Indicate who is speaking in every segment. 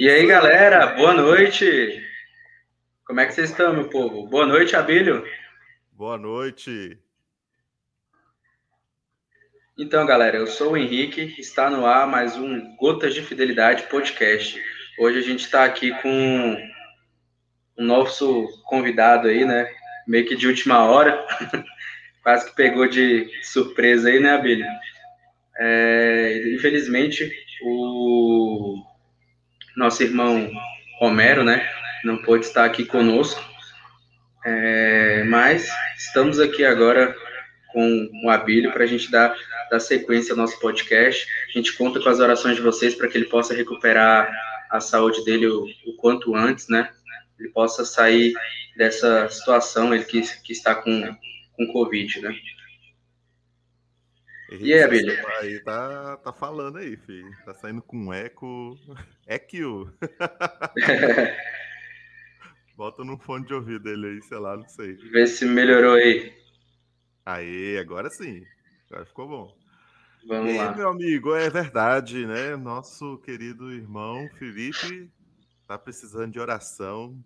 Speaker 1: E aí, galera, boa noite. Como é que vocês estão, meu povo? Boa noite, Abílio.
Speaker 2: Boa noite.
Speaker 1: Então, galera, eu sou o Henrique, está no ar mais um Gotas de Fidelidade podcast. Hoje a gente está aqui com um nosso convidado aí, né? Meio que de última hora, quase que pegou de surpresa aí, né, Abílio? É, infelizmente, o nosso irmão Romero, né, não pôde estar aqui conosco, é, mas estamos aqui agora com o Abílio para a gente dar, dar sequência ao nosso podcast. A gente conta com as orações de vocês para que ele possa recuperar a saúde dele o, o, quanto antes, né? Ele possa sair dessa situação, ele que, que está com, com Covid, né?
Speaker 2: E aí, Abílio? Aí tá, tá falando aí, filho. Tá saindo com eco. Equio. Bota no fone de ouvido dele aí, sei lá, não sei.
Speaker 1: Vê se melhorou aí.
Speaker 2: Aí, agora sim. Agora ficou bom.
Speaker 1: Vamos
Speaker 2: e
Speaker 1: lá.
Speaker 2: meu amigo, é verdade, né? Nosso querido irmão Felipe tá precisando de oração.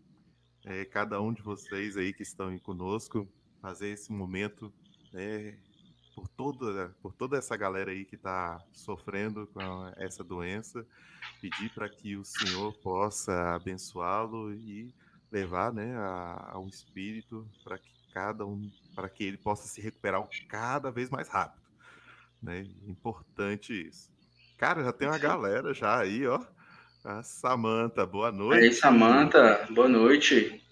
Speaker 2: É, cada um de vocês aí que estão aí conosco, fazer esse momento né, por toda, por toda essa galera aí que está sofrendo com essa doença, pedir para que o Senhor possa abençoá-lo e levar né, a, a um espírito para que cada um, para que ele possa se recuperar cada vez mais rápido. Né? Importante isso. Cara, já tem uma galera já aí, ó. A Samanta, boa noite.
Speaker 1: E aí, Samanta, boa noite.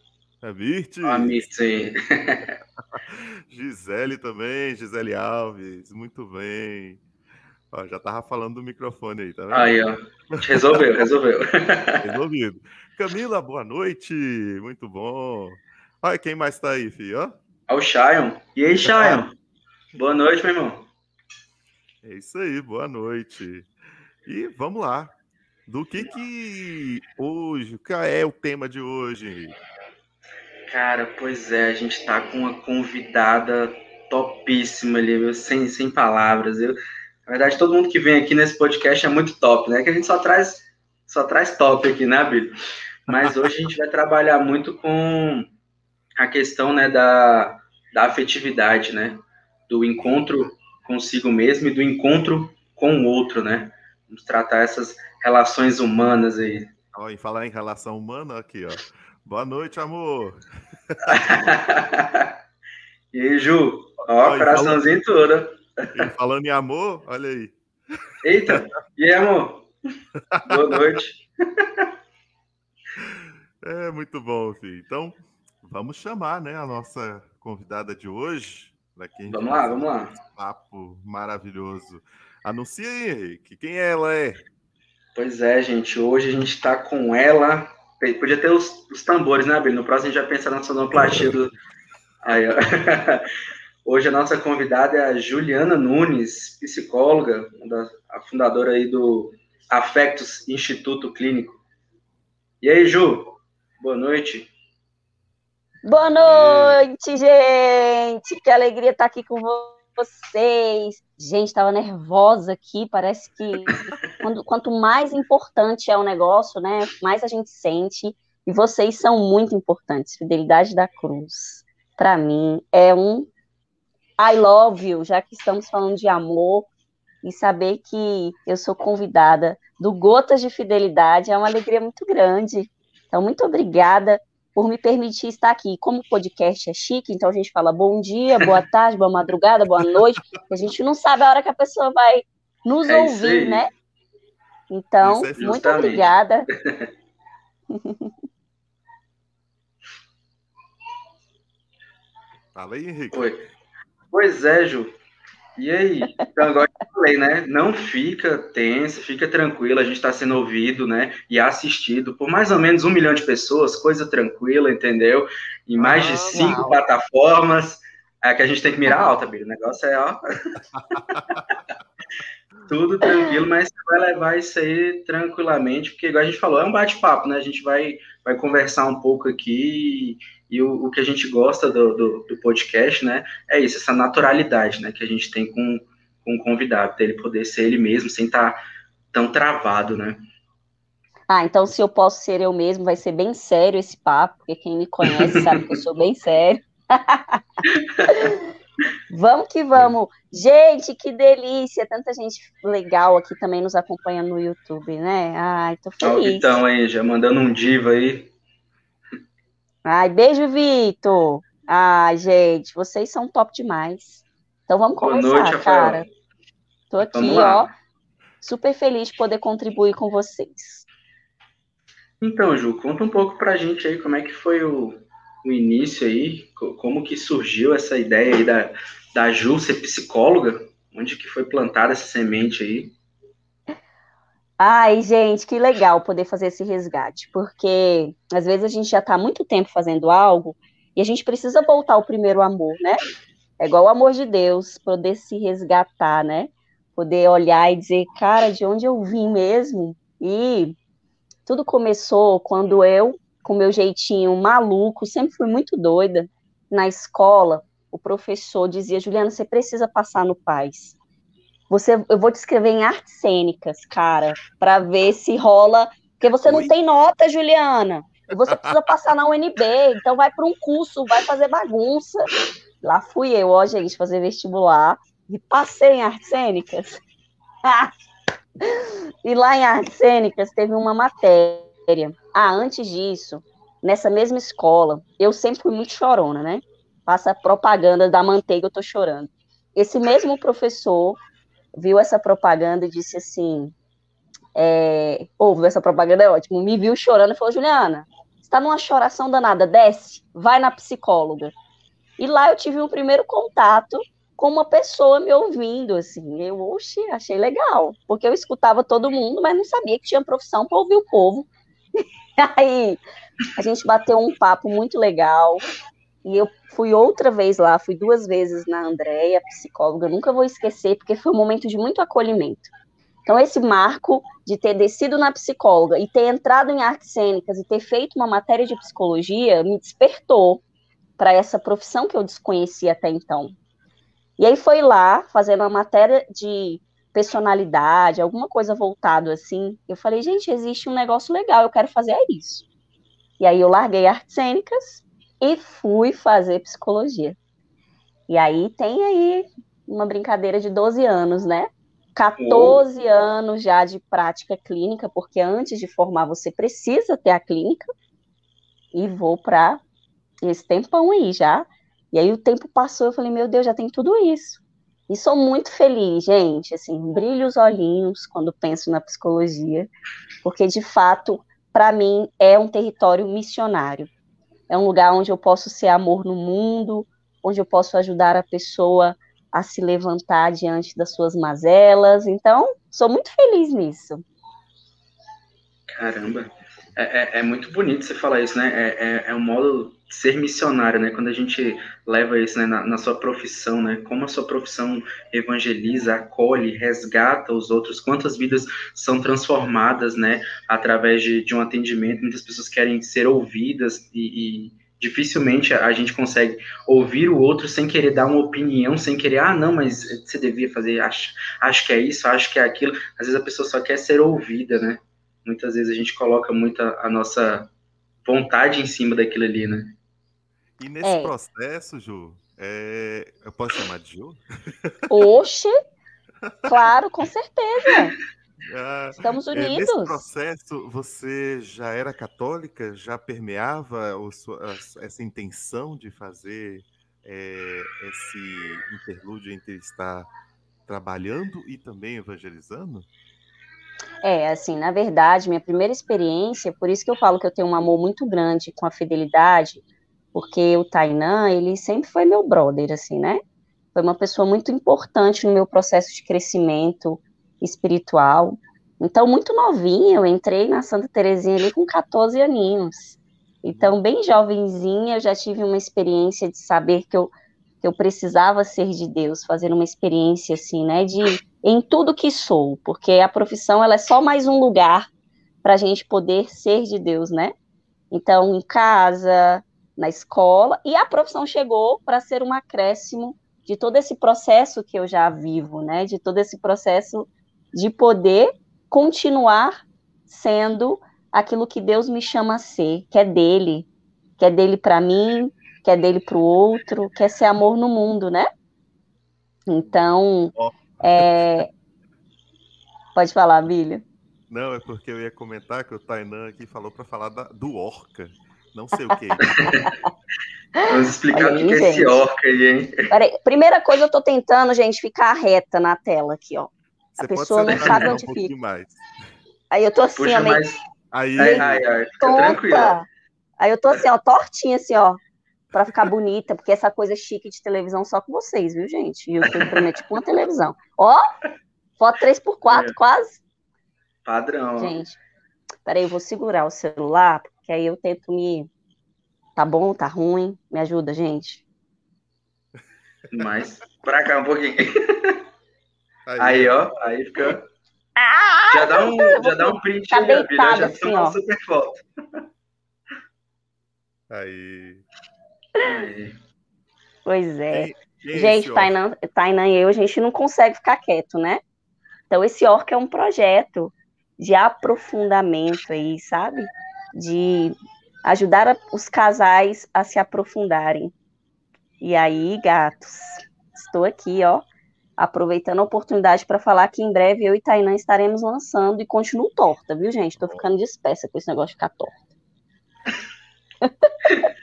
Speaker 2: A Mirte.
Speaker 1: A Mirte.
Speaker 2: Gisele também, Gisele Alves, muito bem. Ó, já tava falando do microfone aí, tá vendo?
Speaker 1: Aí, ó. Resolveu, resolveu.
Speaker 2: Resolvido. Camila, boa noite. Muito bom. Olha quem mais tá aí, filho. Ó
Speaker 1: o Shion. E aí, Shion? Boa noite, meu irmão.
Speaker 2: É isso aí, boa noite. E vamos lá. Do que que hoje, qual é o tema de hoje,
Speaker 1: Cara, pois é, a gente tá com uma convidada topíssima ali, sem, sem palavras. Eu, na verdade, todo mundo que vem aqui nesse podcast é muito top, né? Que a gente só traz, só traz top aqui, né, Billy? Mas hoje a gente vai trabalhar muito com a questão, né, da, da afetividade, né? Do encontro consigo mesmo e do encontro com o outro, né? Vamos tratar essas relações humanas aí.
Speaker 2: Ó, e falar em relação humana, aqui, ó. Boa noite, amor.
Speaker 1: e aí, Ju? Ó, coraçãozinho falando... todo.
Speaker 2: E falando em amor, olha aí.
Speaker 1: Eita, e aí, amor? Boa noite.
Speaker 2: É muito bom, filho. Então, vamos chamar, né, a nossa convidada de hoje.
Speaker 1: Daqui vamos lá, vamos lá.
Speaker 2: Papo maravilhoso. Anuncia aí, Henrique. Quem ela é?
Speaker 1: Pois é, gente. Hoje a gente está com ela, Podia ter os, os tambores, né, Abel? No próximo a gente já pensa na sonoplastia do. Aí, ó. Hoje a nossa convidada é a Juliana Nunes, psicóloga, a fundadora aí do Afectos Instituto Clínico. E aí, Ju? Boa noite.
Speaker 3: Boa noite, gente! Que alegria estar aqui com vocês. Gente, estava nervosa aqui. Parece que quando, quanto mais importante é o negócio, né, mais a gente sente. E vocês são muito importantes. Fidelidade da Cruz, para mim, é um I love you, já que estamos falando de amor. E saber que eu sou convidada do Gotas de Fidelidade é uma alegria muito grande. Então, muito obrigada por me permitir estar aqui. Como o podcast é chique, então a gente fala bom dia, boa tarde, boa madrugada, boa noite. A gente não sabe a hora que a pessoa vai nos é ouvir, né? Então, é muito obrigada.
Speaker 2: Fala aí, Henrique.
Speaker 1: Oi. Pois é, Ju. E aí? Então, agora eu falei, né? Não fica tenso, fica tranquilo, a gente está sendo ouvido, né? E assistido por mais ou menos um milhão de pessoas, coisa tranquila, entendeu? Em mais ah, de cinco uau. plataformas. É que a gente tem que mirar alta, Bíblia. O negócio é, ó. Tudo tranquilo, mas você vai levar isso aí tranquilamente, porque, igual a gente falou, é um bate-papo, né? A gente vai, vai conversar um pouco aqui e o, o que a gente gosta do, do, do, podcast, né, é isso, essa naturalidade, né, que a gente tem com, com o convidado, dele poder ser ele mesmo, sem estar tá tão travado, né.
Speaker 3: Ah, então se eu posso ser eu mesmo, vai ser bem sério esse papo, porque quem me conhece sabe que eu sou bem sério. vamos que vamos. Gente, que delícia! Tanta gente legal aqui também nos acompanha no YouTube, né? Ai, tô feliz.
Speaker 1: Então, aí, já mandando um diva aí.
Speaker 3: Ai, beijo, Vitor. Ai, gente, vocês são top demais. Então vamos Boa começar, noite, cara. Tô aqui, ó, super feliz de poder contribuir com vocês.
Speaker 1: Então, Ju, conta um pouco pra gente aí como é que foi o, o início aí, como que surgiu essa ideia aí da, da Ju ser psicóloga, onde que foi plantada essa semente aí?
Speaker 3: Ai, gente, que legal poder fazer esse resgate, porque às vezes a gente já está muito tempo fazendo algo e a gente precisa voltar ao primeiro amor, né? É igual o amor de Deus, poder se resgatar, né? Poder olhar e dizer, cara, de onde eu vim mesmo? E tudo começou quando eu, com meu jeitinho maluco, sempre fui muito doida, na escola, o professor dizia, Juliana, você precisa passar no PAIS. Você, eu vou te escrever em artes cênicas, cara, para ver se rola. Porque você Oi? não tem nota, Juliana. E você precisa passar na UNB, então vai para um curso, vai fazer bagunça. Lá fui eu, ó, gente, fazer vestibular e passei em artes cênicas. e lá em artes cênicas teve uma matéria. Ah, antes disso, nessa mesma escola, eu sempre fui muito chorona, né? Passa propaganda da manteiga, eu tô chorando. Esse mesmo professor viu essa propaganda e disse assim: é, essa propaganda, é ótimo, me viu chorando e falou: Juliana, está numa choração danada, desce, vai na psicóloga. E lá eu tive um primeiro contato com uma pessoa me ouvindo, assim, eu, oxe, achei legal, porque eu escutava todo mundo, mas não sabia que tinha profissão para ouvir o povo. Aí a gente bateu um papo muito legal, e eu fui outra vez lá, fui duas vezes na Andréia, psicóloga, nunca vou esquecer, porque foi um momento de muito acolhimento. Então, esse marco de ter descido na psicóloga e ter entrado em artes cênicas e ter feito uma matéria de psicologia me despertou para essa profissão que eu desconhecia até então. E aí foi lá, fazendo uma matéria de personalidade, alguma coisa voltado assim. Eu falei, gente, existe um negócio legal, eu quero fazer isso. E aí eu larguei artes cênicas e fui fazer psicologia. E aí tem aí uma brincadeira de 12 anos, né? 14 oh. anos já de prática clínica, porque antes de formar você precisa ter a clínica. E vou para esse tempão aí já. E aí o tempo passou, eu falei, meu Deus, já tem tudo isso. E sou muito feliz, gente, assim, brilho os olhinhos quando penso na psicologia, porque de fato, para mim, é um território missionário é um lugar onde eu posso ser amor no mundo, onde eu posso ajudar a pessoa a se levantar diante das suas mazelas. Então, sou muito feliz nisso.
Speaker 1: Caramba, é, é, é muito bonito você falar isso, né? É, é, é, um modo ser missionário, né? Quando a gente leva isso né, na, na, sua profissão, né? Como a sua profissão evangeliza, acolhe, resgata os outros, quantas vidas são transformadas, né? Através de, de um atendimento, muitas pessoas querem ser ouvidas e, e dificilmente a gente consegue ouvir o outro sem querer dar uma opinião, sem querer, ah, não, mas você devia fazer, acho, acho que é isso, acho que é aquilo. Às vezes a pessoa só quer ser ouvida, né? muitas vezes a gente coloca muita a nossa vontade em cima daquilo ali, né?
Speaker 2: E nesse é. processo, Ju, é... eu posso chamar de Ju?
Speaker 3: Oxe! Claro, com certeza. Ah, Estamos unidos. É,
Speaker 2: nesse processo, você já era católica? Já permeava essa intenção de fazer é, esse interlúdio entre estar trabalhando e também evangelizando?
Speaker 3: É, assim, na verdade, minha primeira experiência, por isso que eu falo que eu tenho um amor muito grande com a fidelidade, porque o Tainan, ele sempre foi meu brother, assim, né? Foi uma pessoa muito importante no meu processo de crescimento espiritual. Então, muito novinha, eu entrei na Santa Terezinha ali com 14 aninhos. Então, bem jovenzinha, eu já tive uma experiência de saber que eu, que eu precisava ser de Deus, fazer uma experiência, assim, né, de em tudo que sou, porque a profissão ela é só mais um lugar para a gente poder ser de Deus, né? Então, em casa, na escola, e a profissão chegou para ser um acréscimo de todo esse processo que eu já vivo, né? De todo esse processo de poder continuar sendo aquilo que Deus me chama a ser, que é dele, que é dele para mim, que é dele para o outro, que é ser amor no mundo, né? Então, é... pode falar, Bílio.
Speaker 2: Não, é porque eu ia comentar que o Tainan aqui falou para falar da, do Orca. Não sei o que.
Speaker 1: Vamos explicar aí, o que é esse Orca aí, hein?
Speaker 3: Peraí, primeira coisa, eu tô tentando, gente, ficar reta na tela aqui, ó. Você a pessoa não sabe onde um fica. Mais. Aí eu tô assim, Puxa, ó, meio...
Speaker 1: mais... Aí, aí, aí, aí, fica tranquilo.
Speaker 3: Aí eu tô assim, ó, tortinha assim, ó, pra ficar bonita, porque essa coisa chique de televisão só com vocês, viu, gente? E eu tô prometi com a televisão. Ó, foto 3x4, é. quase.
Speaker 1: Padrão.
Speaker 3: Gente, peraí, eu vou segurar o celular, porque aí eu tento me. Tá bom, tá ruim? Me ajuda, gente.
Speaker 1: Mas, pra cá um pouquinho. Aí, aí ó, aí fica. Ah, já dá um, já dá um print
Speaker 3: tá aí, deitada, já assim, ó.
Speaker 1: super foto.
Speaker 2: Aí.
Speaker 3: aí. Pois é. gente, Tainan, Tainan e eu, a gente não consegue ficar quieto, né? Então, esse orc é um projeto de aprofundamento aí, sabe? De ajudar a, os casais a se aprofundarem. E aí, gatos, estou aqui, ó, aproveitando a oportunidade para falar que em breve eu e Tainan estaremos lançando e continuo torta, viu, gente? Estou ficando dispersa com esse negócio de ficar torta.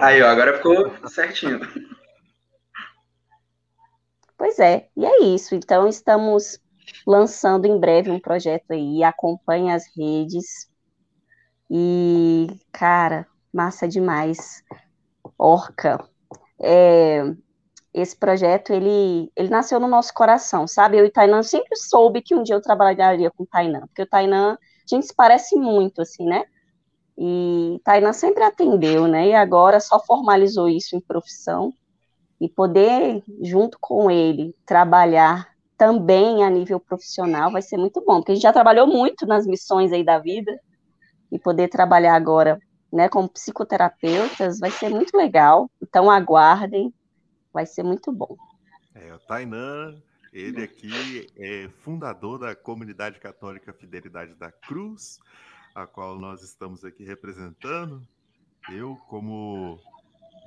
Speaker 1: Aí, ó, agora ficou certinho.
Speaker 3: Pois é, e é isso. Então, estamos lançando em breve um projeto aí, acompanhe as redes. E, cara, massa demais. Orca. É, esse projeto, ele, ele nasceu no nosso coração, sabe? Eu e Tainan sempre soube que um dia eu trabalharia com Tainan, porque o Tainan, a gente se parece muito, assim, né? E Tainan sempre atendeu, né? E agora só formalizou isso em profissão e poder, junto com ele, trabalhar também a nível profissional vai ser muito bom, porque a gente já trabalhou muito nas missões aí da vida e poder trabalhar agora, né, como psicoterapeutas vai ser muito legal. Então aguardem, vai ser muito bom.
Speaker 2: É, o Tainan, ele aqui é fundador da comunidade católica Fidelidade da Cruz, a qual nós estamos aqui representando. Eu, como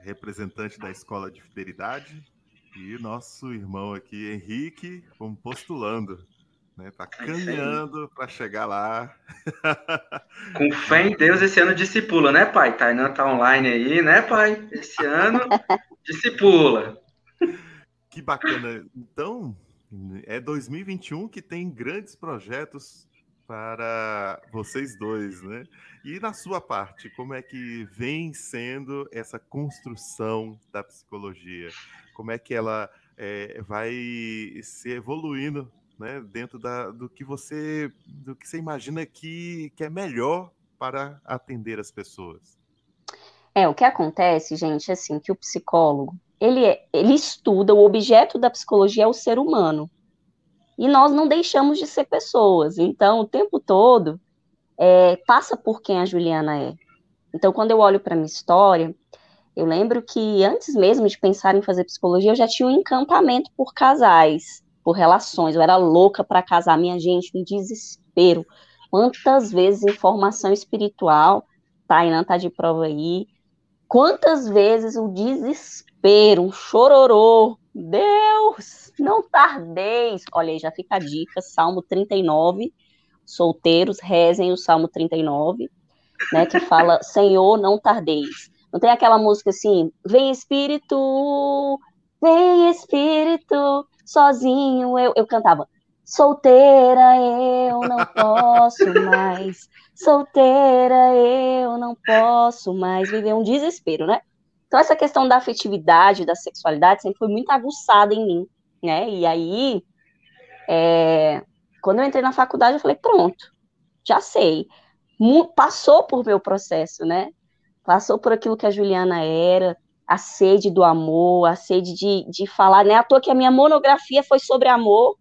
Speaker 2: representante da Escola de Fidelidade, e nosso irmão aqui, Henrique, como postulando. Né? Tá caminhando para chegar lá.
Speaker 1: Com fé em Deus, esse ano discipula, né, pai? Tainan tá online aí, né, pai? Esse ano discipula.
Speaker 2: Que bacana. Então, é 2021 que tem grandes projetos para vocês dois, né? E na sua parte, como é que vem sendo essa construção da psicologia? Como é que ela é, vai se evoluindo, né? Dentro da, do que você, do que você imagina que, que é melhor para atender as pessoas?
Speaker 3: É, o que acontece, gente, é assim, que o psicólogo, ele, é, ele estuda, o objeto da psicologia é o ser humano, e nós não deixamos de ser pessoas. Então, o tempo todo é, passa por quem a Juliana é. Então, quando eu olho para minha história, eu lembro que antes mesmo de pensar em fazer psicologia, eu já tinha um encantamento por casais, por relações. Eu era louca para casar, minha gente, um desespero. Quantas vezes informação espiritual, Tainan tá de prova aí, quantas vezes o desespero, um chororô, Deus, não tardeis. Olha aí, já fica a dica, Salmo 39, solteiros, rezem o Salmo 39, né, que fala, Senhor, não tardeis. Não tem aquela música assim, vem Espírito, vem Espírito, sozinho eu, eu cantava, solteira eu não posso mais, solteira eu não posso mais viver um desespero, né? Então, essa questão da afetividade, da sexualidade, sempre foi muito aguçada em mim, né? E aí, é, quando eu entrei na faculdade, eu falei, pronto, já sei. Passou por meu processo, né? Passou por aquilo que a Juliana era, a sede do amor, a sede de, de falar, né? À toa que a minha monografia foi sobre amor.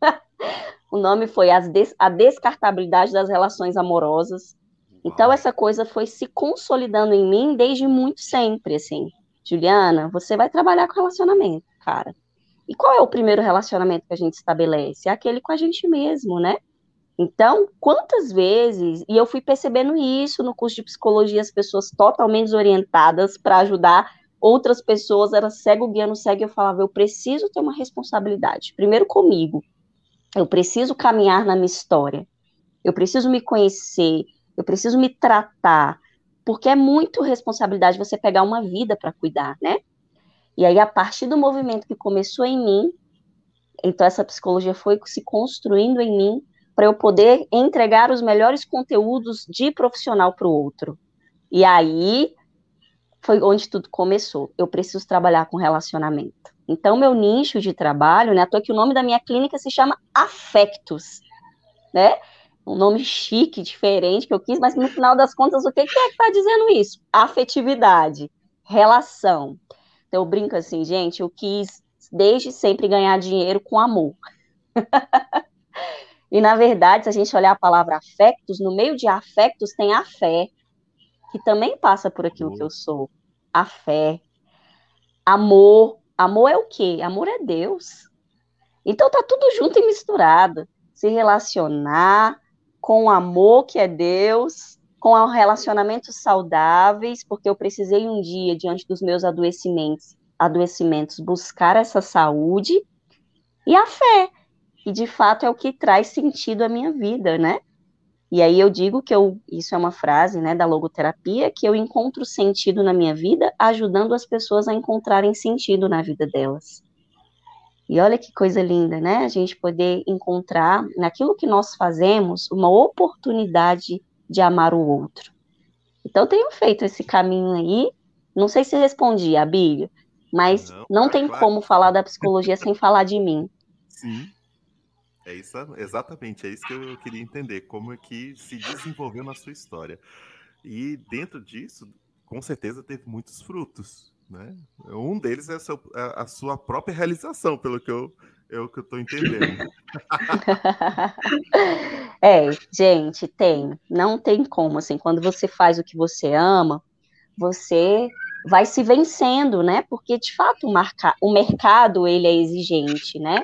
Speaker 3: o nome foi Des A Descartabilidade das Relações Amorosas. Então essa coisa foi se consolidando em mim desde muito sempre, assim. Juliana, você vai trabalhar com relacionamento, cara. E qual é o primeiro relacionamento que a gente estabelece? É aquele com a gente mesmo, né? Então, quantas vezes, e eu fui percebendo isso no curso de psicologia, as pessoas totalmente desorientadas para ajudar outras pessoas, era cego guiando cego, eu falava, eu preciso ter uma responsabilidade, primeiro comigo, eu preciso caminhar na minha história, eu preciso me conhecer, eu preciso me tratar, porque é muito responsabilidade você pegar uma vida para cuidar, né? E aí, a partir do movimento que começou em mim, então essa psicologia foi se construindo em mim para eu poder entregar os melhores conteúdos de profissional para o outro. E aí foi onde tudo começou. Eu preciso trabalhar com relacionamento. Então, meu nicho de trabalho, né? À que o nome da minha clínica se chama Afectos, né? Um nome chique, diferente que eu quis, mas no final das contas, o que é que está dizendo isso? Afetividade, relação. Então, eu brinco assim, gente, eu quis desde sempre ganhar dinheiro com amor. e, na verdade, se a gente olhar a palavra afectos, no meio de afectos tem a fé, que também passa por aquilo que eu sou. A fé. Amor. Amor é o quê? Amor é Deus. Então tá tudo junto e misturado. Se relacionar com o amor que é Deus, com relacionamentos saudáveis, porque eu precisei um dia, diante dos meus adoecimentos, adoecimentos buscar essa saúde e a fé, e de fato é o que traz sentido à minha vida, né? E aí eu digo que eu, isso é uma frase, né, da logoterapia, que eu encontro sentido na minha vida ajudando as pessoas a encontrarem sentido na vida delas. E olha que coisa linda, né? A gente poder encontrar naquilo que nós fazemos uma oportunidade de amar o outro. Então, tenho feito esse caminho aí. Não sei se respondi, Abílio, mas não, não tem claro. como falar da psicologia sem falar de mim.
Speaker 2: Sim. É isso, exatamente, é isso que eu queria entender, como é que se desenvolveu na sua história. E dentro disso, com certeza teve muitos frutos, né? Um deles é a sua, é a sua própria realização, pelo que eu eu que eu tô entendendo.
Speaker 3: é, gente, tem, não tem como assim, quando você faz o que você ama, você vai se vencendo, né? Porque de fato o, marca, o mercado ele é exigente, né?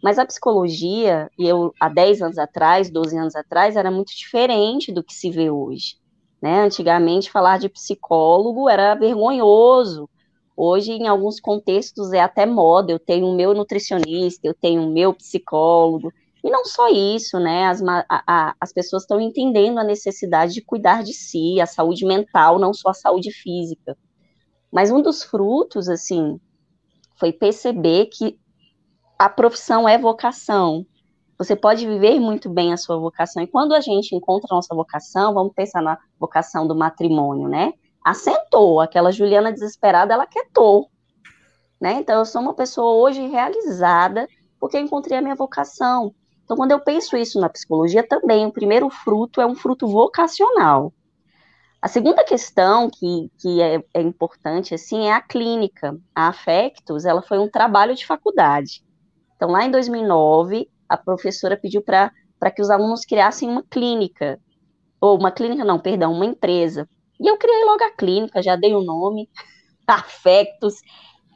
Speaker 3: Mas a psicologia, e eu há 10 anos atrás, 12 anos atrás, era muito diferente do que se vê hoje. Né? Antigamente, falar de psicólogo era vergonhoso. Hoje, em alguns contextos, é até moda. Eu tenho o meu nutricionista, eu tenho o meu psicólogo. E não só isso, né? As, a, a, as pessoas estão entendendo a necessidade de cuidar de si, a saúde mental, não só a saúde física. Mas um dos frutos, assim, foi perceber que a profissão é vocação. Você pode viver muito bem a sua vocação. E quando a gente encontra a nossa vocação, vamos pensar na vocação do matrimônio, né? Assentou, aquela Juliana desesperada, ela quietou. Né? Então, eu sou uma pessoa hoje realizada porque encontrei a minha vocação. Então, quando eu penso isso na psicologia, também o primeiro fruto é um fruto vocacional. A segunda questão que, que é, é importante, assim, é a clínica. A Afectos, ela foi um trabalho de faculdade. Então, lá em 2009, a professora pediu para que os alunos criassem uma clínica, ou uma clínica, não, perdão, uma empresa. E eu criei logo a clínica, já dei o nome, Afectos,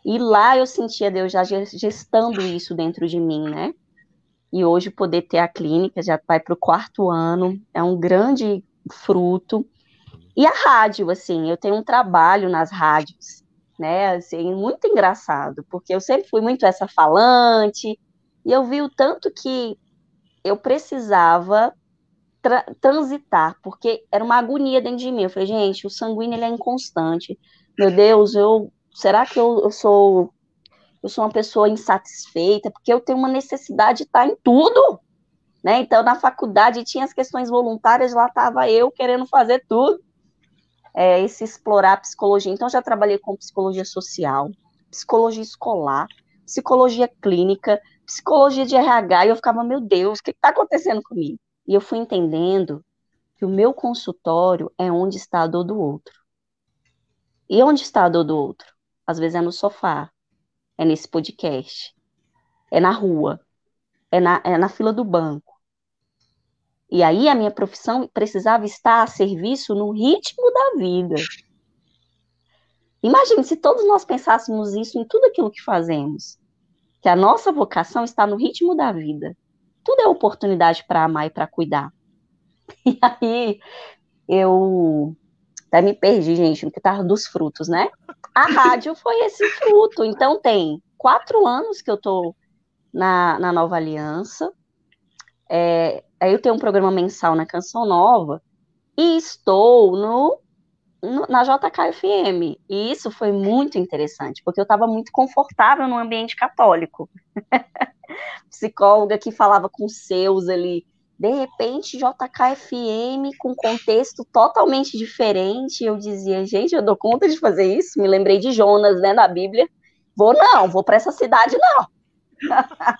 Speaker 3: e lá eu sentia Deus já gestando isso dentro de mim, né? E hoje poder ter a clínica, já vai para o quarto ano, é um grande fruto. E a rádio, assim, eu tenho um trabalho nas rádios, né? Assim, muito engraçado, porque eu sempre fui muito essa falante, e eu vi o tanto que eu precisava tra transitar, porque era uma agonia dentro de mim. Eu falei, gente, o sanguíneo ele é inconstante. Meu Deus, eu será que eu, eu sou eu sou uma pessoa insatisfeita, porque eu tenho uma necessidade de estar em tudo. Né? Então, na faculdade tinha as questões voluntárias, lá estava eu querendo fazer tudo é, esse explorar a psicologia. Então, já trabalhei com psicologia social, psicologia escolar, psicologia clínica, psicologia de RH, e eu ficava, meu Deus, o que está acontecendo comigo? E eu fui entendendo que o meu consultório é onde está a dor do outro. E onde está a dor do outro? Às vezes é no sofá, é nesse podcast, é na rua, é na, é na fila do banco, e aí a minha profissão precisava estar a serviço no ritmo da vida. Imagine se todos nós pensássemos isso em tudo aquilo que fazemos, que a nossa vocação está no ritmo da vida. Tudo é oportunidade para amar e para cuidar. E aí eu até me perdi, gente, no que tava dos frutos, né? A rádio foi esse fruto. Então tem quatro anos que eu tô na, na Nova Aliança. É, aí eu tenho um programa mensal na Canção Nova e estou no, na JKFM. E isso foi muito interessante, porque eu estava muito confortável no ambiente católico. Psicóloga que falava com seus ali. De repente, JKFM com contexto totalmente diferente. Eu dizia, gente, eu dou conta de fazer isso? Me lembrei de Jonas, né, da Bíblia. Vou não, vou para essa cidade não.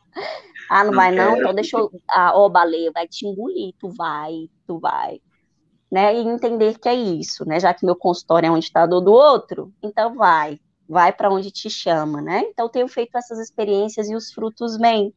Speaker 3: ah, não, não vai quero. não? Então deixa eu. Ah, ó, baleia, vai te engolir, tu vai, tu vai. Né? E entender que é isso, né? Já que meu consultório é a dor do outro, então vai, vai para onde te chama, né? Então tenho feito essas experiências e os frutos vêm,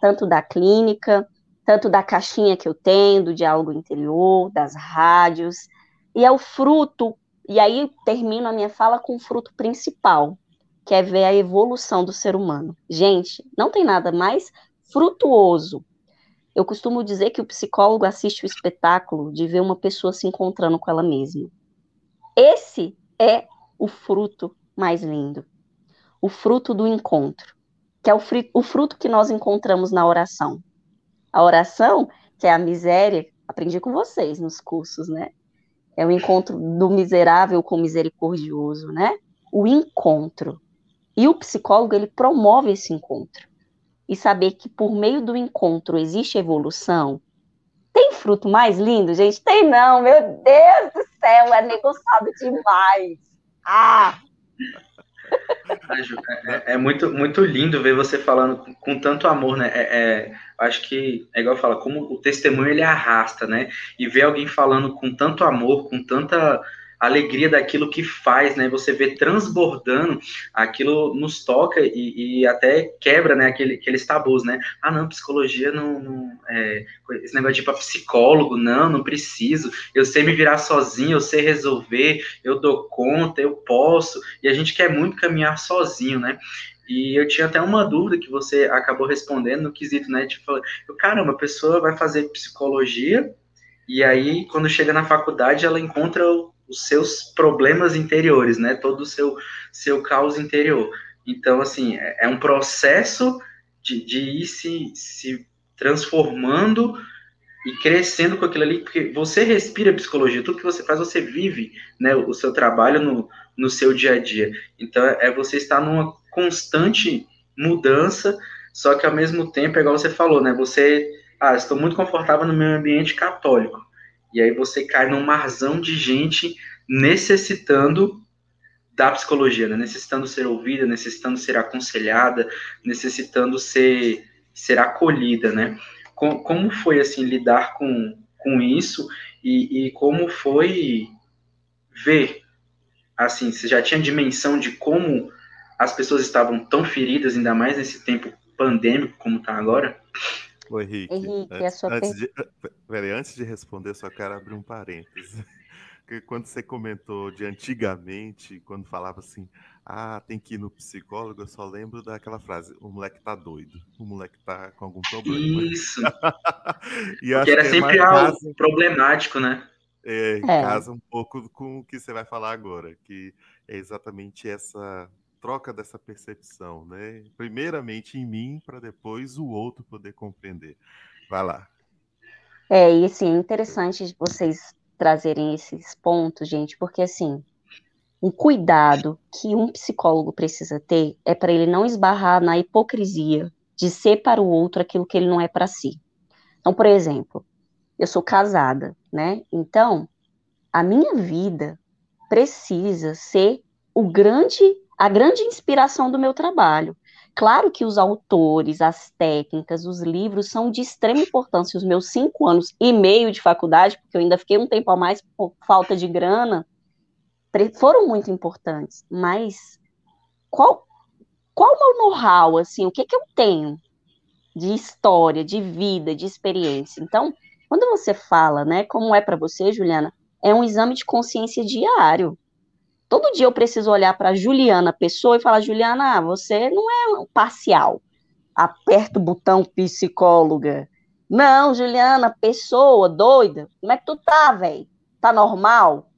Speaker 3: tanto da clínica, tanto da caixinha que eu tenho, do diálogo interior, das rádios, e é o fruto, e aí termino a minha fala com o fruto principal, que é ver a evolução do ser humano. Gente, não tem nada mais frutuoso. Eu costumo dizer que o psicólogo assiste o espetáculo de ver uma pessoa se encontrando com ela mesma. Esse é o fruto mais lindo. O fruto do encontro, que é o, o fruto que nós encontramos na oração. A oração, que é a miséria, aprendi com vocês nos cursos, né? É o encontro do miserável com o misericordioso, né? O encontro. E o psicólogo, ele promove esse encontro. E saber que por meio do encontro existe evolução. Tem fruto mais lindo, gente? Tem não, meu Deus do céu, é negociado demais. Ah!
Speaker 1: É, é, muito, muito lindo ver você falando com, com tanto amor, né? É, é, acho que é igual fala, como o testemunho ele arrasta, né? E ver alguém falando com tanto amor, com tanta alegria daquilo que faz, né? Você vê transbordando, aquilo nos toca e, e até quebra, né? Aquele, aqueles tabus, né? Ah, não, psicologia não, não é, esse negócio de ir para psicólogo, não, não preciso. Eu sei me virar sozinho, eu sei resolver, eu dou conta, eu posso. E a gente quer muito caminhar sozinho, né? E eu tinha até uma dúvida que você acabou respondendo no quesito, né? Tipo, caramba, a pessoa vai fazer psicologia e aí, quando chega na faculdade, ela encontra os seus problemas interiores, né? Todo o seu, seu caos interior. Então, assim, é, é um processo de, de ir se, se transformando e crescendo com aquilo ali, porque você respira psicologia, tudo que você faz, você vive né, o seu trabalho no, no seu dia a dia. Então, é, é você estar numa constante mudança, só que ao mesmo tempo, é igual você falou, né? Você, ah, estou muito confortável no meu ambiente católico. E aí você cai num marzão de gente necessitando da psicologia, né? necessitando ser ouvida, necessitando ser aconselhada, necessitando ser, ser acolhida, né? Com, como foi, assim, lidar com, com isso e, e como foi ver, assim, você já tinha dimensão de como as pessoas estavam tão feridas, ainda mais nesse tempo pandêmico como está agora?
Speaker 2: Ô, Henrique, Henrique antes, antes, de, peraí, antes de responder, só quero abrir um parênteses. Porque quando você comentou de antigamente, quando falava assim, ah, tem que ir no psicólogo, eu só lembro daquela frase, o moleque tá doido, o moleque tá com algum problema.
Speaker 1: Isso. e Porque era é sempre algo casa, problemático, né?
Speaker 2: É, é. casa um pouco com o que você vai falar agora, que é exatamente essa troca dessa percepção, né? Primeiramente em mim, para depois o outro poder compreender. Vai lá.
Speaker 3: É, e assim, é interessante vocês trazerem esses pontos, gente, porque assim, um cuidado que um psicólogo precisa ter é para ele não esbarrar na hipocrisia de ser para o outro aquilo que ele não é para si. Então, por exemplo, eu sou casada, né? Então, a minha vida precisa ser o grande a grande inspiração do meu trabalho. Claro que os autores, as técnicas, os livros são de extrema importância. Os meus cinco anos e meio de faculdade, porque eu ainda fiquei um tempo a mais por falta de grana, foram muito importantes. Mas qual, qual o meu know-how, assim, o que, que eu tenho de história, de vida, de experiência? Então, quando você fala, né, como é para você, Juliana, é um exame de consciência diário. Todo dia eu preciso olhar para Juliana Pessoa e falar: Juliana, você não é parcial. Aperta o botão psicóloga. Não, Juliana, pessoa doida, como é que tu tá, velho? Tá normal?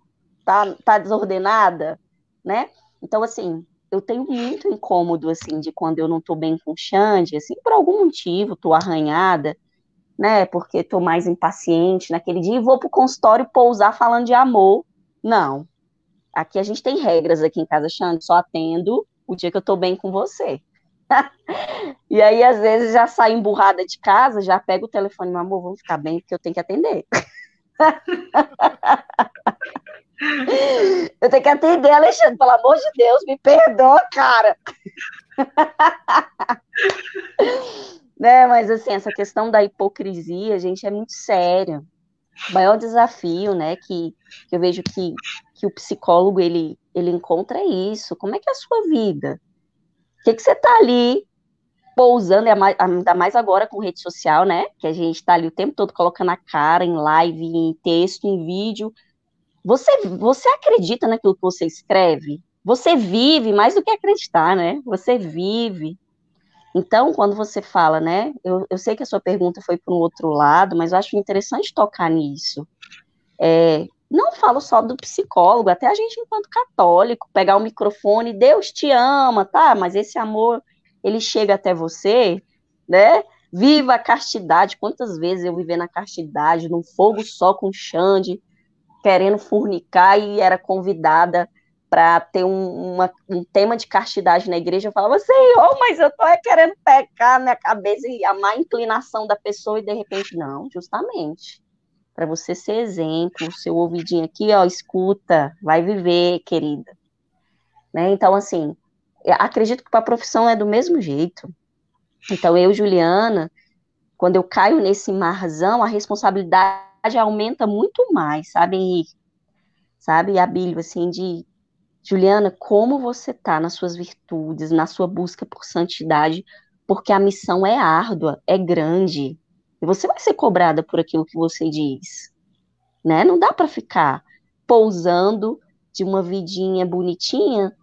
Speaker 3: Tá, tá desordenada? Né? Então, assim, eu tenho muito incômodo, assim, de quando eu não tô bem com o Xande, assim, por algum motivo, tô arranhada, né, porque tô mais impaciente naquele dia e vou pro consultório pousar falando de amor. Não. Aqui a gente tem regras aqui em casa, Xande, só atendo o dia que eu tô bem com você. e aí, às vezes, já saio emburrada de casa, já pego o telefone, meu amor, vamos ficar bem, porque eu tenho que atender. Eu tenho que atender, Alexandre, pelo amor de Deus, me perdoa, cara. né, mas assim, essa questão da hipocrisia, gente, é muito séria. Maior desafio, né, que, que eu vejo que, que o psicólogo ele, ele encontra é isso. Como é que é a sua vida? O que, que você tá ali pousando, ainda mais agora com rede social, né? Que a gente tá ali o tempo todo colocando a cara em live, em texto, em vídeo você, você acredita naquilo que você escreve? Você vive mais do que acreditar, né? Você vive. Então, quando você fala, né? Eu, eu sei que a sua pergunta foi para um outro lado, mas eu acho interessante tocar nisso. É, não falo só do psicólogo, até a gente, enquanto católico, pegar o microfone, Deus te ama, tá? Mas esse amor, ele chega até você, né? Viva a castidade. Quantas vezes eu vivi na castidade, num fogo só com Xande, querendo fornicar e era convidada para ter um, uma, um tema de castidade na igreja, eu falava, Senhor, mas eu tô querendo pecar minha cabeça e a má inclinação da pessoa, e de repente, não, justamente. Para você ser exemplo, seu ouvidinho aqui, ó, escuta, vai viver, querida. Né? Então, assim, acredito que para a profissão é do mesmo jeito. Então, eu, Juliana, quando eu caio nesse marzão, a responsabilidade aumenta muito mais, sabe, Henrique? Sabe, Abílio, assim, de Juliana, como você tá nas suas virtudes, na sua busca por santidade, porque a missão é árdua, é grande, e você vai ser cobrada por aquilo que você diz, né? Não dá para ficar pousando de uma vidinha bonitinha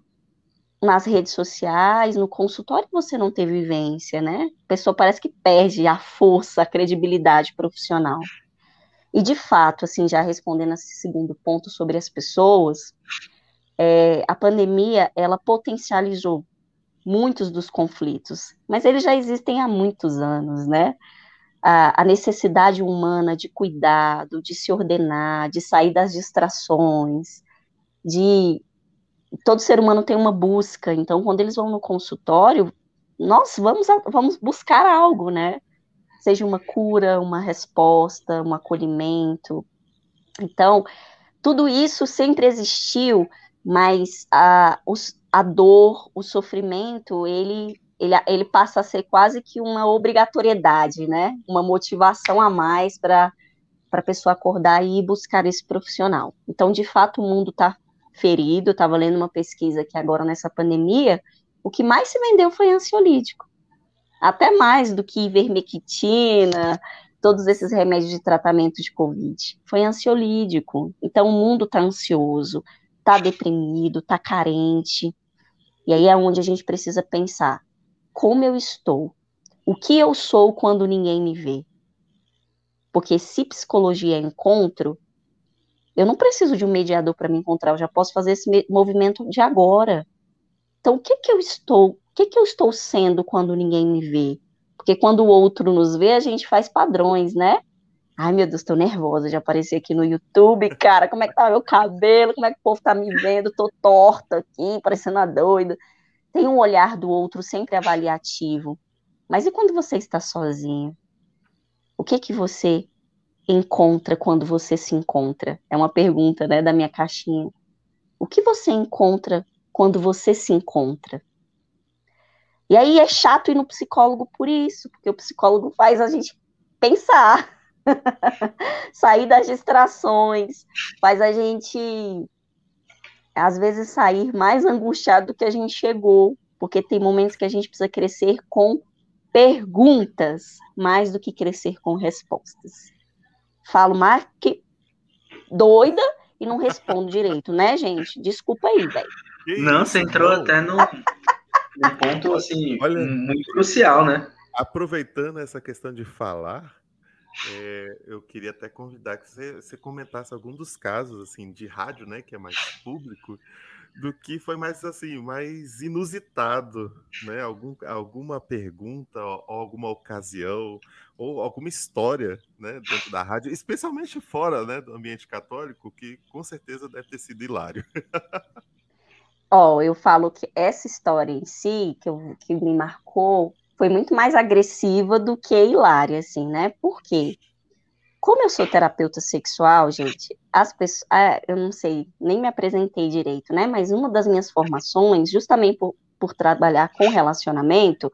Speaker 3: nas redes sociais, no consultório você não ter vivência, né? A pessoa parece que perde a força, a credibilidade profissional. E de fato, assim, já respondendo esse segundo ponto sobre as pessoas, é, a pandemia ela potencializou muitos dos conflitos, mas eles já existem há muitos anos, né? A, a necessidade humana de cuidado, de se ordenar, de sair das distrações, de todo ser humano tem uma busca. Então, quando eles vão no consultório, nós vamos, vamos buscar algo, né? seja uma cura, uma resposta, um acolhimento. Então, tudo isso sempre existiu, mas a, a dor, o sofrimento, ele, ele, ele passa a ser quase que uma obrigatoriedade, né? Uma motivação a mais para a pessoa acordar e ir buscar esse profissional. Então, de fato, o mundo está ferido. Estava lendo uma pesquisa que agora nessa pandemia, o que mais se vendeu foi ansiolítico até mais do que ivermectina, todos esses remédios de tratamento de Covid. Foi ansiolítico. Então, o mundo está ansioso, está deprimido, está carente. E aí é onde a gente precisa pensar: como eu estou? O que eu sou quando ninguém me vê? Porque se psicologia é encontro, eu não preciso de um mediador para me encontrar, eu já posso fazer esse movimento de agora. Então, o que que eu estou que, que eu estou sendo quando ninguém me vê? Porque quando o outro nos vê, a gente faz padrões, né? Ai, meu Deus, tô nervosa de aparecer aqui no YouTube, cara. Como é que tá meu cabelo? Como é que o povo tá me vendo? Tô torta aqui, parecendo uma doida. Tem um olhar do outro sempre avaliativo. Mas e quando você está sozinho? O que que você encontra quando você se encontra? É uma pergunta, né, da minha caixinha. O que você encontra quando você se encontra? E aí é chato ir no psicólogo por isso, porque o psicólogo faz a gente pensar, sair das distrações, faz a gente, às vezes, sair mais angustiado do que a gente chegou, porque tem momentos que a gente precisa crescer com perguntas mais do que crescer com respostas. Falo mais que doida e não respondo direito, né, gente? Desculpa aí, velho.
Speaker 1: Não, você entrou até no um ponto assim Olha, muito crucial, né?
Speaker 2: Aproveitando essa questão de falar, é, eu queria até convidar que você, você, comentasse algum dos casos assim de rádio, né, que é mais público, do que foi mais assim, mais inusitado, né? Algum, alguma pergunta, ou alguma ocasião, ou alguma história, né, dentro da rádio, especialmente fora, né, do ambiente católico, que com certeza deve ter sido hilário.
Speaker 3: Ó, oh, eu falo que essa história em si, que, eu, que me marcou, foi muito mais agressiva do que hilária, assim, né? Por quê? Como eu sou terapeuta sexual, gente, as pessoas, ah, eu não sei, nem me apresentei direito, né? Mas uma das minhas formações, justamente por, por trabalhar com relacionamento,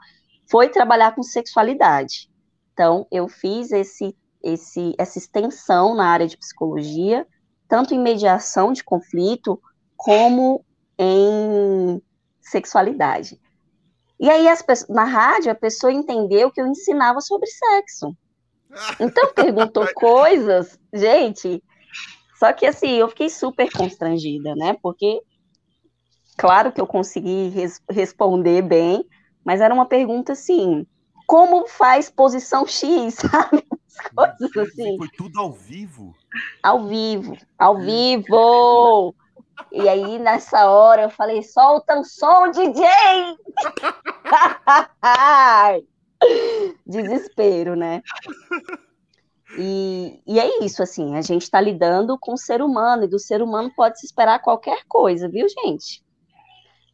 Speaker 3: foi trabalhar com sexualidade. Então, eu fiz esse, esse, essa extensão na área de psicologia, tanto em mediação de conflito, como em sexualidade. E aí, as na rádio, a pessoa entendeu que eu ensinava sobre sexo. Então, perguntou coisas, gente. Só que, assim, eu fiquei super constrangida, né? Porque, claro que eu consegui res responder bem, mas era uma pergunta assim: como faz posição X, sabe?
Speaker 2: As coisas assim. Foi tudo ao vivo?
Speaker 3: Ao vivo, ao vivo! E aí, nessa hora, eu falei: solta o som, DJ! Desespero, né? E, e, é isso, assim, a gente está lidando com o ser humano, e do ser humano pode se esperar qualquer coisa, viu, gente?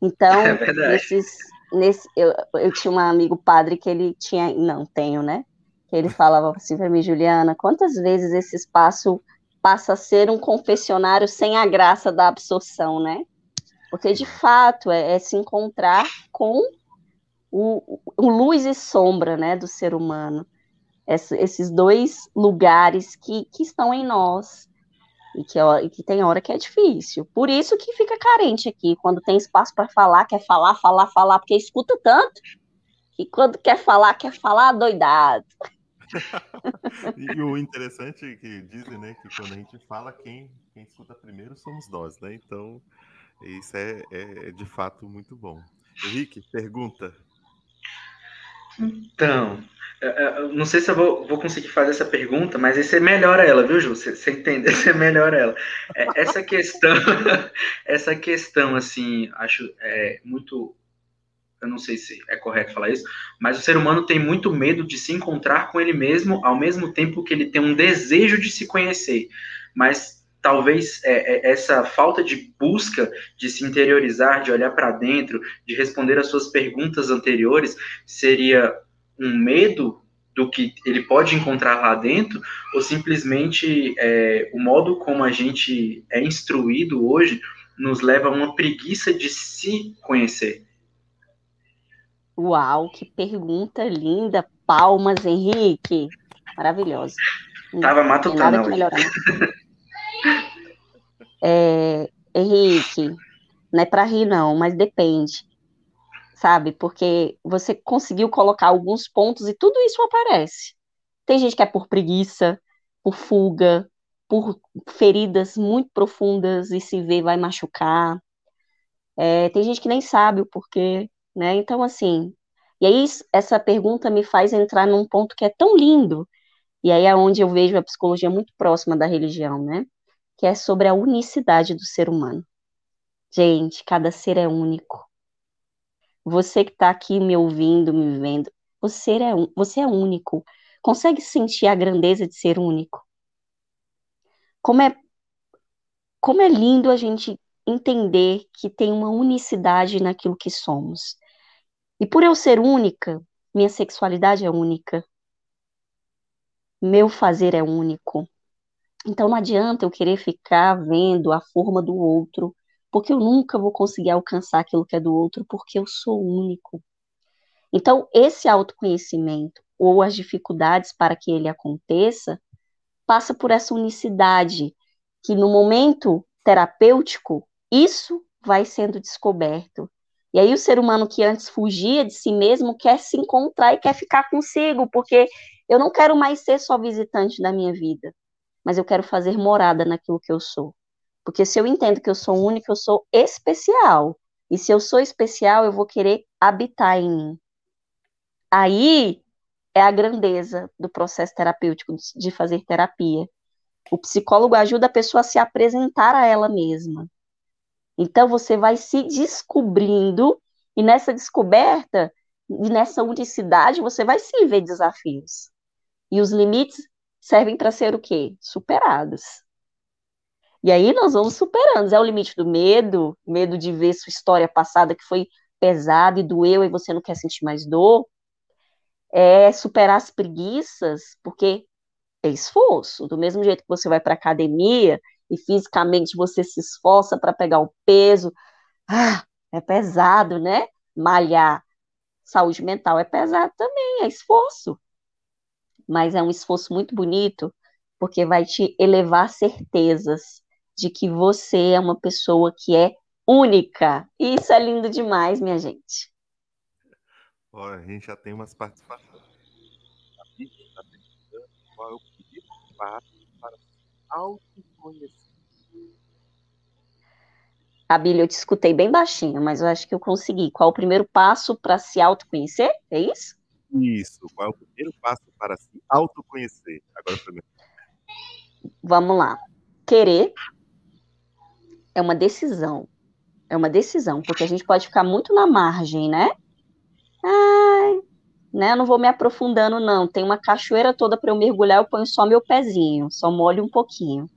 Speaker 3: Então, é nesses, nesse, eu, eu tinha um amigo padre que ele tinha, não tenho, né? Que ele falava assim para mim, Juliana, quantas vezes esse espaço passa a ser um confessionário sem a graça da absorção, né? Porque de fato é, é se encontrar com o, o, luz e sombra, né, do ser humano. Esses dois lugares que, que estão em nós e que, e que tem hora que é difícil. Por isso que fica carente aqui, quando tem espaço para falar, quer falar, falar, falar, porque escuta tanto que quando quer falar, quer falar doidado.
Speaker 2: e o interessante é que dizem, né, que quando a gente fala, quem, quem escuta primeiro somos nós, né? Então, isso é, é de fato muito bom. Henrique, pergunta.
Speaker 1: Então, não sei se eu vou, vou, conseguir fazer essa pergunta, mas esse é melhor ela, viu, Ju? Você, você entende? Esse é melhor ela. É, essa questão, essa questão, assim, acho é, muito eu não sei se é correto falar isso, mas o ser humano tem muito medo de se encontrar com ele mesmo, ao mesmo tempo que ele tem um desejo de se conhecer. Mas talvez é, é, essa falta de busca de se interiorizar, de olhar para dentro, de responder às suas perguntas anteriores, seria um medo do que ele pode encontrar lá dentro, ou simplesmente é, o modo como a gente é instruído hoje nos leva a uma preguiça de se conhecer.
Speaker 3: Uau, que pergunta linda. Palmas, Henrique. Maravilhosa.
Speaker 1: Tava matutando. Nada
Speaker 3: é, Henrique, não é para rir não, mas depende. Sabe? Porque você conseguiu colocar alguns pontos e tudo isso aparece. Tem gente que é por preguiça, por fuga, por feridas muito profundas e se vê vai machucar. É, tem gente que nem sabe o porquê né? Então, assim, e aí essa pergunta me faz entrar num ponto que é tão lindo, e aí é onde eu vejo a psicologia muito próxima da religião, né? Que é sobre a unicidade do ser humano. Gente, cada ser é único. Você que está aqui me ouvindo, me vendo, você é, você é único. Consegue sentir a grandeza de ser único? Como é, como é lindo a gente entender que tem uma unicidade naquilo que somos. E por eu ser única, minha sexualidade é única. Meu fazer é único. Então não adianta eu querer ficar vendo a forma do outro, porque eu nunca vou conseguir alcançar aquilo que é do outro, porque eu sou único. Então, esse autoconhecimento ou as dificuldades para que ele aconteça passa por essa unicidade que no momento terapêutico isso vai sendo descoberto. E aí o ser humano que antes fugia de si mesmo quer se encontrar e quer ficar consigo, porque eu não quero mais ser só visitante da minha vida, mas eu quero fazer morada naquilo que eu sou. Porque se eu entendo que eu sou único, eu sou especial. E se eu sou especial, eu vou querer habitar em mim. Aí é a grandeza do processo terapêutico de fazer terapia. O psicólogo ajuda a pessoa a se apresentar a ela mesma. Então você vai se descobrindo e nessa descoberta e nessa unicidade você vai sim ver desafios. E os limites servem para ser o quê? Superados. E aí nós vamos superando. É o limite do medo, medo de ver sua história passada que foi pesada e doeu e você não quer sentir mais dor. É superar as preguiças, porque é esforço. Do mesmo jeito que você vai para academia e fisicamente você se esforça para pegar o peso, ah, é pesado, né? Malhar. Saúde mental é pesado também, é esforço. Mas é um esforço muito bonito, porque vai te elevar certezas de que você é uma pessoa que é única. E isso é lindo demais, minha gente.
Speaker 2: Olha, a gente já tem umas participações. A está perguntando qual é o passo para se autoconhecer.
Speaker 3: A Bíblia eu te escutei bem baixinho, mas eu acho que eu consegui. Qual o primeiro passo para se autoconhecer? É isso?
Speaker 2: Isso. Qual é o primeiro passo para se autoconhecer? Agora primeiro.
Speaker 3: Vamos lá. Querer é uma decisão. É uma decisão, porque a gente pode ficar muito na margem, né? Ai, né? Eu não vou me aprofundando, não. Tem uma cachoeira toda para eu mergulhar, eu ponho só meu pezinho, só molho um pouquinho.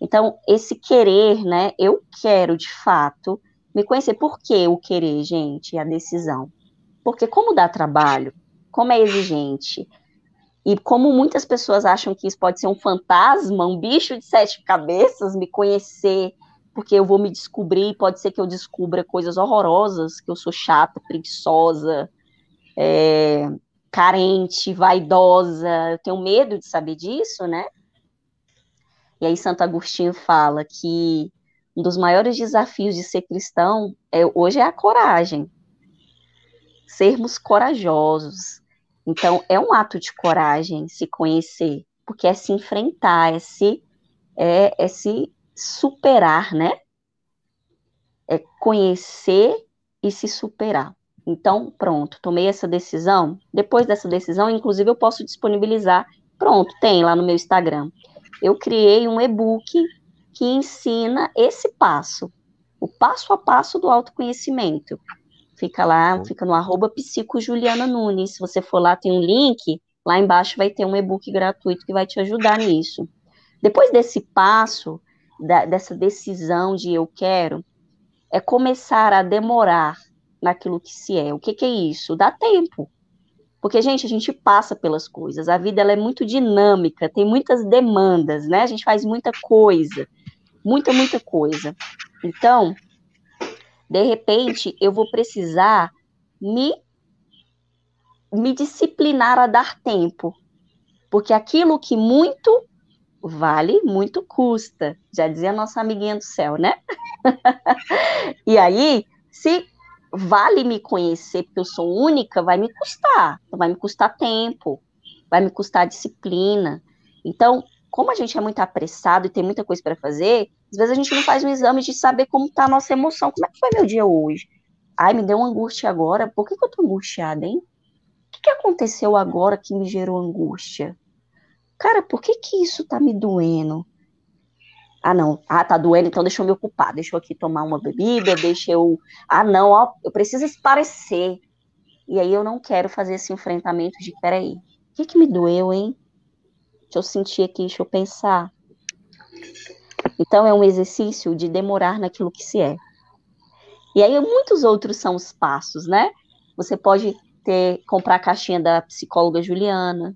Speaker 3: Então, esse querer, né? Eu quero, de fato, me conhecer. Por que o querer, gente? A decisão. Porque como dá trabalho, como é exigente, e como muitas pessoas acham que isso pode ser um fantasma, um bicho de sete cabeças, me conhecer, porque eu vou me descobrir, pode ser que eu descubra coisas horrorosas, que eu sou chata, preguiçosa, é, carente, vaidosa, eu tenho medo de saber disso, né? E aí Santo Agostinho fala que um dos maiores desafios de ser cristão é, hoje é a coragem. Sermos corajosos. Então, é um ato de coragem se conhecer, porque é se enfrentar, é se, é, é se superar, né? É conhecer e se superar. Então, pronto, tomei essa decisão. Depois dessa decisão, inclusive, eu posso disponibilizar. Pronto, tem lá no meu Instagram. Eu criei um e-book que ensina esse passo, o passo a passo do autoconhecimento. Fica lá, fica no arroba psicojuliana Nunes. Se você for lá, tem um link. Lá embaixo vai ter um e-book gratuito que vai te ajudar nisso. Depois desse passo, da, dessa decisão de eu quero, é começar a demorar naquilo que se é. O que, que é isso? Dá tempo. Porque, gente, a gente passa pelas coisas. A vida ela é muito dinâmica, tem muitas demandas, né? A gente faz muita coisa. Muita, muita coisa. Então, de repente, eu vou precisar me, me disciplinar a dar tempo. Porque aquilo que muito vale muito custa, já dizia nossa amiguinha do céu, né? e aí, se vale me conhecer porque eu sou única, vai me custar, vai me custar tempo, vai me custar disciplina. Então, como a gente é muito apressado e tem muita coisa para fazer, às vezes a gente não faz um exame de saber como está a nossa emoção. Como é que foi meu dia hoje? Ai, me deu uma angústia agora. Por que, que eu tô angustiada, hein? O que, que aconteceu agora que me gerou angústia? Cara, por que que isso tá me doendo? Ah, não. Ah, tá doendo, então deixa eu me ocupar. Deixa eu aqui tomar uma bebida, deixa eu. Ah, não, ó, eu preciso esparecer. E aí eu não quero fazer esse enfrentamento de, peraí, o que que me doeu, hein? Deixa eu sentir aqui, deixa eu pensar. Então é um exercício de demorar naquilo que se é. E aí muitos outros são os passos, né? Você pode ter comprar a caixinha da psicóloga Juliana,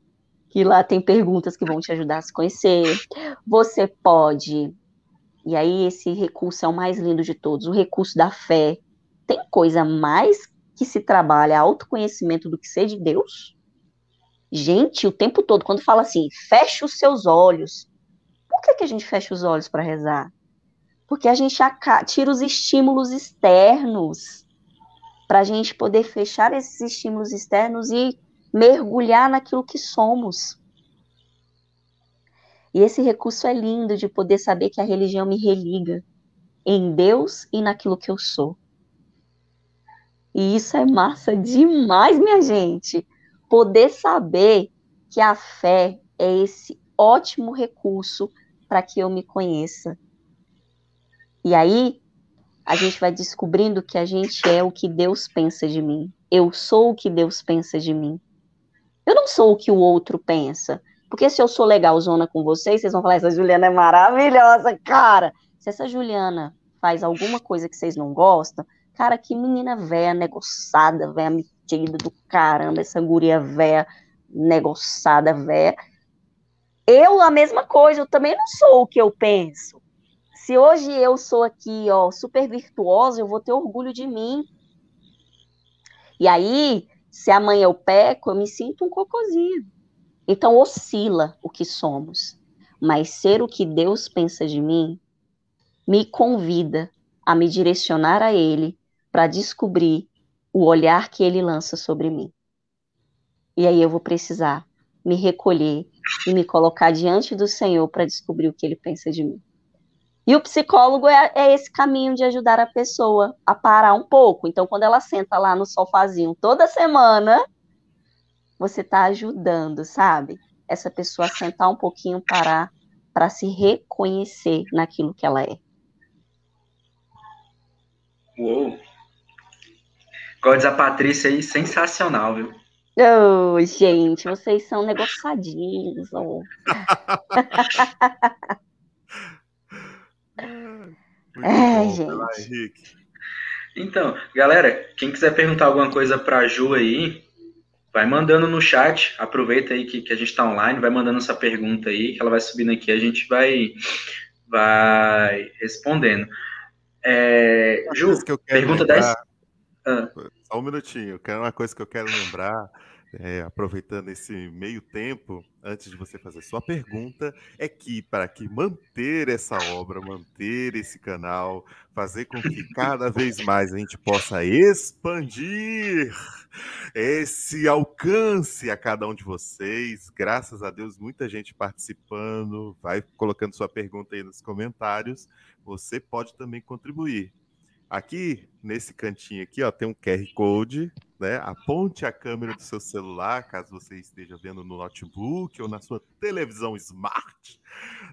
Speaker 3: que lá tem perguntas que vão te ajudar a se conhecer. Você pode, e aí esse recurso é o mais lindo de todos, o recurso da fé. Tem coisa mais que se trabalha autoconhecimento do que ser de Deus? Gente, o tempo todo, quando fala assim, fecha os seus olhos. Por que, que a gente fecha os olhos para rezar? Porque a gente tira os estímulos externos para a gente poder fechar esses estímulos externos e mergulhar naquilo que somos. E esse recurso é lindo de poder saber que a religião me religa em Deus e naquilo que eu sou. E isso é massa demais, minha gente. poder saber que a fé é esse ótimo recurso para que eu me conheça. E aí, a gente vai descobrindo que a gente é o que Deus pensa de mim. Eu sou o que Deus pensa de mim. Eu não sou o que o outro pensa. Porque se eu sou legalzona com vocês, vocês vão falar: essa Juliana é maravilhosa, cara. Se essa Juliana faz alguma coisa que vocês não gostam, cara, que menina véia, negociada, véia metida do caramba, essa guria véia, negociada, véia. Eu, a mesma coisa, eu também não sou o que eu penso. Se hoje eu sou aqui, ó, super virtuosa, eu vou ter orgulho de mim. E aí, se amanhã eu peco, eu me sinto um cocôzinho. Então oscila o que somos. Mas ser o que Deus pensa de mim me convida a me direcionar a Ele para descobrir o olhar que Ele lança sobre mim. E aí eu vou precisar me recolher e me colocar diante do Senhor para descobrir o que Ele pensa de mim. E o psicólogo é, é, esse caminho de ajudar a pessoa a parar um pouco. Então, quando ela senta lá no sofazinho toda semana, você está ajudando, sabe? Essa pessoa a sentar um pouquinho, parar, para se reconhecer naquilo que ela é.
Speaker 1: Uou! Diz a Patrícia aí, sensacional, viu?
Speaker 3: Oh, gente, vocês são negociadinhos. Oh. é, gente.
Speaker 1: Então, galera, quem quiser perguntar alguma coisa para Ju aí, vai mandando no chat. Aproveita aí que, que a gente está online, vai mandando essa pergunta aí, que ela vai subindo aqui, a gente vai, vai respondendo. É, Ju, pergunta lembrar, 10.
Speaker 2: Ah. Só um minutinho, quero uma coisa que eu quero lembrar é, aproveitando esse meio tempo, antes de você fazer sua pergunta, é que para que manter essa obra, manter esse canal, fazer com que cada vez mais a gente possa expandir esse alcance a cada um de vocês. Graças a Deus, muita gente participando, vai colocando sua pergunta aí nos comentários. Você pode também contribuir. Aqui, nesse cantinho aqui, ó, tem um QR Code, né? Aponte a câmera do seu celular, caso você esteja vendo no notebook ou na sua televisão smart,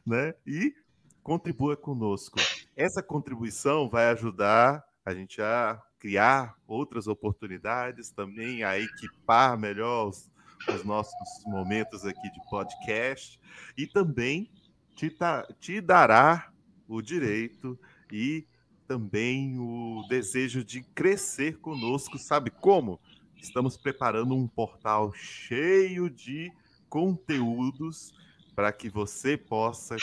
Speaker 2: né? E contribua conosco. Essa contribuição vai ajudar a gente a criar outras oportunidades, também a equipar melhor os, os nossos momentos aqui de podcast e também te, te dará o direito e também o desejo de crescer conosco, sabe como? Estamos preparando um portal cheio de conteúdos para que você possa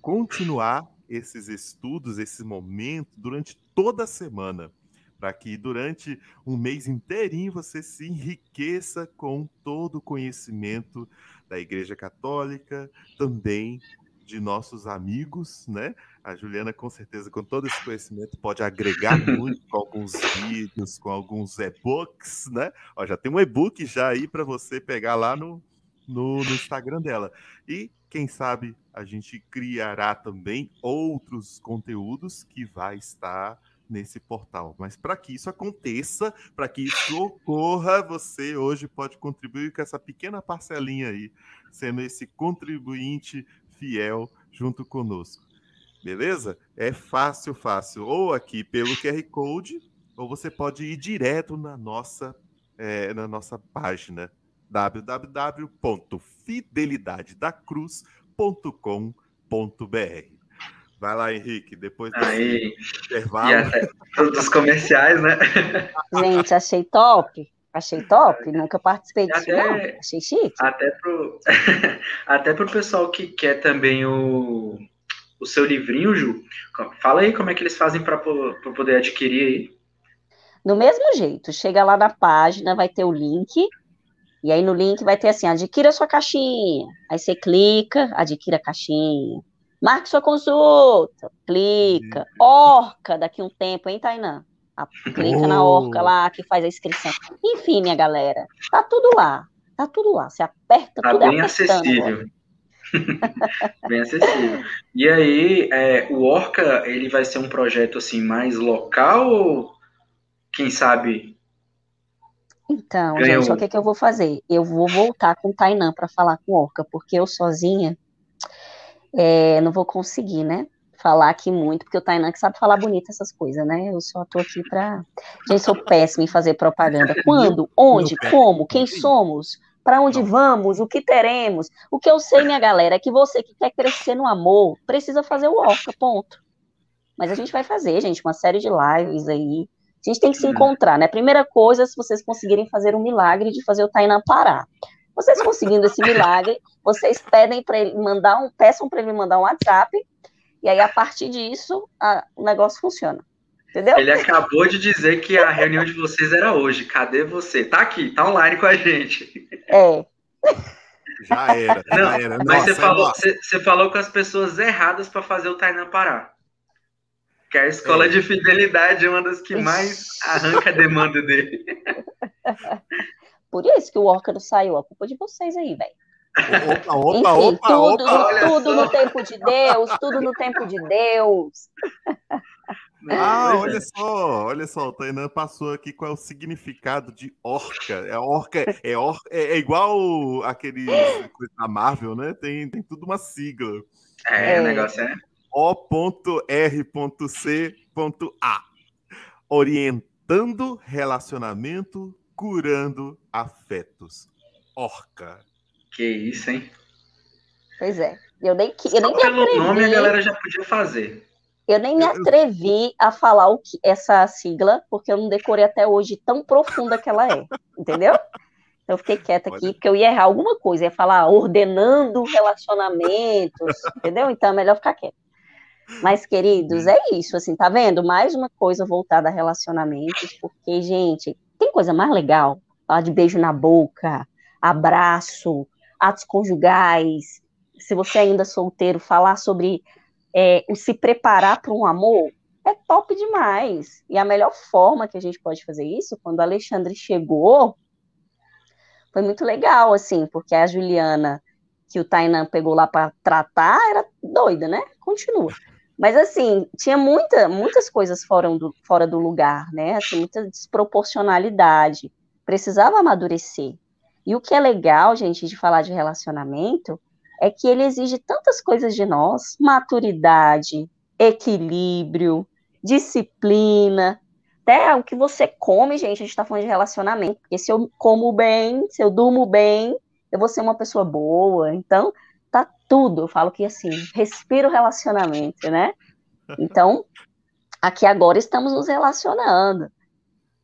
Speaker 2: continuar esses estudos, esse momento durante toda a semana, para que durante um mês inteirinho você se enriqueça com todo o conhecimento da Igreja Católica, também de nossos amigos, né? A Juliana, com certeza, com todo esse conhecimento, pode agregar muito com alguns vídeos, com alguns e-books, né? Ó, já tem um e-book já aí para você pegar lá no, no, no Instagram dela. E quem sabe a gente criará também outros conteúdos que vai estar nesse portal. Mas para que isso aconteça, para que isso ocorra, você hoje pode contribuir com essa pequena parcelinha aí, sendo esse contribuinte fiel junto conosco. Beleza? É fácil, fácil. Ou aqui pelo QR Code, ou você pode ir direto na nossa, é, na nossa página www.fidelidadedacruz.com.br. Vai lá, Henrique, depois
Speaker 1: Aí. intervalo. E até todos os comerciais, né?
Speaker 3: Gente, achei top. Achei top, nunca participei disso, até, não. Achei chique.
Speaker 1: Até pro, até pro pessoal que quer também o, o seu livrinho, Ju, fala aí como é que eles fazem para poder adquirir aí.
Speaker 3: Do mesmo jeito, chega lá na página, vai ter o link, e aí no link vai ter assim, adquira sua caixinha. Aí você clica, adquira a caixinha. Marque sua consulta, clica. Orca daqui um tempo, hein, Tainã? A, clica oh. na orca lá que faz a inscrição. Enfim, minha galera, tá tudo lá. Tá tudo lá. Você aperta
Speaker 1: tá
Speaker 3: tudo
Speaker 1: bem acessível. bem acessível. E aí, é, o Orca, ele vai ser um projeto assim mais local ou quem sabe
Speaker 3: Então, Ganhou. gente, o que, é que eu vou fazer? Eu vou voltar com o Tainan para falar com Orca, porque eu sozinha é, não vou conseguir, né? Falar aqui muito, porque o Tainan que sabe falar bonito essas coisas, né? Eu só tô aqui para. Gente, sou péssima em fazer propaganda. Quando? Onde? Como? Quem somos? Para onde vamos? O que teremos? O que eu sei, minha galera, é que você que quer crescer no amor precisa fazer o Orca, ponto. Mas a gente vai fazer, gente, uma série de lives aí a gente tem que se uhum. encontrar, né? Primeira coisa, se vocês conseguirem fazer um milagre de fazer o Tainan parar. Vocês conseguindo esse milagre, vocês pedem para ele mandar um, peçam para ele mandar um WhatsApp, e aí a partir disso a, o negócio funciona. Entendeu?
Speaker 1: Ele acabou de dizer que a reunião de vocês era hoje. Cadê você? Tá aqui, tá online com a gente.
Speaker 3: É.
Speaker 2: Já era,
Speaker 1: Não,
Speaker 2: já era.
Speaker 1: Mas nossa, você, falou, você, você, falou com as pessoas erradas para fazer o Tainan parar. Que a escola é. de fidelidade é uma das que mais arranca a demanda dele.
Speaker 3: Por isso que o Orca não saiu, a culpa de vocês aí, velho.
Speaker 2: Opa, opa, Enfim, opa,
Speaker 3: tudo,
Speaker 2: opa,
Speaker 3: tudo no tempo de Deus, tudo no tempo de Deus.
Speaker 2: Ah, olha só, olha só, o Tainan passou aqui qual é o significado de orca. É orca, é, or, é, é igual aquele coisa da Marvel, né? Tem, tem tudo uma sigla.
Speaker 1: É, é. o negócio é
Speaker 2: O.R.C.A. Orientando relacionamento, curando afetos. Orca.
Speaker 1: Que isso, hein?
Speaker 3: Pois é. Eu nem, eu nem
Speaker 1: pelo atrevi, nome a galera já podia fazer.
Speaker 3: Eu nem me atrevi a falar o que, essa sigla, porque eu não decorei até hoje tão profunda que ela é. Entendeu? Então eu fiquei quieta aqui, porque eu ia errar alguma coisa, ia falar ordenando relacionamentos, entendeu? Então é melhor ficar quieto. Mas, queridos, é isso, assim, tá vendo? Mais uma coisa voltada a relacionamentos, porque, gente, tem coisa mais legal? Falar de beijo na boca, abraço, atos conjugais. Se você ainda é solteiro, falar sobre é, o se preparar para um amor é top demais. E a melhor forma que a gente pode fazer isso, quando o Alexandre chegou, foi muito legal, assim, porque a Juliana, que o Tainan pegou lá para tratar, era doida, né? Continua. Mas assim, tinha muita, muitas coisas fora do, fora do lugar, né? Assim, muita desproporcionalidade. Precisava amadurecer. E o que é legal, gente, de falar de relacionamento é que ele exige tantas coisas de nós: maturidade, equilíbrio, disciplina. Até o que você come, gente, a gente está falando de relacionamento. Porque se eu como bem, se eu durmo bem, eu vou ser uma pessoa boa. Então, tá tudo. Eu falo que assim, respiro relacionamento, né? Então, aqui agora estamos nos relacionando.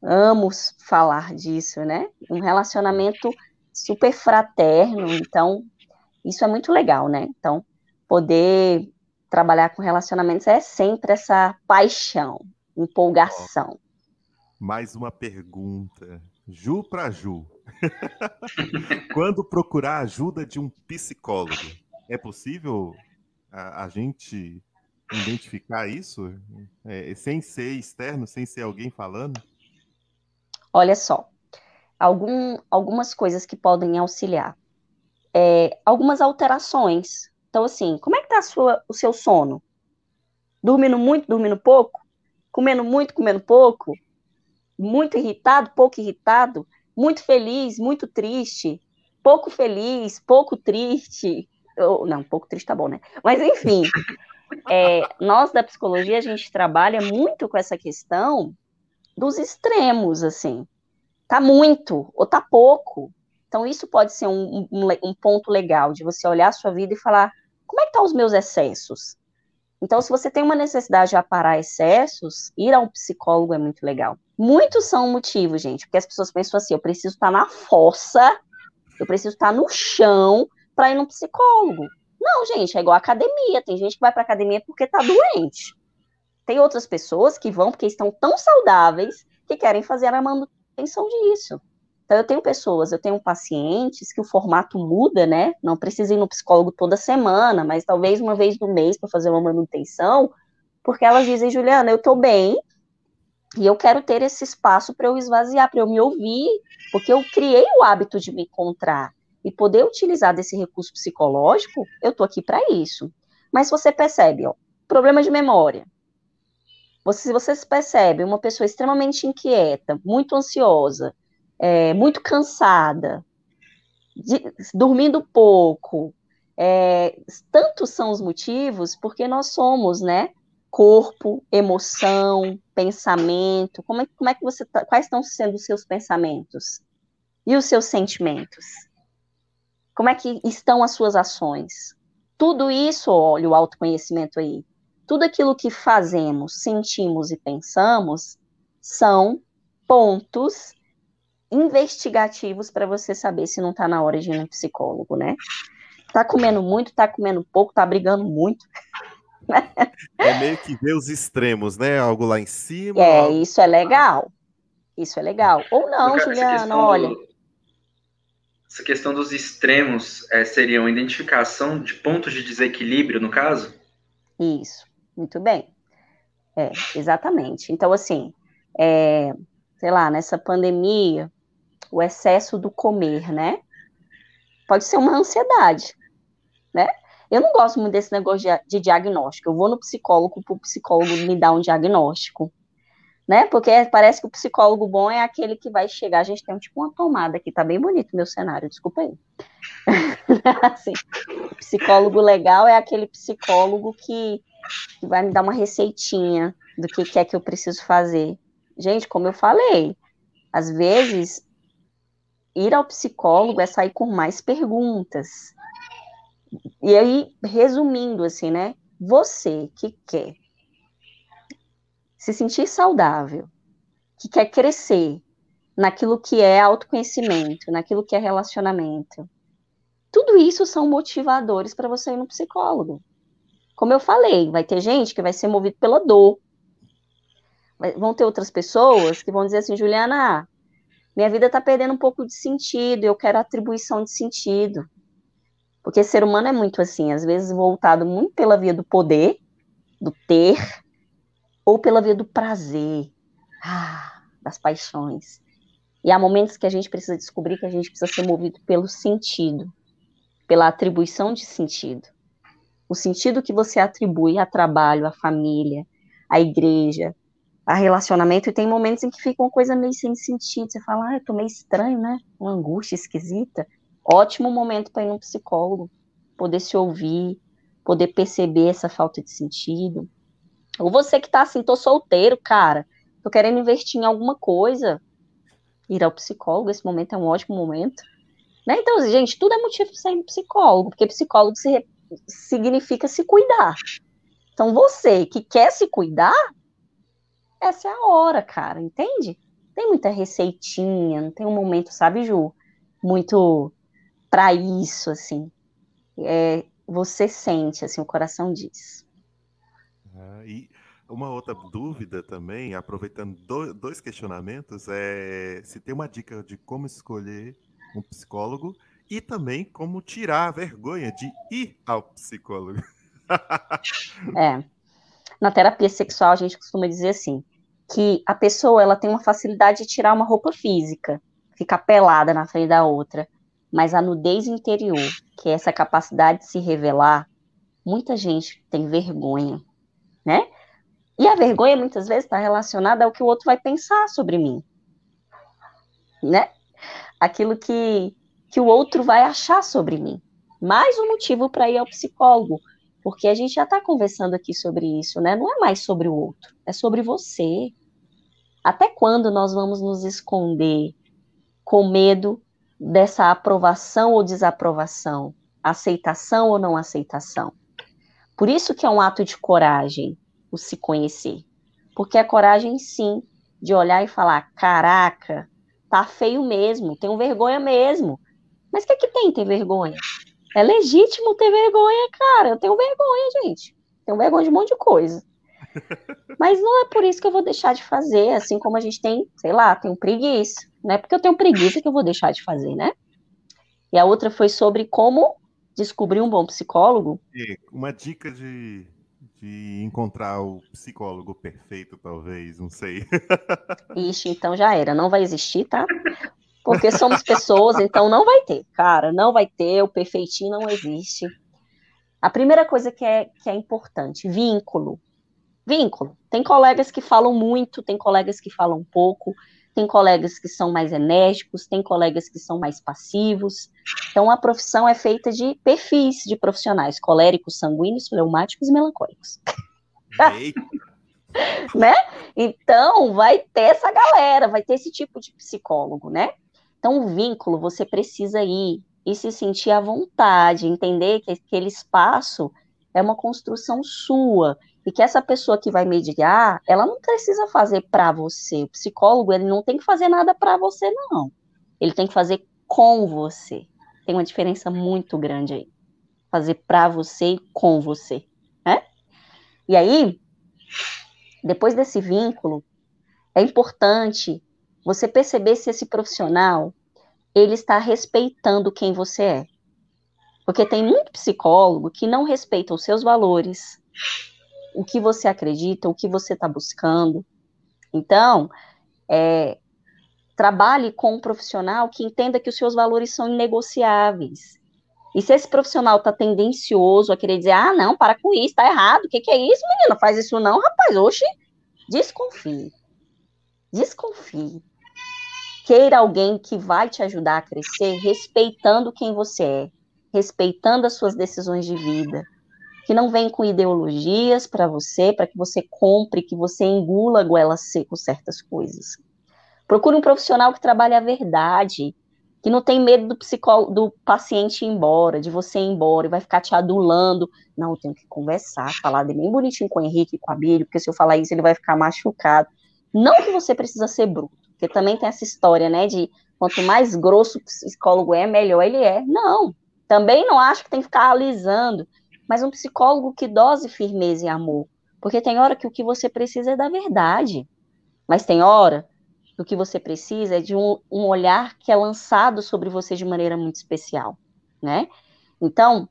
Speaker 3: Amo falar disso, né? Um relacionamento super fraterno, então isso é muito legal, né? Então, poder trabalhar com relacionamentos é sempre essa paixão, empolgação.
Speaker 2: Mais uma pergunta. Ju para Ju. Quando procurar ajuda de um psicólogo, é possível a, a gente identificar isso é, sem ser externo, sem ser alguém falando?
Speaker 3: Olha só, algum, algumas coisas que podem auxiliar. É, algumas alterações. Então, assim, como é que tá sua, o seu sono? Dormindo muito, dormindo pouco? Comendo muito, comendo pouco? Muito irritado, pouco irritado? Muito feliz, muito triste? Pouco feliz, pouco triste? Ou, não, pouco triste tá bom, né? Mas, enfim, é, nós da psicologia, a gente trabalha muito com essa questão dos extremos, assim. Tá muito ou tá pouco. Então, isso pode ser um, um, um ponto legal de você olhar a sua vida e falar: como é que estão tá os meus excessos? Então, se você tem uma necessidade de aparar excessos, ir a um psicólogo é muito legal. Muitos são motivos, gente, porque as pessoas pensam assim: eu preciso estar na fossa, eu preciso estar no chão para ir no psicólogo. Não, gente, é igual academia. Tem gente que vai para academia porque está doente. Tem outras pessoas que vão porque estão tão saudáveis que querem fazer a manutenção disso. Então, eu tenho pessoas, eu tenho pacientes que o formato muda, né? Não precisa ir no psicólogo toda semana, mas talvez uma vez no mês para fazer uma manutenção, porque elas dizem, Juliana, eu estou bem e eu quero ter esse espaço para eu esvaziar, para eu me ouvir, porque eu criei o hábito de me encontrar e poder utilizar desse recurso psicológico, eu estou aqui para isso. Mas você percebe, ó, problema de memória. Você, se você percebe uma pessoa extremamente inquieta, muito ansiosa, é, muito cansada, de, dormindo pouco. É, tantos são os motivos porque nós somos, né? Corpo, emoção, pensamento. Como é, como é que você tá, quais estão sendo os seus pensamentos e os seus sentimentos? Como é que estão as suas ações? Tudo isso, olha o autoconhecimento aí. Tudo aquilo que fazemos, sentimos e pensamos são pontos investigativos para você saber se não está na hora de ir no psicólogo, né? Tá comendo muito, tá comendo pouco, tá brigando muito.
Speaker 2: É meio que ver os extremos, né? Algo lá em cima.
Speaker 3: É,
Speaker 2: algo...
Speaker 3: isso é legal. Isso é legal. Ou não, Juliana, olha. Do,
Speaker 1: essa questão dos extremos é, seria uma identificação de pontos de desequilíbrio, no caso?
Speaker 3: Isso, muito bem. É, exatamente. Então, assim, é, sei lá, nessa pandemia, o excesso do comer, né? Pode ser uma ansiedade, né? Eu não gosto muito desse negócio de, de diagnóstico. Eu vou no psicólogo para o psicólogo me dar um diagnóstico, né? Porque parece que o psicólogo bom é aquele que vai chegar. A gente tem tipo uma tomada aqui, tá bem bonito meu cenário, desculpa aí. assim, o psicólogo legal é aquele psicólogo que, que vai me dar uma receitinha do que, que é que eu preciso fazer. Gente, como eu falei, às vezes ir ao psicólogo é sair com mais perguntas. E aí, resumindo assim, né? Você que quer se sentir saudável, que quer crescer naquilo que é autoconhecimento, naquilo que é relacionamento, tudo isso são motivadores para você ir no psicólogo. Como eu falei, vai ter gente que vai ser movido pela dor. Vão ter outras pessoas que vão dizer assim, Juliana, minha vida está perdendo um pouco de sentido, eu quero atribuição de sentido. Porque ser humano é muito assim, às vezes voltado muito pela via do poder, do ter, ou pela via do prazer, ah, das paixões. E há momentos que a gente precisa descobrir que a gente precisa ser movido pelo sentido, pela atribuição de sentido. O sentido que você atribui a trabalho, à família, à igreja, a relacionamento, e tem momentos em que fica uma coisa meio sem sentido. Você fala, ah, eu tô meio estranho, né? Uma angústia esquisita. Ótimo momento para ir num psicólogo, poder se ouvir, poder perceber essa falta de sentido. Ou você que tá assim, tô solteiro, cara, tô querendo investir em alguma coisa, ir ao psicólogo, esse momento é um ótimo momento. Né? Então, gente, tudo é motivo para ser psicólogo, porque psicólogo se, significa se cuidar. Então, você que quer se cuidar, essa é a hora, cara, entende? Tem muita receitinha, não tem um momento, sabe, Ju, muito para isso, assim. É, você sente, assim, o coração diz.
Speaker 2: Ah, e uma outra dúvida também, aproveitando do, dois questionamentos, é se tem uma dica de como escolher um psicólogo e também como tirar a vergonha de ir ao psicólogo.
Speaker 3: é. Na terapia sexual, a gente costuma dizer assim, que a pessoa ela tem uma facilidade de tirar uma roupa física, ficar pelada na frente da outra, mas a nudez interior, que é essa capacidade de se revelar, muita gente tem vergonha, né? E a vergonha muitas vezes está relacionada ao que o outro vai pensar sobre mim, né? Aquilo que, que o outro vai achar sobre mim. Mais um motivo para ir ao psicólogo, porque a gente já está conversando aqui sobre isso, né? Não é mais sobre o outro, é sobre você. Até quando nós vamos nos esconder com medo dessa aprovação ou desaprovação, aceitação ou não aceitação? Por isso que é um ato de coragem o se conhecer. Porque é coragem, sim, de olhar e falar: caraca, tá feio mesmo, tenho vergonha mesmo. Mas o que, é que tem ter vergonha? É legítimo ter vergonha, cara. Eu tenho vergonha, gente. Tenho vergonha de um monte de coisa. Mas não é por isso que eu vou deixar de fazer, assim como a gente tem, sei lá, tem preguiça. Não é porque eu tenho preguiça que eu vou deixar de fazer, né? E a outra foi sobre como descobrir um bom psicólogo.
Speaker 2: Uma dica de, de encontrar o psicólogo perfeito, talvez, não sei.
Speaker 3: Ixi, então já era, não vai existir, tá? Porque somos pessoas, então não vai ter, cara, não vai ter, o perfeitinho não existe. A primeira coisa que é, que é importante, vínculo. Vínculo. Tem colegas que falam muito, tem colegas que falam pouco, tem colegas que são mais enérgicos, tem colegas que são mais passivos. Então, a profissão é feita de perfis de profissionais: coléricos, sanguíneos, fleumáticos e melancólicos. né? Então, vai ter essa galera, vai ter esse tipo de psicólogo, né? Então, o vínculo, você precisa ir e se sentir à vontade, entender que aquele espaço é uma construção sua e que essa pessoa que vai mediar, ela não precisa fazer para você. O psicólogo, ele não tem que fazer nada para você, não. Ele tem que fazer com você. Tem uma diferença muito grande aí. Fazer para você e com você, né? E aí, depois desse vínculo, é importante você perceber se esse profissional ele está respeitando quem você é. Porque tem muito psicólogo que não respeita os seus valores, o que você acredita, o que você está buscando. Então, é, trabalhe com um profissional que entenda que os seus valores são inegociáveis. E se esse profissional está tendencioso a querer dizer, ah, não, para com isso, está errado, o que, que é isso, menina? Faz isso não, rapaz, oxe, desconfie. Desconfie. Queira alguém que vai te ajudar a crescer respeitando quem você é, respeitando as suas decisões de vida, que não vem com ideologias para você, para que você compre, que você engula a goela seco certas coisas. Procure um profissional que trabalhe a verdade, que não tem medo do psicólogo, do paciente ir embora, de você ir embora, e vai ficar te adulando. Não, eu tenho que conversar, falar bem bonitinho com o Henrique com a Bíblia, porque se eu falar isso, ele vai ficar machucado. Não que você precisa ser bruto, porque também tem essa história, né, de quanto mais grosso o psicólogo é, melhor ele é. Não, também não acho que tem que ficar alisando mas um psicólogo que dose firmeza e amor. Porque tem hora que o que você precisa é da verdade, mas tem hora que o que você precisa é de um, um olhar que é lançado sobre você de maneira muito especial, né? Então,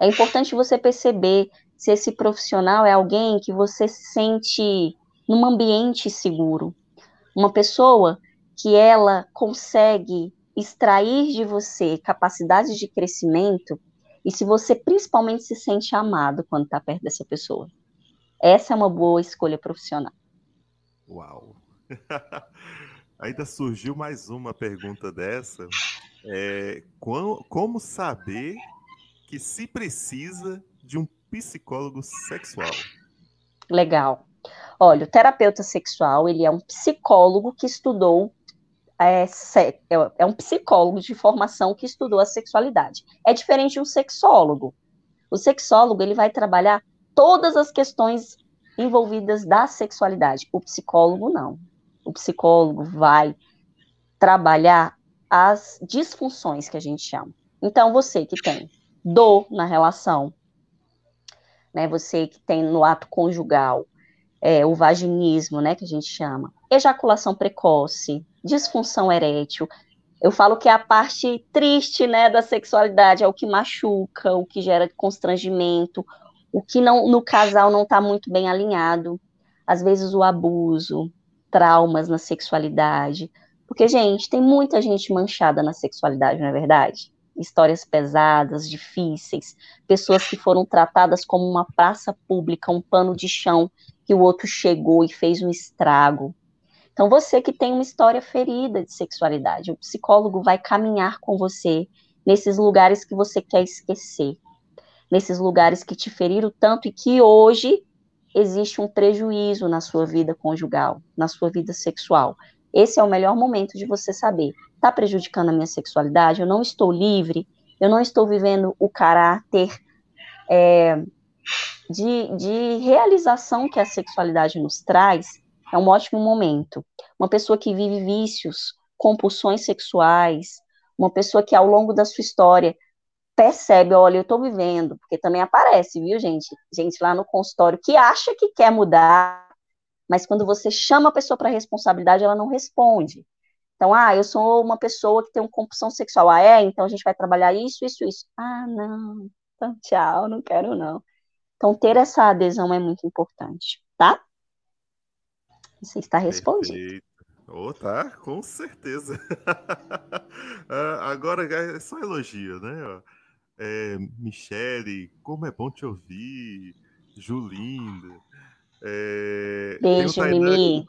Speaker 3: é importante você perceber se esse profissional é alguém que você se sente num ambiente seguro, uma pessoa que ela consegue extrair de você capacidades de crescimento e se você principalmente se sente amado quando está perto dessa pessoa. Essa é uma boa escolha profissional.
Speaker 2: Uau! Ainda surgiu mais uma pergunta dessa. É, como saber que se precisa de um psicólogo sexual?
Speaker 3: Legal. Olha, o terapeuta sexual, ele é um psicólogo que estudou é, é, é um psicólogo de formação que estudou a sexualidade. É diferente de um sexólogo. O sexólogo ele vai trabalhar todas as questões envolvidas da sexualidade. O psicólogo não. O psicólogo vai trabalhar as disfunções que a gente chama. Então, você que tem dor na relação, né, você que tem no ato conjugal, é, o vaginismo, né, que a gente chama, ejaculação precoce, disfunção erétil. Eu falo que é a parte triste, né, da sexualidade, é o que machuca, o que gera constrangimento, o que não no casal não está muito bem alinhado. Às vezes o abuso, traumas na sexualidade. Porque, gente, tem muita gente manchada na sexualidade, não é verdade? Histórias pesadas, difíceis, pessoas que foram tratadas como uma praça pública, um pano de chão, que o outro chegou e fez um estrago. Então, você que tem uma história ferida de sexualidade, o psicólogo vai caminhar com você nesses lugares que você quer esquecer, nesses lugares que te feriram tanto e que hoje existe um prejuízo na sua vida conjugal, na sua vida sexual. Esse é o melhor momento de você saber: está prejudicando a minha sexualidade? Eu não estou livre? Eu não estou vivendo o caráter é, de, de realização que a sexualidade nos traz? é um ótimo momento. Uma pessoa que vive vícios, compulsões sexuais, uma pessoa que ao longo da sua história percebe, olha, eu estou vivendo, porque também aparece, viu, gente? Gente lá no consultório que acha que quer mudar, mas quando você chama a pessoa para responsabilidade, ela não responde. Então, ah, eu sou uma pessoa que tem uma compulsão sexual. Ah, é? Então a gente vai trabalhar isso, isso, isso. Ah, não. Então, tchau, não quero não. Então, ter essa adesão é muito importante, tá? Você está respondido.
Speaker 2: Oh, tá, com certeza. Ah, agora é só elogio, né? É, Michele, como é bom te ouvir. Julinda. É,
Speaker 3: Beijo, Mimi.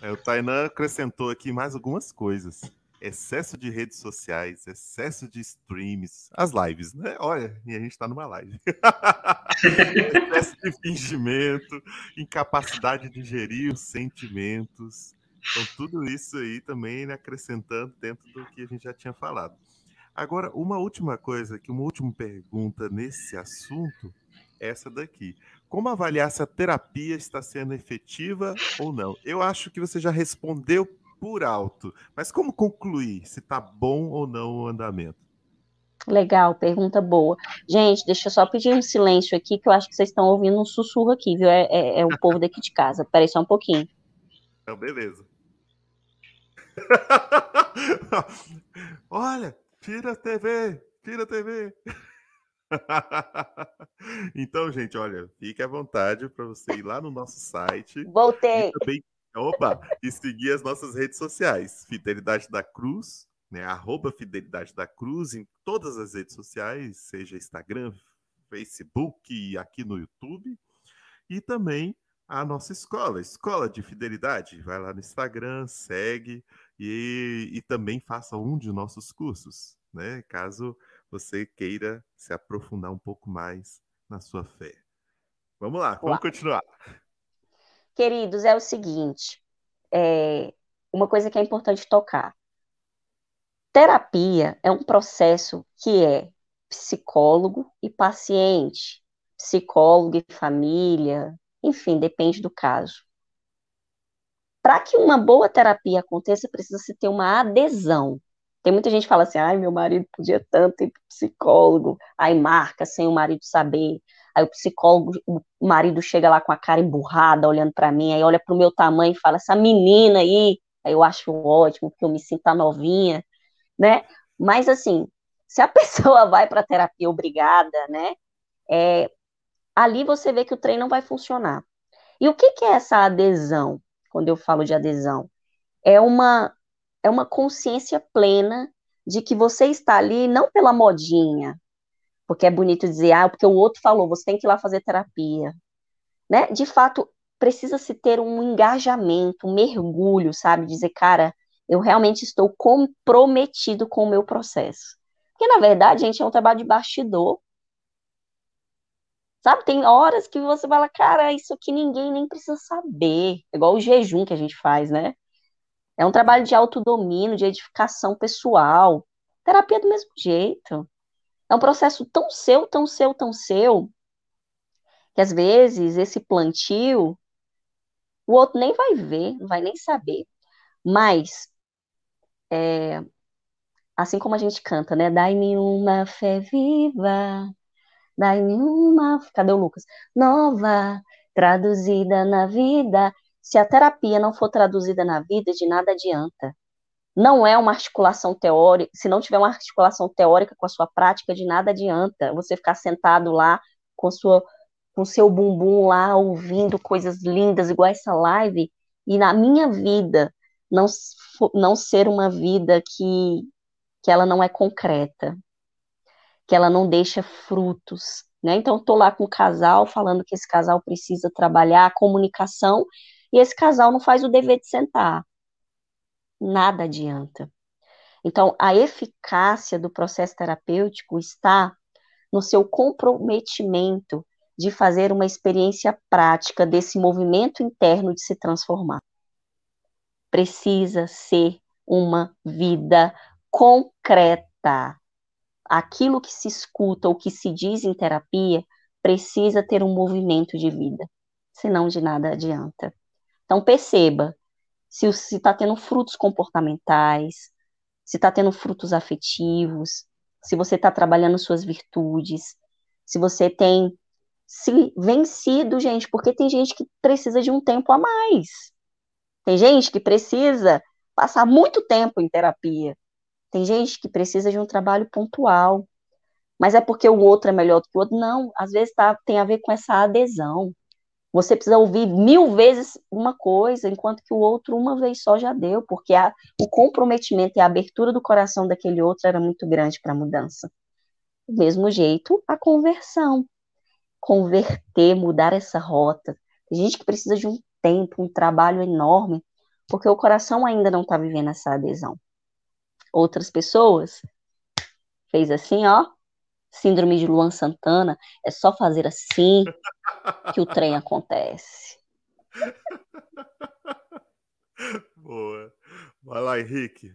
Speaker 2: É, o Tainan acrescentou aqui mais algumas coisas. Excesso de redes sociais, excesso de streams, as lives, né? Olha, e a gente está numa live. excesso de fingimento, incapacidade de gerir os sentimentos. Então, tudo isso aí também né, acrescentando dentro do que a gente já tinha falado. Agora, uma última coisa, que uma última pergunta nesse assunto, é essa daqui. Como avaliar se a terapia está sendo efetiva ou não? Eu acho que você já respondeu por alto, mas como concluir se está bom ou não o andamento?
Speaker 3: Legal, pergunta boa. Gente, deixa eu só pedir um silêncio aqui, que eu acho que vocês estão ouvindo um sussurro aqui, viu? É, é, é o povo daqui de casa. Peraí só um pouquinho.
Speaker 2: Então, beleza. Olha, tira a TV, tira a TV. então, gente, olha, fique à vontade para você ir lá no nosso site.
Speaker 3: Voltei.
Speaker 2: E também, opa, e seguir as nossas redes sociais. Fidelidade da Cruz, né? Arroba Fidelidade da Cruz em todas as redes sociais, seja Instagram, Facebook e aqui no YouTube. E também a nossa escola, Escola de Fidelidade. Vai lá no Instagram, segue e, e também faça um de nossos cursos, né? Caso você queira se aprofundar um pouco mais na sua fé. Vamos lá, vamos Uau. continuar.
Speaker 3: Queridos, é o seguinte: é uma coisa que é importante tocar. Terapia é um processo que é psicólogo e paciente, psicólogo e família, enfim, depende do caso. Para que uma boa terapia aconteça, precisa se ter uma adesão. Tem muita gente que fala assim, ai, meu marido podia tanto ir para psicólogo, aí marca sem o marido saber, aí o psicólogo, o marido chega lá com a cara emburrada, olhando para mim, aí olha para o meu tamanho e fala, essa menina aí, aí eu acho ótimo, porque eu me sinto novinha, né? Mas assim, se a pessoa vai para terapia obrigada, né, é, ali você vê que o trem não vai funcionar. E o que, que é essa adesão? Quando eu falo de adesão, é uma é uma consciência plena de que você está ali não pela modinha, porque é bonito dizer, ah, porque o outro falou, você tem que ir lá fazer terapia. Né? De fato, precisa se ter um engajamento, um mergulho, sabe? Dizer, cara, eu realmente estou comprometido com o meu processo. Porque, na verdade, gente, é um trabalho de bastidor. Sabe, tem horas que você fala, cara, isso aqui ninguém nem precisa saber. É igual o jejum que a gente faz, né? É um trabalho de autodomínio, de edificação pessoal. Terapia do mesmo jeito. É um processo tão seu, tão seu, tão seu, que às vezes esse plantio o outro nem vai ver, não vai nem saber. Mas, é, assim como a gente canta, né? Dai-me uma fé viva, dai-me uma. Cadê o Lucas? Nova, traduzida na vida. Se a terapia não for traduzida na vida, de nada adianta. Não é uma articulação teórica, se não tiver uma articulação teórica com a sua prática, de nada adianta você ficar sentado lá com sua com seu bumbum lá ouvindo coisas lindas igual essa live e na minha vida não não ser uma vida que que ela não é concreta, que ela não deixa frutos, né? Então estou lá com o casal falando que esse casal precisa trabalhar a comunicação e esse casal não faz o dever de sentar. Nada adianta. Então, a eficácia do processo terapêutico está no seu comprometimento de fazer uma experiência prática desse movimento interno de se transformar. Precisa ser uma vida concreta. Aquilo que se escuta ou que se diz em terapia precisa ter um movimento de vida, senão de nada adianta. Então, perceba se está tendo frutos comportamentais, se está tendo frutos afetivos, se você está trabalhando suas virtudes, se você tem se vencido, gente, porque tem gente que precisa de um tempo a mais. Tem gente que precisa passar muito tempo em terapia. Tem gente que precisa de um trabalho pontual. Mas é porque o outro é melhor do que o outro? Não, às vezes tá, tem a ver com essa adesão. Você precisa ouvir mil vezes uma coisa, enquanto que o outro uma vez só já deu, porque a, o comprometimento e a abertura do coração daquele outro era muito grande para a mudança. Do mesmo jeito, a conversão. Converter, mudar essa rota. Tem gente que precisa de um tempo, um trabalho enorme, porque o coração ainda não está vivendo essa adesão. Outras pessoas fez assim, ó, síndrome de Luan Santana, é só fazer assim que o trem acontece.
Speaker 2: Boa. Vai lá, Henrique.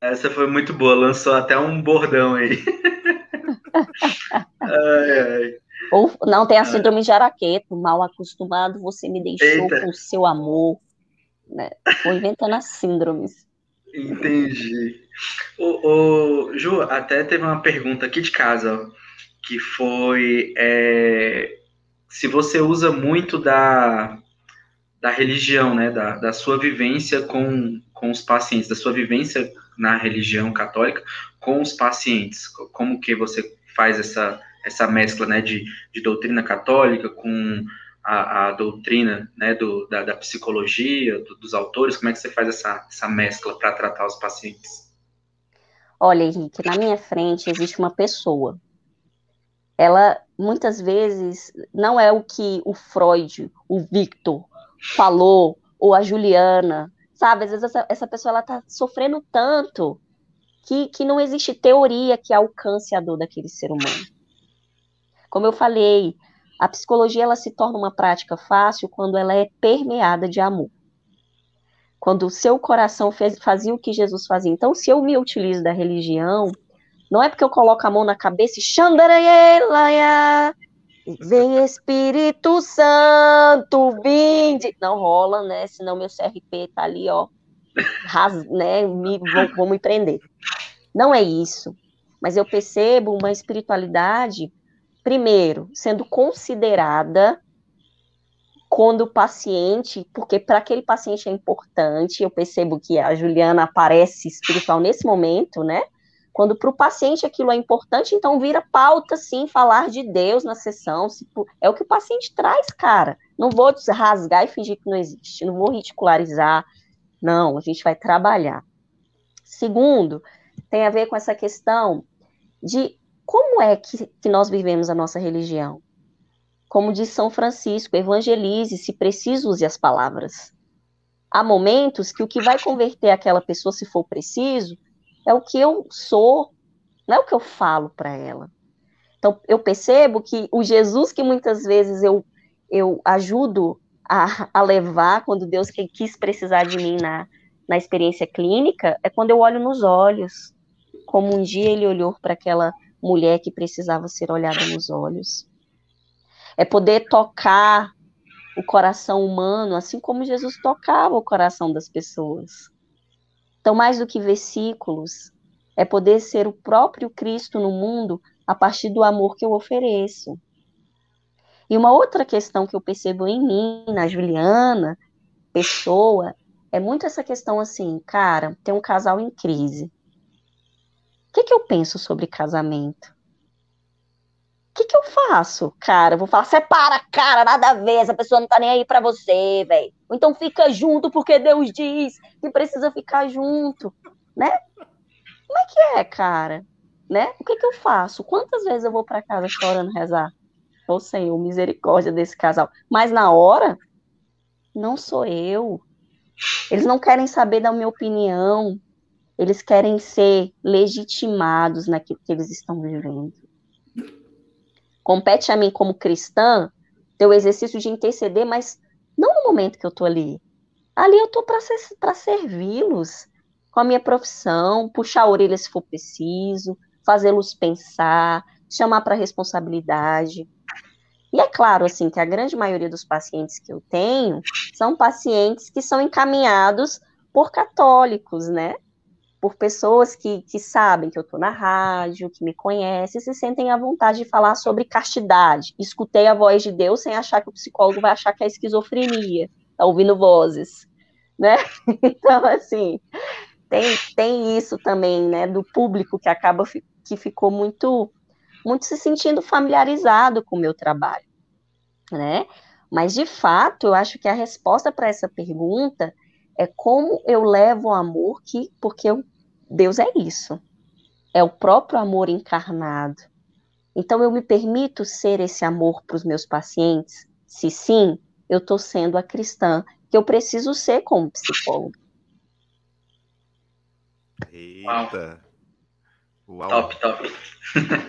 Speaker 1: Essa foi muito boa, lançou até um bordão aí.
Speaker 3: ai, ai. Ou não tem a síndrome de araqueto, mal acostumado, você me deixou Eita. com o seu amor. Né? Vou inventando as síndromes.
Speaker 1: Entendi. O, o, Ju, até teve uma pergunta aqui de casa, que foi é, se você usa muito da, da religião, né, da, da sua vivência com, com os pacientes, da sua vivência na religião católica com os pacientes, como que você faz essa, essa mescla, né, de, de doutrina católica com a, a doutrina né, do, da, da psicologia, do, dos autores? Como é que você faz essa, essa mescla para tratar os pacientes?
Speaker 3: Olha, Henrique, na minha frente existe uma pessoa. Ela, muitas vezes, não é o que o Freud, o Victor, falou, ou a Juliana, sabe? Às vezes essa, essa pessoa ela tá sofrendo tanto que, que não existe teoria que alcance a dor daquele ser humano. Como eu falei, a psicologia ela se torna uma prática fácil quando ela é permeada de amor. Quando o seu coração fez, fazia o que Jesus fazia. Então, se eu me utilizo da religião, não é porque eu coloco a mão na cabeça e vem Espírito Santo, vinde. Não rola, né? Senão meu CRP tá ali, ó, ras, né? Me, vou, vou me prender. Não é isso. Mas eu percebo uma espiritualidade primeiro, sendo considerada quando o paciente, porque para aquele paciente é importante, eu percebo que a Juliana aparece espiritual nesse momento, né? Quando para o paciente aquilo é importante, então vira pauta, sim, falar de Deus na sessão. É o que o paciente traz, cara. Não vou rasgar e fingir que não existe, não vou ridicularizar. Não, a gente vai trabalhar. Segundo, tem a ver com essa questão de como é que, que nós vivemos a nossa religião? Como diz São Francisco, evangelize, se preciso, use as palavras. Há momentos que o que vai converter aquela pessoa, se for preciso, é o que eu sou, não é o que eu falo para ela. Então, eu percebo que o Jesus que muitas vezes eu, eu ajudo a, a levar, quando Deus quis precisar de mim na, na experiência clínica, é quando eu olho nos olhos, como um dia ele olhou para aquela mulher que precisava ser olhada nos olhos. É poder tocar o coração humano, assim como Jesus tocava o coração das pessoas. Então, mais do que versículos, é poder ser o próprio Cristo no mundo a partir do amor que eu ofereço. E uma outra questão que eu percebo em mim, na Juliana, pessoa, é muito essa questão assim, cara, tem um casal em crise que, que eu penso sobre casamento? O que, que eu faço? Cara, eu vou falar, separa, cara, nada a ver, essa pessoa não tá nem aí pra você, velho. Ou então fica junto porque Deus diz que precisa ficar junto, né? Como é que é, cara? Né? O que que eu faço? Quantas vezes eu vou para casa chorando rezar? Ô Senhor, misericórdia desse casal. Mas na hora, não sou eu. Eles não querem saber da minha opinião. Eles querem ser legitimados naquilo que eles estão vivendo. Compete a mim, como cristã, ter o exercício de interceder, mas não no momento que eu estou ali. Ali eu estou para ser, servi-los com a minha profissão, puxar a orelha se for preciso, fazê-los pensar, chamar para responsabilidade. E é claro, assim, que a grande maioria dos pacientes que eu tenho são pacientes que são encaminhados por católicos, né? Por pessoas que, que sabem que eu estou na rádio, que me conhecem, se sentem à vontade de falar sobre castidade. Escutei a voz de Deus sem achar que o psicólogo vai achar que é esquizofrenia, tá ouvindo vozes, né? Então, assim, tem, tem isso também, né, do público que acaba que ficou muito, muito se sentindo familiarizado com o meu trabalho, né? Mas, de fato, eu acho que a resposta para essa pergunta é como eu levo o amor que, porque eu Deus é isso. É o próprio amor encarnado. Então eu me permito ser esse amor para os meus pacientes? Se sim, eu estou sendo a cristã que eu preciso ser como psicólogo.
Speaker 1: Eita! Uau. Top, top.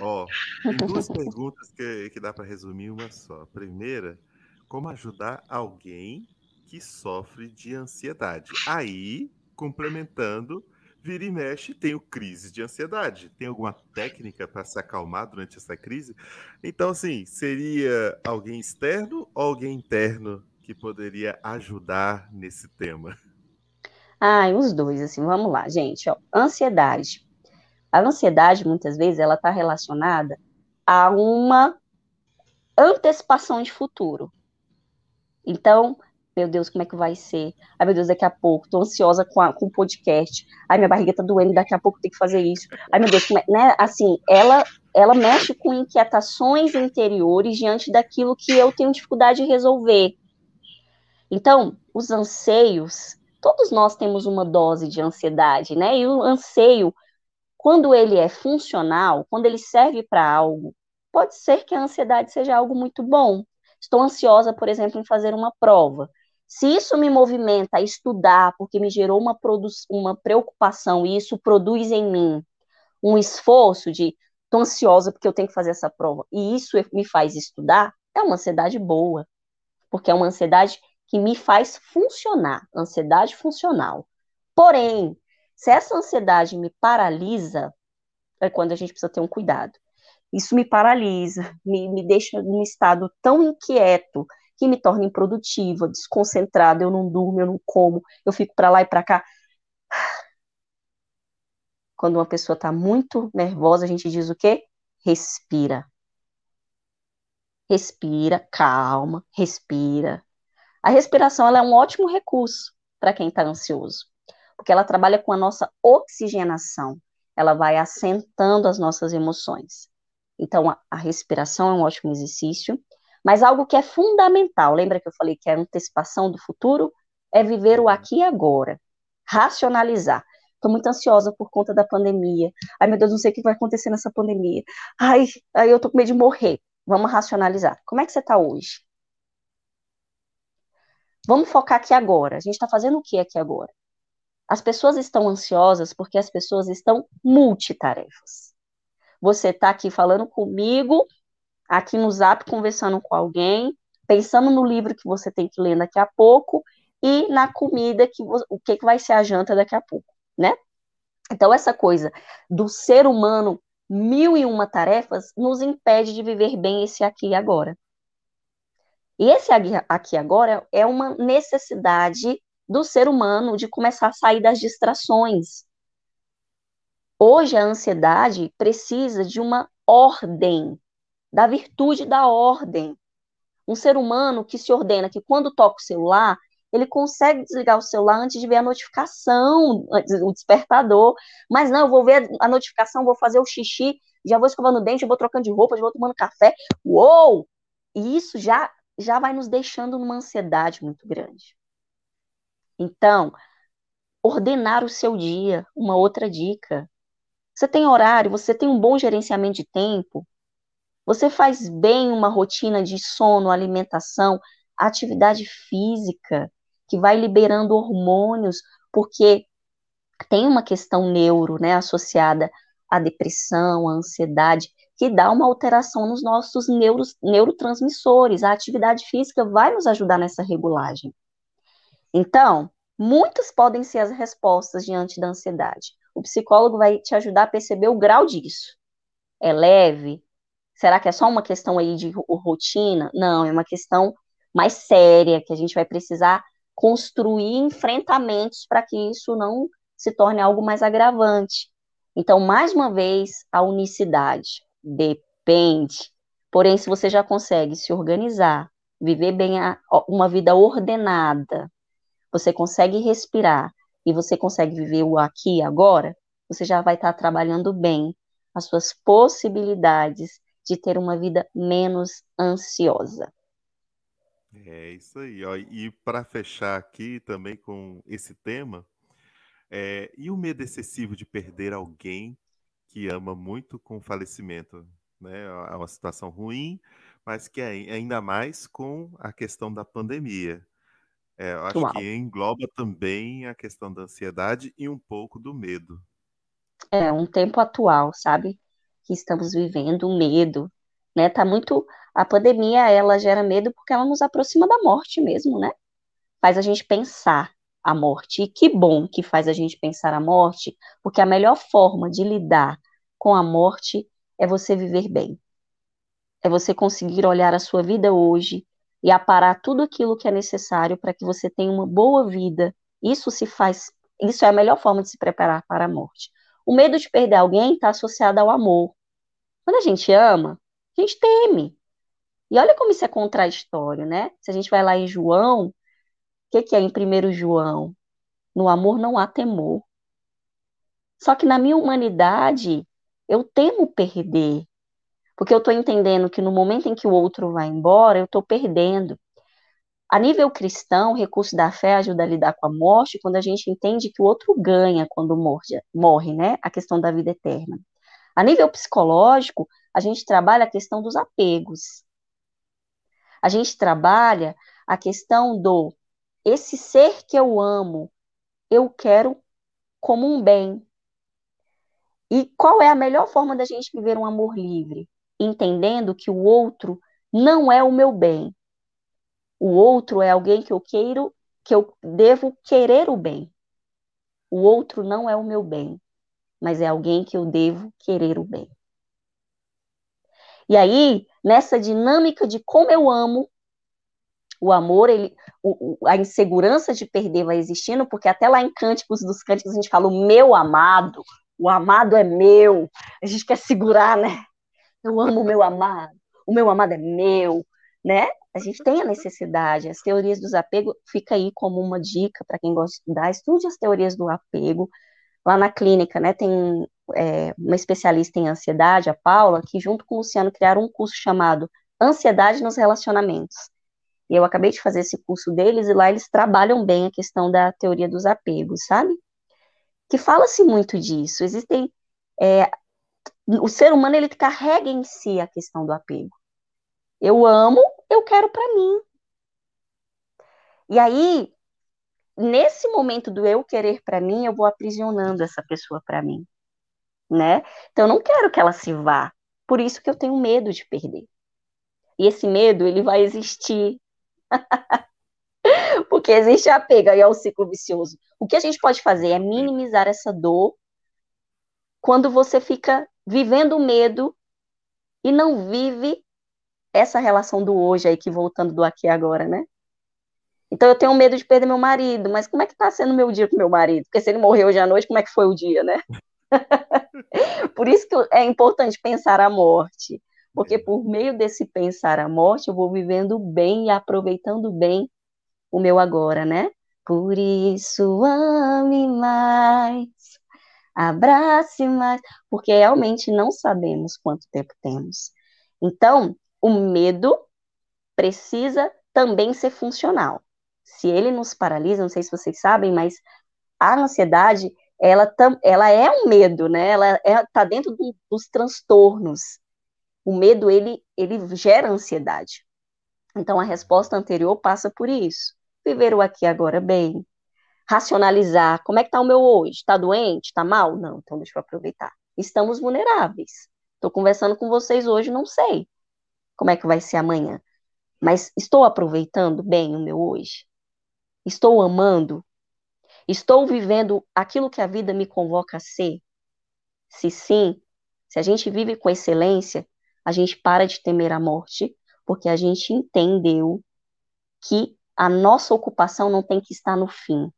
Speaker 2: Ó, tem duas perguntas que, que dá para resumir uma só. A primeira, como ajudar alguém que sofre de ansiedade? Aí, complementando, vira e mexe, tenho crise de ansiedade. Tem alguma técnica para se acalmar durante essa crise? Então, assim, seria alguém externo ou alguém interno que poderia ajudar nesse tema?
Speaker 3: Ah, os dois, assim, vamos lá, gente. Ó, ansiedade. A ansiedade, muitas vezes, ela está relacionada a uma antecipação de futuro. Então, meu Deus, como é que vai ser? Ai, meu Deus, daqui a pouco, tô ansiosa com, a, com o podcast. Ai, minha barriga tá doendo, daqui a pouco tem que fazer isso. Ai, meu Deus, como é, né? Assim, ela, ela mexe com inquietações interiores diante daquilo que eu tenho dificuldade de resolver. Então, os anseios, todos nós temos uma dose de ansiedade, né? E o anseio, quando ele é funcional, quando ele serve para algo, pode ser que a ansiedade seja algo muito bom. Estou ansiosa, por exemplo, em fazer uma prova. Se isso me movimenta a estudar, porque me gerou uma, uma preocupação e isso produz em mim um esforço de estou ansiosa porque eu tenho que fazer essa prova, e isso me faz estudar, é uma ansiedade boa, porque é uma ansiedade que me faz funcionar, ansiedade funcional. Porém, se essa ansiedade me paralisa, é quando a gente precisa ter um cuidado. Isso me paralisa, me, me deixa num estado tão inquieto que me torna improdutiva, desconcentrada, eu não durmo, eu não como, eu fico para lá e para cá. Quando uma pessoa está muito nervosa, a gente diz o quê? Respira. Respira, calma, respira. A respiração é um ótimo recurso para quem está ansioso, porque ela trabalha com a nossa oxigenação, ela vai assentando as nossas emoções. Então, a, a respiração é um ótimo exercício. Mas algo que é fundamental, lembra que eu falei que é a antecipação do futuro? É viver o aqui e agora, racionalizar. Estou muito ansiosa por conta da pandemia. Ai, meu Deus, não sei o que vai acontecer nessa pandemia. Ai, ai eu tô com medo de morrer. Vamos racionalizar. Como é que você está hoje? Vamos focar aqui agora. A gente está fazendo o que aqui agora? As pessoas estão ansiosas porque as pessoas estão multitarefas. Você está aqui falando comigo aqui no Zap conversando com alguém, pensando no livro que você tem que ler daqui a pouco e na comida que o que, que vai ser a janta daqui a pouco, né? Então essa coisa do ser humano mil e uma tarefas nos impede de viver bem esse aqui e agora. E esse aqui agora é uma necessidade do ser humano de começar a sair das distrações. Hoje a ansiedade precisa de uma ordem, da virtude da ordem. Um ser humano que se ordena, que quando toca o celular, ele consegue desligar o celular antes de ver a notificação, o despertador. Mas não, eu vou ver a notificação, vou fazer o xixi, já vou escovando o dente, vou trocando de roupa, já vou tomando café. Uou! E isso já, já vai nos deixando numa ansiedade muito grande. Então, ordenar o seu dia, uma outra dica. Você tem horário, você tem um bom gerenciamento de tempo, você faz bem uma rotina de sono, alimentação, atividade física, que vai liberando hormônios, porque tem uma questão neuro, né, associada à depressão, à ansiedade, que dá uma alteração nos nossos neuros, neurotransmissores. A atividade física vai nos ajudar nessa regulagem. Então, muitas podem ser as respostas diante da ansiedade. O psicólogo vai te ajudar a perceber o grau disso. É leve, Será que é só uma questão aí de rotina? Não, é uma questão mais séria, que a gente vai precisar construir enfrentamentos para que isso não se torne algo mais agravante. Então, mais uma vez, a unicidade depende. Porém, se você já consegue se organizar, viver bem a, uma vida ordenada, você consegue respirar e você consegue viver o aqui e agora, você já vai estar trabalhando bem as suas possibilidades de ter uma vida menos ansiosa.
Speaker 2: É isso aí. Ó. E para fechar aqui também com esse tema, é, e o medo excessivo de perder alguém que ama muito com o falecimento? Né? É uma situação ruim, mas que é ainda mais com a questão da pandemia. É, eu acho Uau. que engloba também a questão da ansiedade e um pouco do medo.
Speaker 3: É um tempo atual, sabe? Que estamos vivendo, o medo, né? Tá muito a pandemia, ela gera medo porque ela nos aproxima da morte mesmo, né? Faz a gente pensar a morte. E que bom que faz a gente pensar a morte, porque a melhor forma de lidar com a morte é você viver bem. É você conseguir olhar a sua vida hoje e aparar tudo aquilo que é necessário para que você tenha uma boa vida. Isso se faz, isso é a melhor forma de se preparar para a morte. O medo de perder alguém está associado ao amor. Quando a gente ama, a gente teme. E olha como isso é contraditório, né? Se a gente vai lá em João, o que, que é em 1 João? No amor não há temor. Só que na minha humanidade, eu temo perder. Porque eu estou entendendo que no momento em que o outro vai embora, eu estou perdendo. A nível cristão, o recurso da fé ajuda a lidar com a morte quando a gente entende que o outro ganha quando morre, morre né? A questão da vida eterna. A nível psicológico, a gente trabalha a questão dos apegos. A gente trabalha a questão do esse ser que eu amo, eu quero como um bem. E qual é a melhor forma da gente viver um amor livre? entendendo que o outro não é o meu bem. O outro é alguém que eu queiro, que eu devo querer o bem. O outro não é o meu bem, mas é alguém que eu devo querer o bem. E aí, nessa dinâmica de como eu amo, o amor, ele, o, a insegurança de perder vai existindo, porque até lá em Cânticos dos Cânticos a gente fala o meu amado, o amado é meu, a gente quer segurar, né? eu amo o meu amado, o meu amado é meu, né? A gente tem a necessidade, as teorias dos apego fica aí como uma dica para quem gosta de estudar, estude as teorias do apego. Lá na clínica, né, tem é, uma especialista em ansiedade, a Paula, que junto com o Luciano criaram um curso chamado Ansiedade nos Relacionamentos. E eu acabei de fazer esse curso deles e lá eles trabalham bem a questão da teoria dos apegos, sabe? Que fala-se muito disso. Existem é, o ser humano ele carrega em si a questão do apego. Eu amo, eu quero para mim. E aí, nesse momento do eu querer para mim, eu vou aprisionando essa pessoa para mim, né? Então eu não quero que ela se vá. Por isso que eu tenho medo de perder. E esse medo, ele vai existir. Porque existe apego, aí é o ciclo vicioso. O que a gente pode fazer é minimizar essa dor quando você fica vivendo o medo e não vive essa relação do hoje aí, que voltando do aqui e agora, né? Então eu tenho medo de perder meu marido, mas como é que tá sendo meu dia com meu marido? Porque se ele morreu hoje à noite, como é que foi o dia, né? por isso que é importante pensar a morte, porque por meio desse pensar a morte, eu vou vivendo bem e aproveitando bem o meu agora, né? Por isso ame mais abrace mais, porque realmente não sabemos quanto tempo temos. Então, o medo precisa também ser funcional. Se ele nos paralisa, não sei se vocês sabem, mas a ansiedade, ela, ela é um medo, né? Ela está é, tá dentro do, dos transtornos. O medo, ele, ele gera ansiedade. Então, a resposta anterior passa por isso. Viver o aqui agora bem, racionalizar. Como é que está o meu hoje? Está doente? Está mal? Não, então deixa eu aproveitar. Estamos vulneráveis. Estou conversando com vocês hoje, não sei como é que vai ser amanhã. Mas estou aproveitando bem o meu hoje? Estou amando? Estou vivendo aquilo que a vida me convoca a ser? Se sim, se a gente vive com excelência, a gente para de temer a morte, porque a gente entendeu que a nossa ocupação não tem que estar no fim,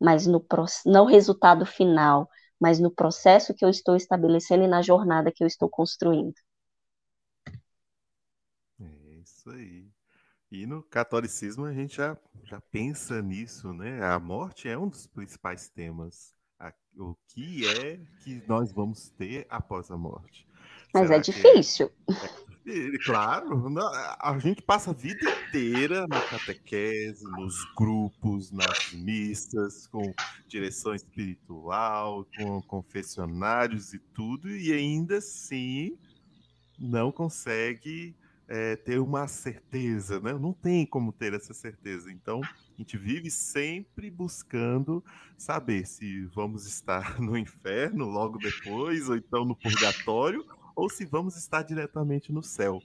Speaker 3: mas no não resultado final, mas no processo que eu estou estabelecendo e na jornada que eu estou construindo.
Speaker 2: É isso aí. E no catolicismo a gente já, já pensa nisso, né? A morte é um dos principais temas. O que é que nós vamos ter após a morte?
Speaker 3: Mas Será é difícil.
Speaker 2: É Claro, a gente passa a vida inteira na catequese, nos grupos, nas missas, com direção espiritual, com confessionários e tudo, e ainda assim não consegue é, ter uma certeza, né? Não tem como ter essa certeza. Então, a gente vive sempre buscando saber se vamos estar no inferno logo depois, ou então no purgatório, ou se vamos estar diretamente no céu.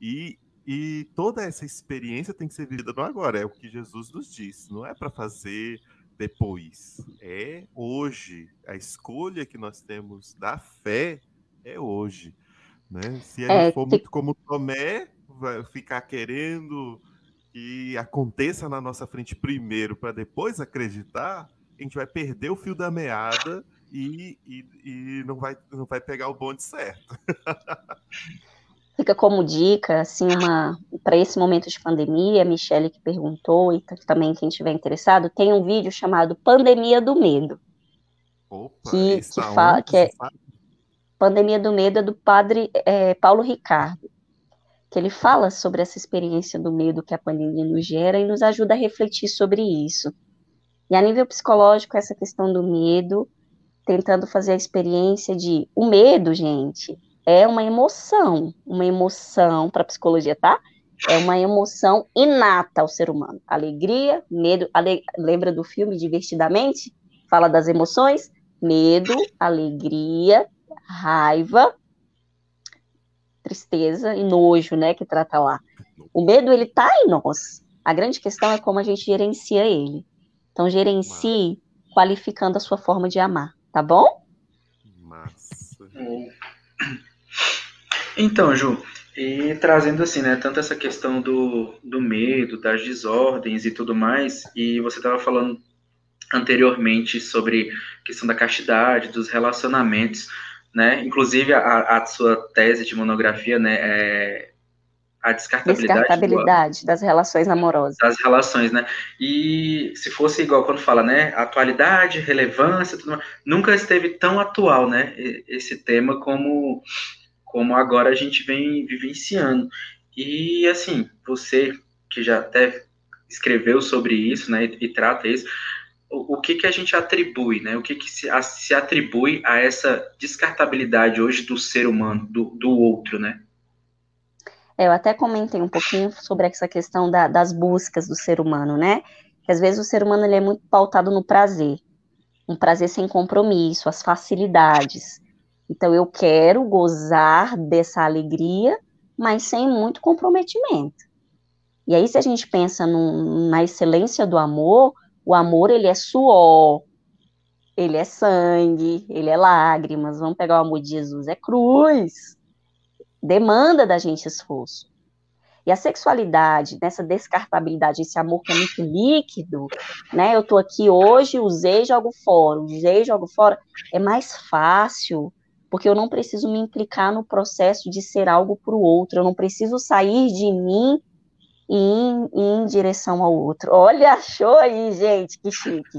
Speaker 2: E, e toda essa experiência tem que ser vivida no agora, é o que Jesus nos diz. Não é para fazer depois, é hoje. A escolha que nós temos da fé é hoje. Né? Se ele é, for muito como Tomé, vai ficar querendo que aconteça na nossa frente primeiro para depois acreditar, a gente vai perder o fio da meada e, e, e não, vai, não vai pegar o bonde certo.
Speaker 3: Fica como dica, assim, uma para esse momento de pandemia, a Michelle que perguntou, e também quem estiver interessado, tem um vídeo chamado Pandemia do Medo.
Speaker 2: Opa,
Speaker 3: que, que fala que é Pandemia do Medo é do padre é, Paulo Ricardo que ele fala sobre essa experiência do medo que a pandemia nos gera e nos ajuda a refletir sobre isso. E a nível psicológico, essa questão do medo, tentando fazer a experiência de o medo, gente, é uma emoção, uma emoção para a psicologia, tá? É uma emoção inata ao ser humano. Alegria, medo, ale... lembra do filme Divertidamente? Fala das emoções? Medo, alegria, raiva, tristeza e nojo, né, que trata lá. O medo, ele tá em nós. A grande questão é como a gente gerencia ele. Então, gerencie qualificando a sua forma de amar, tá bom?
Speaker 2: Massa.
Speaker 1: Então, Ju, e trazendo assim, né, tanto essa questão do, do medo, das desordens e tudo mais, e você estava falando anteriormente sobre a questão da castidade, dos relacionamentos, né? Inclusive a, a sua tese de monografia, né, é a descartabilidade,
Speaker 3: descartabilidade do, das relações amorosas.
Speaker 1: Das relações, né? E se fosse igual quando fala, né, atualidade, relevância, tudo mais, nunca esteve tão atual, né, esse tema como como agora a gente vem vivenciando. E assim, você que já até escreveu sobre isso, né, e, e trata isso, o, que, que a gente atribui, né? O que, que se, a, se atribui a essa descartabilidade hoje do ser humano, do, do outro, né?
Speaker 3: É, eu até comentei um pouquinho sobre essa questão da, das buscas do ser humano, né? Que às vezes o ser humano ele é muito pautado no prazer, um prazer sem compromisso, as facilidades. Então eu quero gozar dessa alegria, mas sem muito comprometimento. E aí, se a gente pensa na excelência do amor, o amor, ele é suor, ele é sangue, ele é lágrimas. Vamos pegar o amor de Jesus, é cruz. Demanda da gente esforço. E a sexualidade, nessa descartabilidade, esse amor que é muito líquido, né? Eu tô aqui hoje, usei, jogo fora, usei, jogo fora. É mais fácil, porque eu não preciso me implicar no processo de ser algo para o outro. Eu não preciso sair de mim e em direção ao outro. Olha, achou aí, gente, que chique.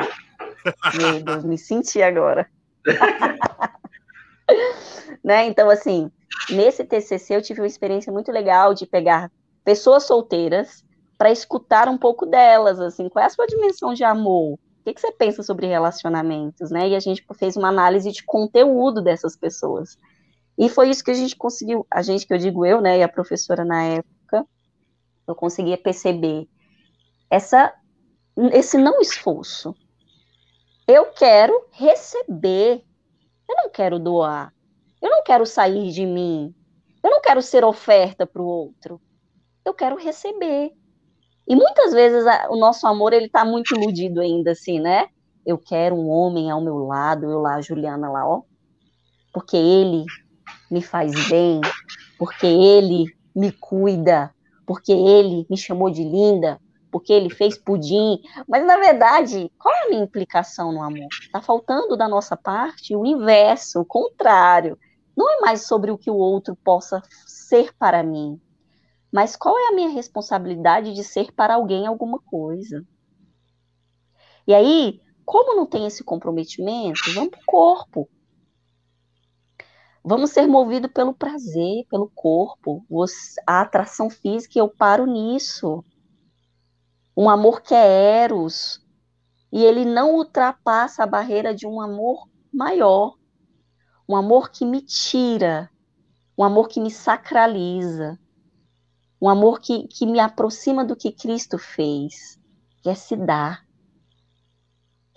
Speaker 3: Meu Deus, me senti agora. né? Então, assim, nesse TCC eu tive uma experiência muito legal de pegar pessoas solteiras para escutar um pouco delas, assim, qual é a sua dimensão de amor? O que, que você pensa sobre relacionamentos, né? E a gente fez uma análise de conteúdo dessas pessoas. E foi isso que a gente conseguiu, a gente que eu digo eu, né, e a professora na época, eu conseguia perceber essa, esse não esforço. Eu quero receber, eu não quero doar, eu não quero sair de mim, eu não quero ser oferta para o outro, eu quero receber. E muitas vezes a, o nosso amor ele está muito iludido ainda, assim, né? Eu quero um homem ao meu lado, eu lá, Juliana lá, ó, porque ele me faz bem, porque ele me cuida, porque ele me chamou de linda, porque ele fez pudim. Mas, na verdade, qual é a minha implicação no amor? Está faltando da nossa parte o inverso, o contrário. Não é mais sobre o que o outro possa ser para mim, mas qual é a minha responsabilidade de ser para alguém alguma coisa. E aí, como não tem esse comprometimento, vamos para o corpo. Vamos ser movidos pelo prazer, pelo corpo, a atração física, eu paro nisso. Um amor que é eros, e ele não ultrapassa a barreira de um amor maior. Um amor que me tira, um amor que me sacraliza. um amor que, que me aproxima do que Cristo fez, quer se dar.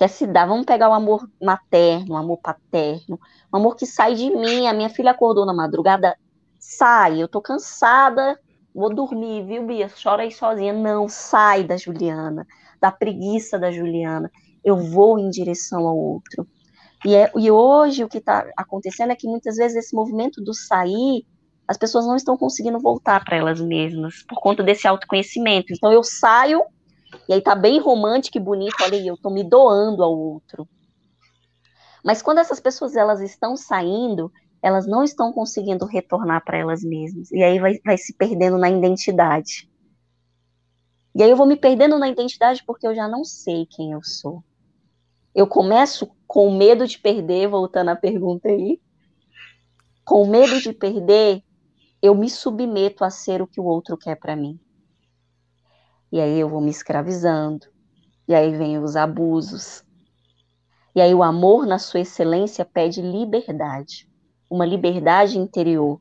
Speaker 3: Quer se dar. Vamos pegar o amor materno, o amor paterno, o amor que sai de mim. A minha filha acordou na madrugada, sai, eu tô cansada, vou dormir, viu, Bia? Chora aí sozinha. Não, sai da Juliana, da preguiça da Juliana. Eu vou em direção ao outro. E, é, e hoje o que está acontecendo é que muitas vezes esse movimento do sair, as pessoas não estão conseguindo voltar para elas mesmas por conta desse autoconhecimento. Então eu saio e aí tá bem romântico e bonito, olha aí, eu tô me doando ao outro. Mas quando essas pessoas elas estão saindo, elas não estão conseguindo retornar para elas mesmas. E aí vai, vai se perdendo na identidade. E aí eu vou me perdendo na identidade porque eu já não sei quem eu sou. Eu começo com medo de perder, voltando à pergunta aí. Com medo de perder, eu me submeto a ser o que o outro quer para mim. E aí eu vou me escravizando. E aí vem os abusos. E aí o amor na sua excelência pede liberdade, uma liberdade interior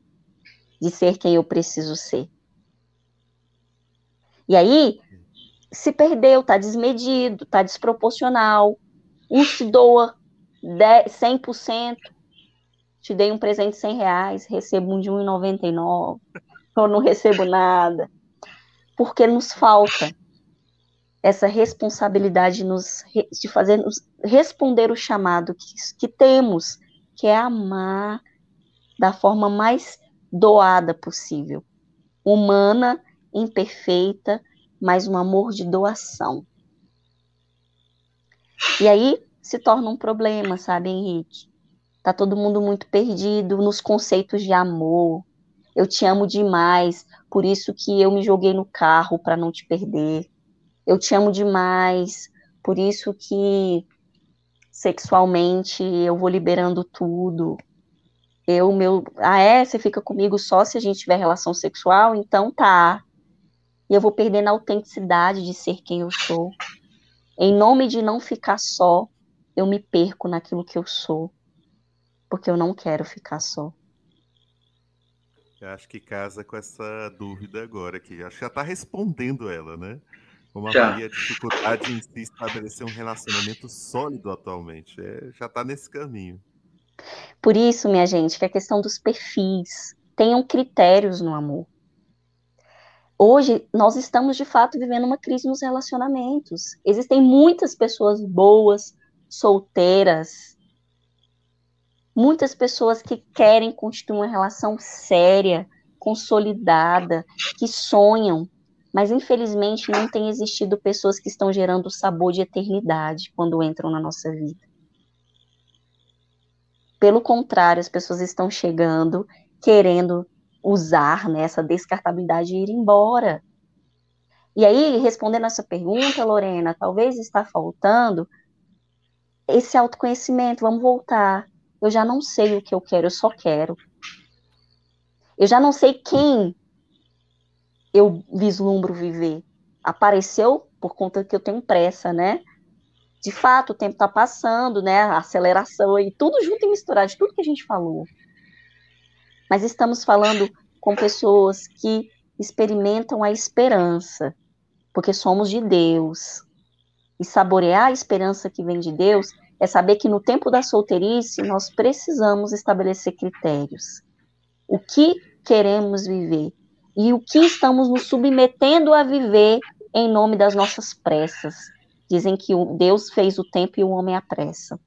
Speaker 3: de ser quem eu preciso ser. E aí se perdeu, tá desmedido, tá desproporcional. Um se doa 100%, te dei um presente de 100 reais, recebo um de 1,99, ou não recebo nada porque nos falta essa responsabilidade nos, de fazer nos responder o chamado que, que temos, que é amar da forma mais doada possível, humana, imperfeita, mas um amor de doação. E aí se torna um problema, sabe, Henrique? Tá todo mundo muito perdido nos conceitos de amor. Eu te amo demais por isso que eu me joguei no carro para não te perder. Eu te amo demais, por isso que sexualmente eu vou liberando tudo. Eu, meu, ah é, você fica comigo só se a gente tiver relação sexual, então tá. E eu vou perdendo a autenticidade de ser quem eu sou. Em nome de não ficar só, eu me perco naquilo que eu sou, porque eu não quero ficar só.
Speaker 2: Eu acho que casa com essa dúvida agora, que acho que já está respondendo ela, né? Como avalia a dificuldade em se estabelecer um relacionamento sólido atualmente. É, já está nesse caminho.
Speaker 3: Por isso, minha gente, que a questão dos perfis. Tenham critérios no amor. Hoje, nós estamos de fato vivendo uma crise nos relacionamentos. Existem muitas pessoas boas, solteiras, muitas pessoas que querem construir uma relação séria, consolidada, que sonham, mas infelizmente não tem existido pessoas que estão gerando o sabor de eternidade quando entram na nossa vida. Pelo contrário, as pessoas estão chegando querendo usar né, essa descartabilidade e ir embora. E aí, respondendo essa pergunta, Lorena, talvez está faltando esse autoconhecimento. Vamos voltar eu já não sei o que eu quero, eu só quero. Eu já não sei quem eu vislumbro viver. Apareceu por conta que eu tenho pressa, né? De fato, o tempo está passando, né? A aceleração e tudo junto e misturado, de tudo que a gente falou. Mas estamos falando com pessoas que experimentam a esperança, porque somos de Deus. E saborear a esperança que vem de Deus é saber que no tempo da solteirice nós precisamos estabelecer critérios. O que queremos viver e o que estamos nos submetendo a viver em nome das nossas pressas. Dizem que Deus fez o tempo e o homem a pressa.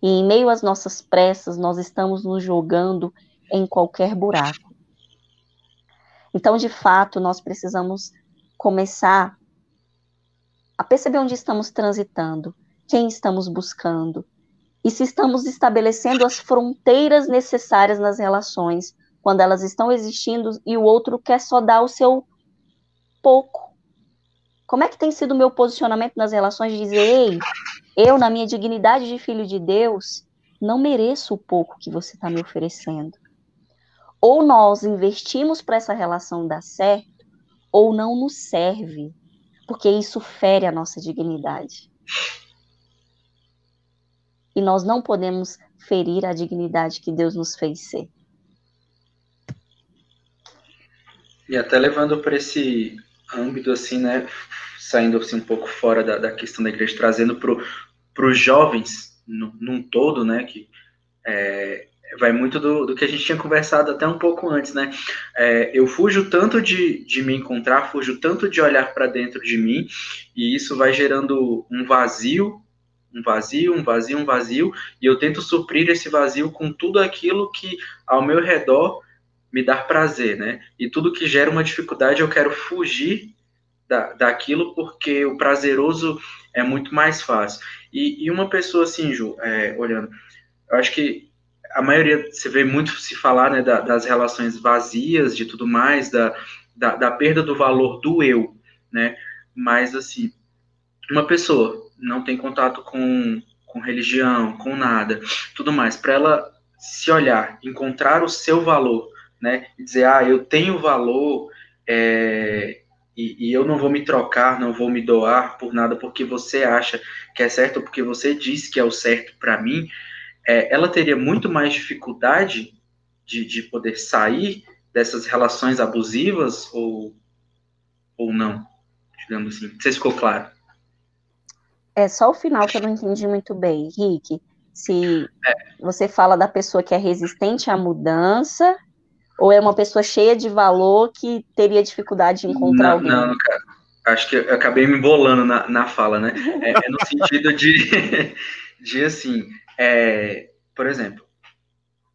Speaker 3: E em meio às nossas pressas, nós estamos nos jogando em qualquer buraco. Então, de fato, nós precisamos começar a perceber onde estamos transitando quem estamos buscando e se estamos estabelecendo as fronteiras necessárias nas relações quando elas estão existindo e o outro quer só dar o seu pouco. Como é que tem sido o meu posicionamento nas relações de dizer, ei, eu, na minha dignidade de filho de Deus, não mereço o pouco que você está me oferecendo. Ou nós investimos para essa relação dar certo, ou não nos serve, porque isso fere a nossa dignidade e nós não podemos ferir a dignidade que Deus nos fez ser.
Speaker 1: E até levando para esse âmbito, assim, né, saindo assim, um pouco fora da, da questão da igreja, trazendo para os jovens no, num todo, né, que é, vai muito do, do que a gente tinha conversado até um pouco antes, né? É, eu fujo tanto de, de me encontrar, fujo tanto de olhar para dentro de mim, e isso vai gerando um vazio, um vazio, um vazio, um vazio, e eu tento suprir esse vazio com tudo aquilo que ao meu redor me dá prazer, né? E tudo que gera uma dificuldade eu quero fugir da, daquilo porque o prazeroso é muito mais fácil. E, e uma pessoa assim, Ju, é, olhando, eu acho que a maioria, você vê muito se falar né, da, das relações vazias, de tudo mais, da, da, da, perda do valor do eu, né? Mas, assim, uma pessoa não tem contato com, com religião, com nada, tudo mais, para ela se olhar, encontrar o seu valor, né? E dizer, ah, eu tenho valor é, e, e, eu não vou me trocar, não vou me doar por nada porque você acha que é certo, porque você diz que é o certo para mim, é, ela teria muito mais dificuldade de, de poder sair dessas relações abusivas ou, ou não? Digamos assim. Não sei se ficou claro.
Speaker 3: É só o final que eu não entendi muito bem, Rick. Se você fala da pessoa que é resistente à mudança, ou é uma pessoa cheia de valor que teria dificuldade de encontrar
Speaker 1: não,
Speaker 3: alguém?
Speaker 1: Não, cara. Acho que eu acabei me embolando na, na fala, né? É, é no sentido de, de assim, é, por exemplo,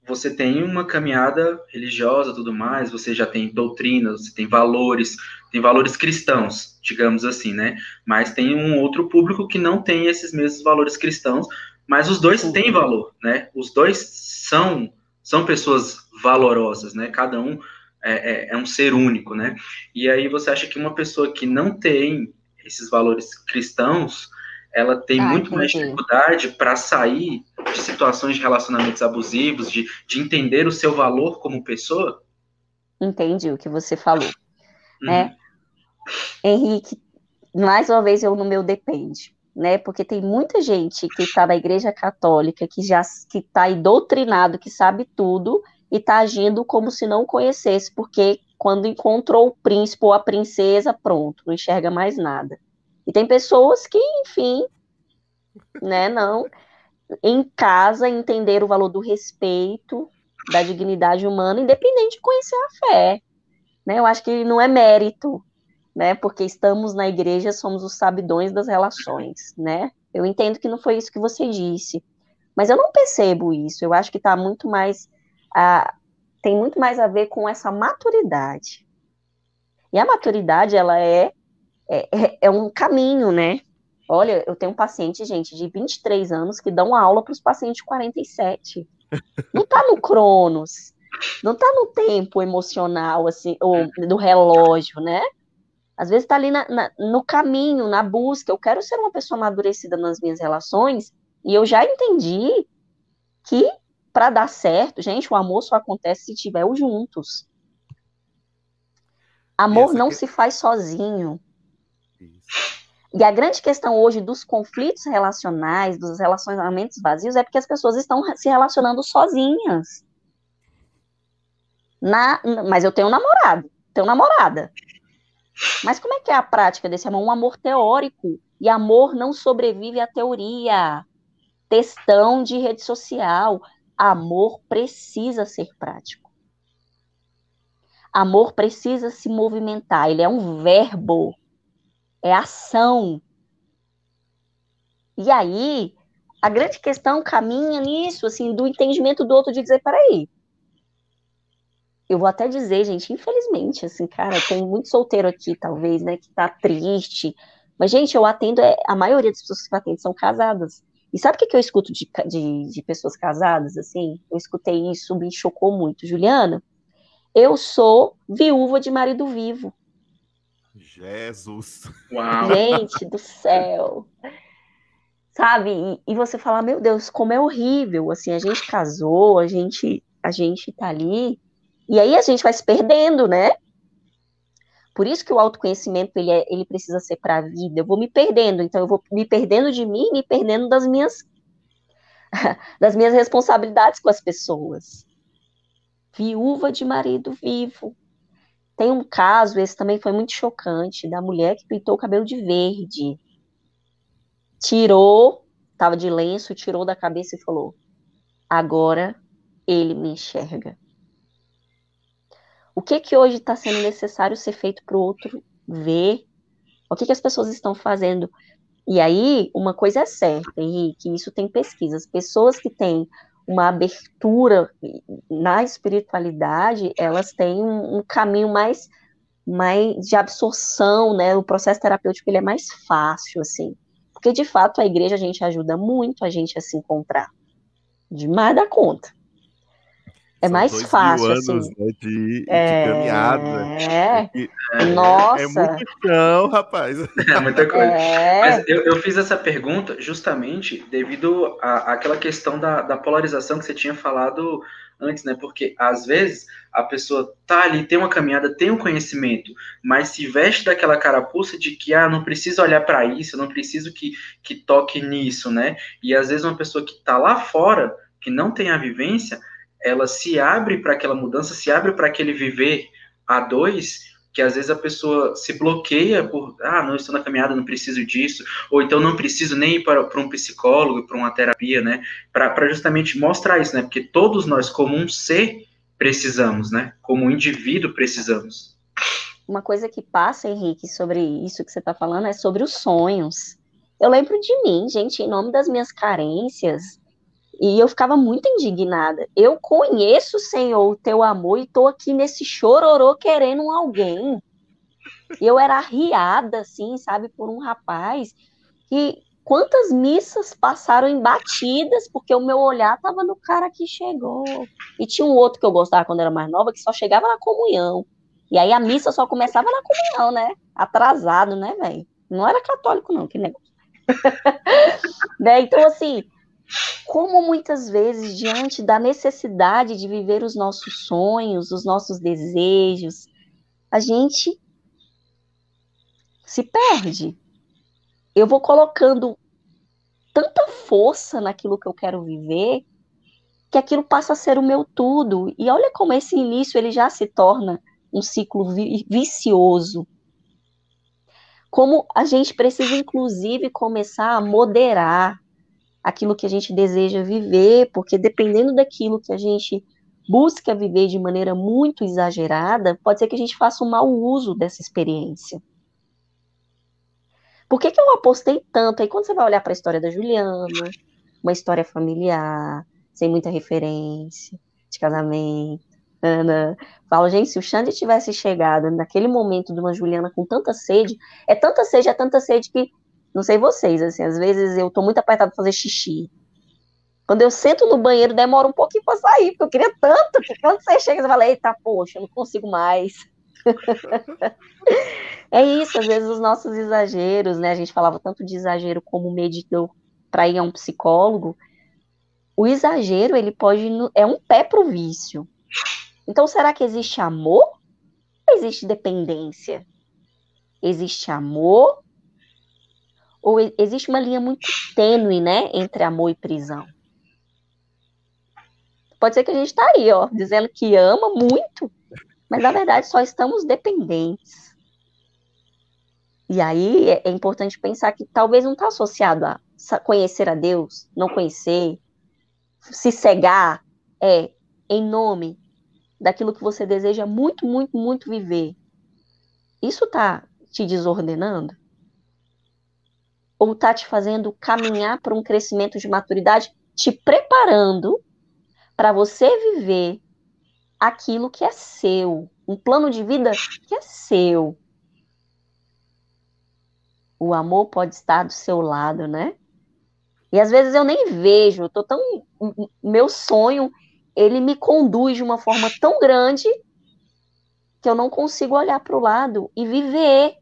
Speaker 1: você tem uma caminhada religiosa, tudo mais, você já tem doutrinas, você tem valores, tem valores cristãos, digamos assim, né? Mas tem um outro público que não tem esses mesmos valores cristãos, mas os dois têm valor, né? Os dois são são pessoas valorosas, né? Cada um é, é, é um ser único, né? E aí você acha que uma pessoa que não tem esses valores cristãos, ela tem ah, muito entendi. mais dificuldade para sair de situações de relacionamentos abusivos, de, de entender o seu valor como pessoa?
Speaker 3: Entendi o que você falou. Uhum. Né? Henrique, mais uma vez eu no meu depende, né? Porque tem muita gente que está na igreja católica, que já que está aí doutrinado, que sabe tudo, e está agindo como se não conhecesse, porque quando encontrou o príncipe ou a princesa, pronto, não enxerga mais nada. E tem pessoas que, enfim, né, não, em casa entender o valor do respeito, da dignidade humana, independente de conhecer a fé. Né? Eu acho que não é mérito, né? Porque estamos na igreja, somos os sabidões das relações, né? Eu entendo que não foi isso que você disse, mas eu não percebo isso. Eu acho que está muito mais a, tem muito mais a ver com essa maturidade. E a maturidade ela é é, é, é um caminho, né? Olha, eu tenho um paciente, gente, de 23 anos que dá uma aula para os pacientes de 47. Não está no Cronos, não está no tempo emocional, assim, ou do relógio, né? Às vezes está ali na, na, no caminho, na busca. Eu quero ser uma pessoa amadurecida nas minhas relações, e eu já entendi que para dar certo, gente, o amor só acontece se tiver os juntos. Amor não que... se faz sozinho. E a grande questão hoje dos conflitos relacionais, dos relacionamentos vazios, é porque as pessoas estão se relacionando sozinhas. Na, mas eu tenho um namorado, tenho namorada. Mas como é que é a prática desse amor? Um amor teórico. E amor não sobrevive à teoria. Textão de rede social. Amor precisa ser prático. Amor precisa se movimentar. Ele é um verbo é ação. E aí, a grande questão caminha nisso, assim, do entendimento do outro de dizer, peraí, eu vou até dizer, gente, infelizmente, assim, cara, tem muito solteiro aqui, talvez, né, que tá triste, mas, gente, eu atendo, é, a maioria das pessoas que eu atendo são casadas, e sabe o que, que eu escuto de, de, de pessoas casadas, assim, eu escutei isso, me chocou muito, Juliana, eu sou viúva de marido vivo,
Speaker 2: Jesus.
Speaker 3: Uau. Gente do céu. Sabe? E, e, você fala, meu Deus, como é horrível. Assim, a gente casou, a gente, a gente tá ali. E aí a gente vai se perdendo, né? Por isso que o autoconhecimento ele, é, ele precisa ser para a vida. Eu vou me perdendo, então eu vou me perdendo de mim, me perdendo das minhas das minhas responsabilidades com as pessoas. Viúva de marido vivo. Tem um caso, esse também foi muito chocante, da mulher que pintou o cabelo de verde. Tirou, estava de lenço, tirou da cabeça e falou: Agora ele me enxerga. O que que hoje está sendo necessário ser feito para o outro ver? O que que as pessoas estão fazendo? E aí, uma coisa é certa, Henrique, isso tem pesquisas. Pessoas que têm uma abertura na espiritualidade, elas têm um, um, caminho mais, mais de absorção, né? O processo terapêutico ele é mais fácil, assim. Porque, de fato, a igreja a gente ajuda muito a gente a se encontrar. Demais da conta. É São mais fácil, anos, assim.
Speaker 2: Né, de, é... de caminhada.
Speaker 3: É. é. Nossa.
Speaker 2: É muito chão, rapaz.
Speaker 1: É muita coisa. É. Mas eu, eu, fiz essa pergunta justamente devido àquela questão da, da polarização que você tinha falado antes, né? Porque às vezes a pessoa tá ali, tem uma caminhada, tem um conhecimento, mas se veste daquela carapuça de que ah, não preciso olhar para isso, não preciso que, que toque nisso, né? E às vezes uma pessoa que tá lá fora, que não tem a vivência, ela se abre para aquela mudança, se abre para aquele viver a dois, que às vezes a pessoa se bloqueia por, ah, não estou na caminhada, não preciso disso, ou então não preciso nem ir para, para um psicólogo, para uma terapia, né, para justamente mostrar isso, né, porque todos nós, como um ser, precisamos, né, como um indivíduo, precisamos.
Speaker 3: Uma coisa que passa, Henrique, sobre isso que você está falando, é sobre os sonhos. Eu lembro de mim, gente, em nome das minhas carências, e eu ficava muito indignada. Eu conheço, Senhor, o teu amor e tô aqui nesse chororô querendo alguém. Eu era arriada, assim, sabe, por um rapaz que quantas missas passaram embatidas porque o meu olhar tava no cara que chegou. E tinha um outro que eu gostava quando era mais nova que só chegava na comunhão. E aí a missa só começava na comunhão, né? Atrasado, né, velho? Não era católico não, que negócio. né? Então assim, como muitas vezes, diante da necessidade de viver os nossos sonhos, os nossos desejos, a gente se perde. Eu vou colocando tanta força naquilo que eu quero viver, que aquilo passa a ser o meu tudo. E olha como esse início ele já se torna um ciclo vicioso. Como a gente precisa, inclusive, começar a moderar aquilo que a gente deseja viver, porque dependendo daquilo que a gente busca viver de maneira muito exagerada, pode ser que a gente faça um mau uso dessa experiência. Por que, que eu apostei tanto? Aí quando você vai olhar para a história da Juliana, uma história familiar, sem muita referência, de casamento, Ana, falo, gente, se o Xande tivesse chegado naquele momento de uma Juliana com tanta sede, é tanta sede, é tanta sede que não sei vocês, assim, às vezes eu tô muito apertado pra fazer xixi. Quando eu sento no banheiro, demora um pouquinho para sair, porque eu queria tanto que quando você chega, você fala, eita, poxa, eu não consigo mais. é isso, às vezes os nossos exageros, né? A gente falava tanto de exagero como medidor para ir a um psicólogo. O exagero, ele pode. É um pé pro vício. Então, será que existe amor ou existe dependência? Existe amor ou existe uma linha muito tênue, né, entre amor e prisão. Pode ser que a gente está aí, ó, dizendo que ama muito, mas na verdade só estamos dependentes. E aí é, é importante pensar que talvez não está associado a conhecer a Deus, não conhecer, se cegar, é em nome daquilo que você deseja muito, muito, muito viver. Isso está te desordenando? Ou está te fazendo caminhar para um crescimento de maturidade, te preparando para você viver aquilo que é seu, um plano de vida que é seu. O amor pode estar do seu lado, né? E às vezes eu nem vejo, eu tô tão meu sonho, ele me conduz de uma forma tão grande que eu não consigo olhar para o lado e viver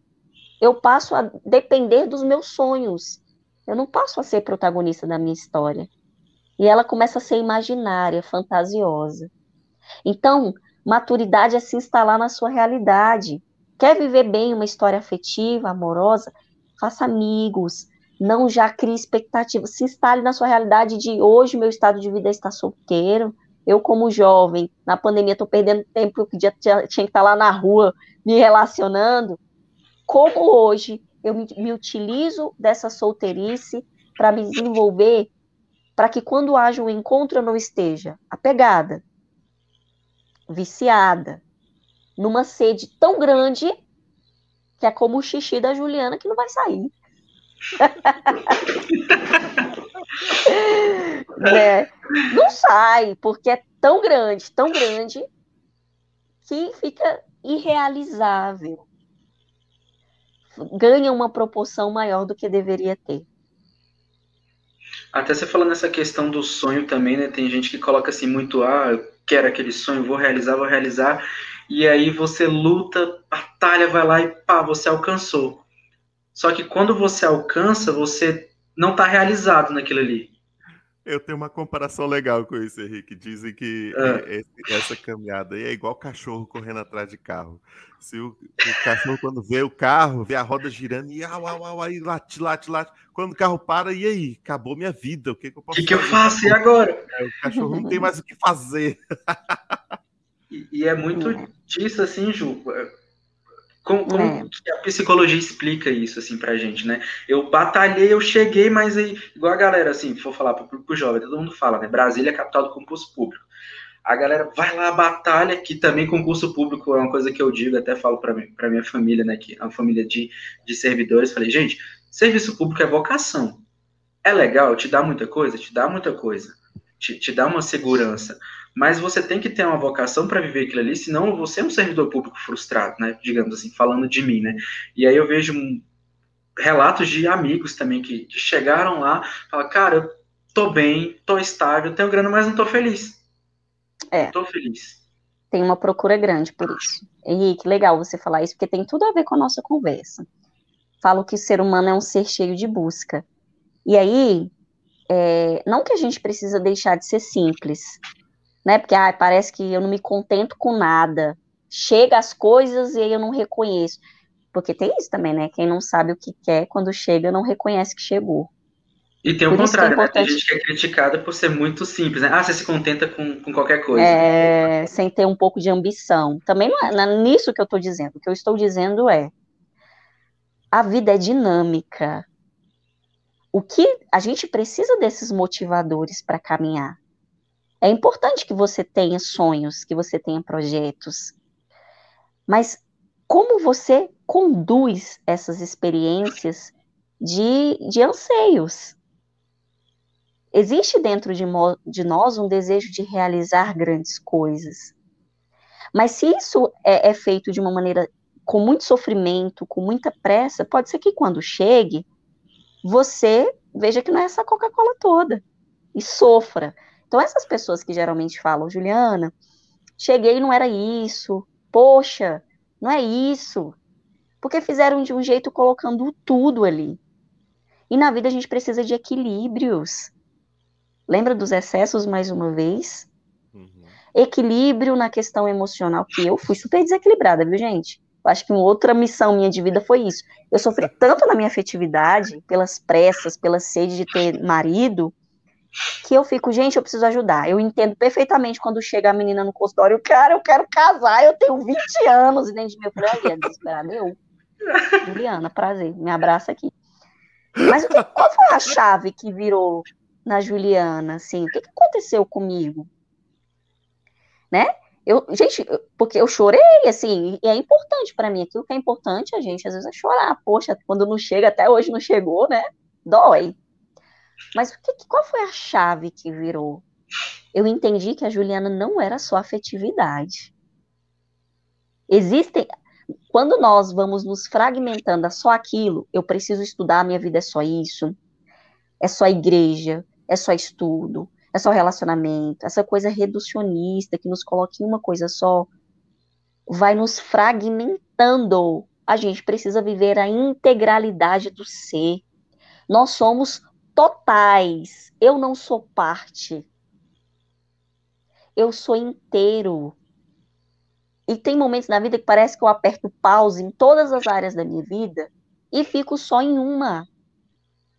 Speaker 3: eu passo a depender dos meus sonhos. Eu não passo a ser protagonista da minha história. E ela começa a ser imaginária, fantasiosa. Então, maturidade é se instalar na sua realidade. Quer viver bem uma história afetiva, amorosa? Faça amigos. Não já crie expectativas. Se instale na sua realidade de hoje meu estado de vida está solteiro. Eu, como jovem, na pandemia, estou perdendo tempo, podia, tinha, tinha que estar lá na rua me relacionando. Como hoje eu me, me utilizo dessa solteirice para me desenvolver, para que quando haja um encontro eu não esteja apegada, viciada, numa sede tão grande que é como o xixi da Juliana que não vai sair. né? Não sai, porque é tão grande, tão grande, que fica irrealizável. Ganha uma proporção maior do que deveria ter.
Speaker 1: Até você falando nessa questão do sonho também, né? Tem gente que coloca assim muito, ah, eu quero aquele sonho, vou realizar, vou realizar. E aí você luta, batalha, vai lá e pá, você alcançou. Só que quando você alcança, você não está realizado naquilo ali.
Speaker 2: Eu tenho uma comparação legal com isso, Henrique. Dizem que é. essa caminhada aí é igual cachorro correndo atrás de carro. Se o, o, cachorro, quando vê o carro, vê a roda girando e au, au, au, aí late, late, late. Quando o carro para, e aí? Acabou minha vida. O que, que eu posso
Speaker 1: que fazer? O que eu faço? E agora?
Speaker 2: É, o cachorro não tem mais o que fazer.
Speaker 1: e, e é muito disso, assim, Ju como, como é. a psicologia explica isso, assim, pra gente, né? Eu batalhei, eu cheguei, mas aí, igual a galera, assim, for falar pro público jovem, todo mundo fala, né? Brasília é capital do concurso público. A galera vai lá, batalha, que também concurso público é uma coisa que eu digo, até falo pra, mim, pra minha família, né? Que é uma família de, de servidores. Falei, gente, serviço público é vocação. É legal, te dá muita coisa? Te dá muita coisa. Te, te dá uma segurança mas você tem que ter uma vocação para viver aquilo ali, senão você é um servidor público frustrado, né? Digamos assim, falando de mim, né? E aí eu vejo relatos de amigos também que, chegaram lá, falam, cara, eu tô bem, tô estável, tenho grana, mas não tô feliz.
Speaker 3: É.
Speaker 1: Não tô feliz.
Speaker 3: Tem uma procura grande por isso. Henrique, legal você falar isso, porque tem tudo a ver com a nossa conversa. Falo que o ser humano é um ser cheio de busca. E aí, é, não que a gente precisa deixar de ser simples, né? Porque ah, parece que eu não me contento com nada. Chega as coisas e aí eu não reconheço. Porque tem isso também, né? Quem não sabe o que quer, quando chega, não reconhece que chegou.
Speaker 1: E tem o por é contrário, é né? Tem gente que é criticada por ser muito simples, né? Ah, você se contenta com, com qualquer coisa.
Speaker 3: É, sem ter um pouco de ambição. Também não é, não é nisso que eu estou dizendo. O que eu estou dizendo é a vida é dinâmica. O que a gente precisa desses motivadores para caminhar. É importante que você tenha sonhos, que você tenha projetos, mas como você conduz essas experiências de, de anseios? Existe dentro de, de nós um desejo de realizar grandes coisas. Mas se isso é, é feito de uma maneira com muito sofrimento, com muita pressa, pode ser que quando chegue, você veja que não é essa Coca-Cola toda e sofra. Então, essas pessoas que geralmente falam, Juliana, cheguei e não era isso, poxa, não é isso, porque fizeram de um jeito colocando tudo ali. E na vida a gente precisa de equilíbrios. Lembra dos excessos mais uma vez? Uhum. Equilíbrio na questão emocional, que eu fui super desequilibrada, viu, gente? Eu acho que uma outra missão minha de vida foi isso. Eu sofri tanto na minha afetividade, pelas pressas, pela sede de ter marido, que eu fico, gente, eu preciso ajudar. Eu entendo perfeitamente quando chega a menina no consultório, cara, eu quero casar, eu tenho 20 anos, e dentro de mim eu falei, é desesperada, eu. Juliana, prazer, me abraça aqui. Mas qual foi a chave que virou na Juliana, assim? O que, que aconteceu comigo? Né? Eu, gente, porque eu chorei, assim, e é importante para mim. Aquilo que é importante, a gente às vezes é chorar. Poxa, quando não chega, até hoje não chegou, né? Dói. Mas que, qual foi a chave que virou? Eu entendi que a Juliana não era só afetividade. Existem. Quando nós vamos nos fragmentando a só aquilo, eu preciso estudar, minha vida é só isso, é só igreja, é só estudo, é só relacionamento, essa coisa reducionista que nos coloca em uma coisa só, vai nos fragmentando. A gente precisa viver a integralidade do ser. Nós somos totais. Eu não sou parte. Eu sou inteiro. E tem momentos na vida que parece que eu aperto pause em todas as áreas da minha vida e fico só em uma.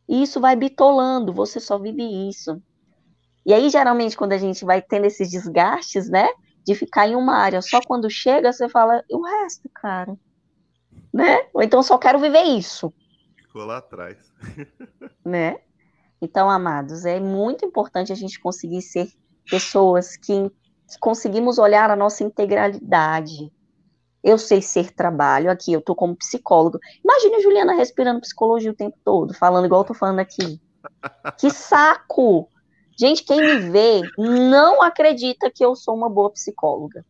Speaker 3: E isso vai bitolando, você só vive isso. E aí, geralmente, quando a gente vai tendo esses desgastes, né? De ficar em uma área, só quando chega, você fala, e o resto, cara? Né? Ou então só quero viver isso.
Speaker 2: Ficou lá atrás.
Speaker 3: né? Então, amados, é muito importante a gente conseguir ser pessoas que, que conseguimos olhar a nossa integralidade. Eu sei ser trabalho, aqui eu tô como psicólogo. Imagine a Juliana respirando psicologia o tempo todo, falando igual eu tô falando aqui. Que saco! Gente, quem me vê não acredita que eu sou uma boa psicóloga.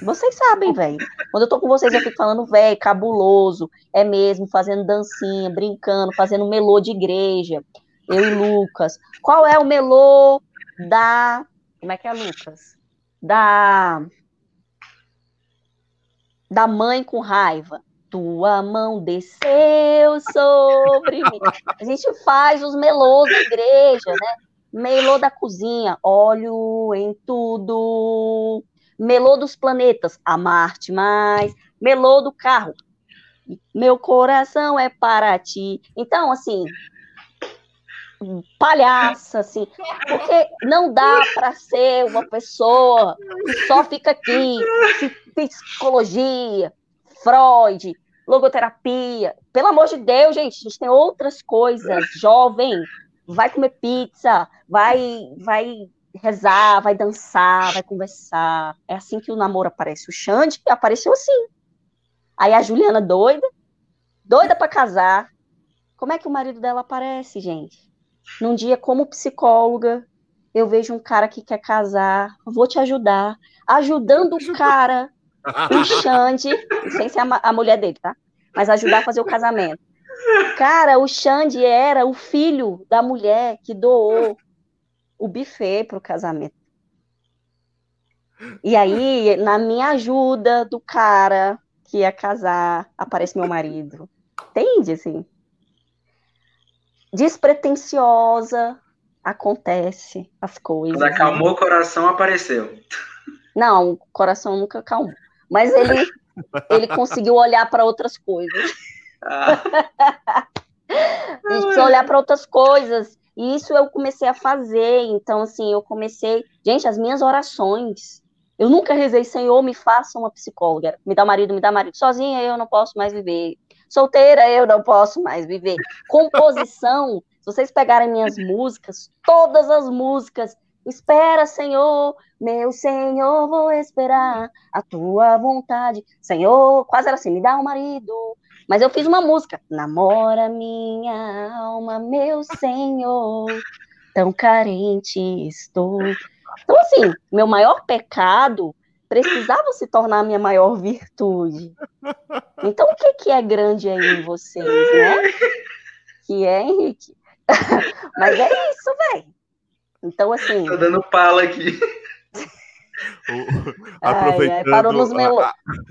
Speaker 3: Vocês sabem, velho. Quando eu tô com vocês, eu fico falando, velho, cabuloso, é mesmo, fazendo dancinha, brincando, fazendo melô de igreja. Eu e Lucas. Qual é o melô da. Como é que é, Lucas? Da. Da mãe com raiva. Tua mão desceu sobre mim. A gente faz os melôs da igreja, né? Melô da cozinha, óleo em tudo. Melô dos planetas, amar-te mais. Melô do carro, meu coração é para ti. Então, assim, palhaça, assim, porque não dá para ser uma pessoa só fica aqui, psicologia, Freud, logoterapia. Pelo amor de Deus, gente, a gente tem outras coisas. Jovem, vai comer pizza, vai, vai rezar, vai dançar, vai conversar. É assim que o namoro aparece. O Xande apareceu assim. Aí a Juliana doida, doida para casar. Como é que o marido dela aparece, gente? Num dia como psicóloga, eu vejo um cara que quer casar, vou te ajudar. Ajudando o cara, o Xande, sem ser a, a mulher dele, tá? Mas ajudar a fazer o casamento. Cara, o Xande era o filho da mulher que doou o buffet para o casamento. E aí, na minha ajuda do cara que ia casar, aparece meu marido. Entende, assim? Despretensiosa, acontece as coisas.
Speaker 1: Quando acalmou o coração, apareceu.
Speaker 3: Não, o coração nunca acalmou. Mas ele, ele conseguiu olhar para outras coisas. Ah. a gente precisa olhar para outras coisas. E isso eu comecei a fazer. Então, assim, eu comecei. Gente, as minhas orações. Eu nunca rezei, Senhor, me faça uma psicóloga. Me dá marido, me dá marido. Sozinha eu não posso mais viver. Solteira eu não posso mais viver. Composição, se vocês pegarem minhas músicas, todas as músicas, espera, Senhor, meu Senhor, vou esperar a tua vontade. Senhor, quase era assim, me dá um marido, mas eu fiz uma música. Namora minha alma, meu Senhor, tão carente estou. Então, assim, meu maior pecado precisava se tornar minha maior virtude. Então, o que, que é grande aí em vocês, né? Que é, Henrique? Mas é isso, velho. Então, assim.
Speaker 1: Tô dando pala aqui.
Speaker 3: Ai, ai, parou, nos melo,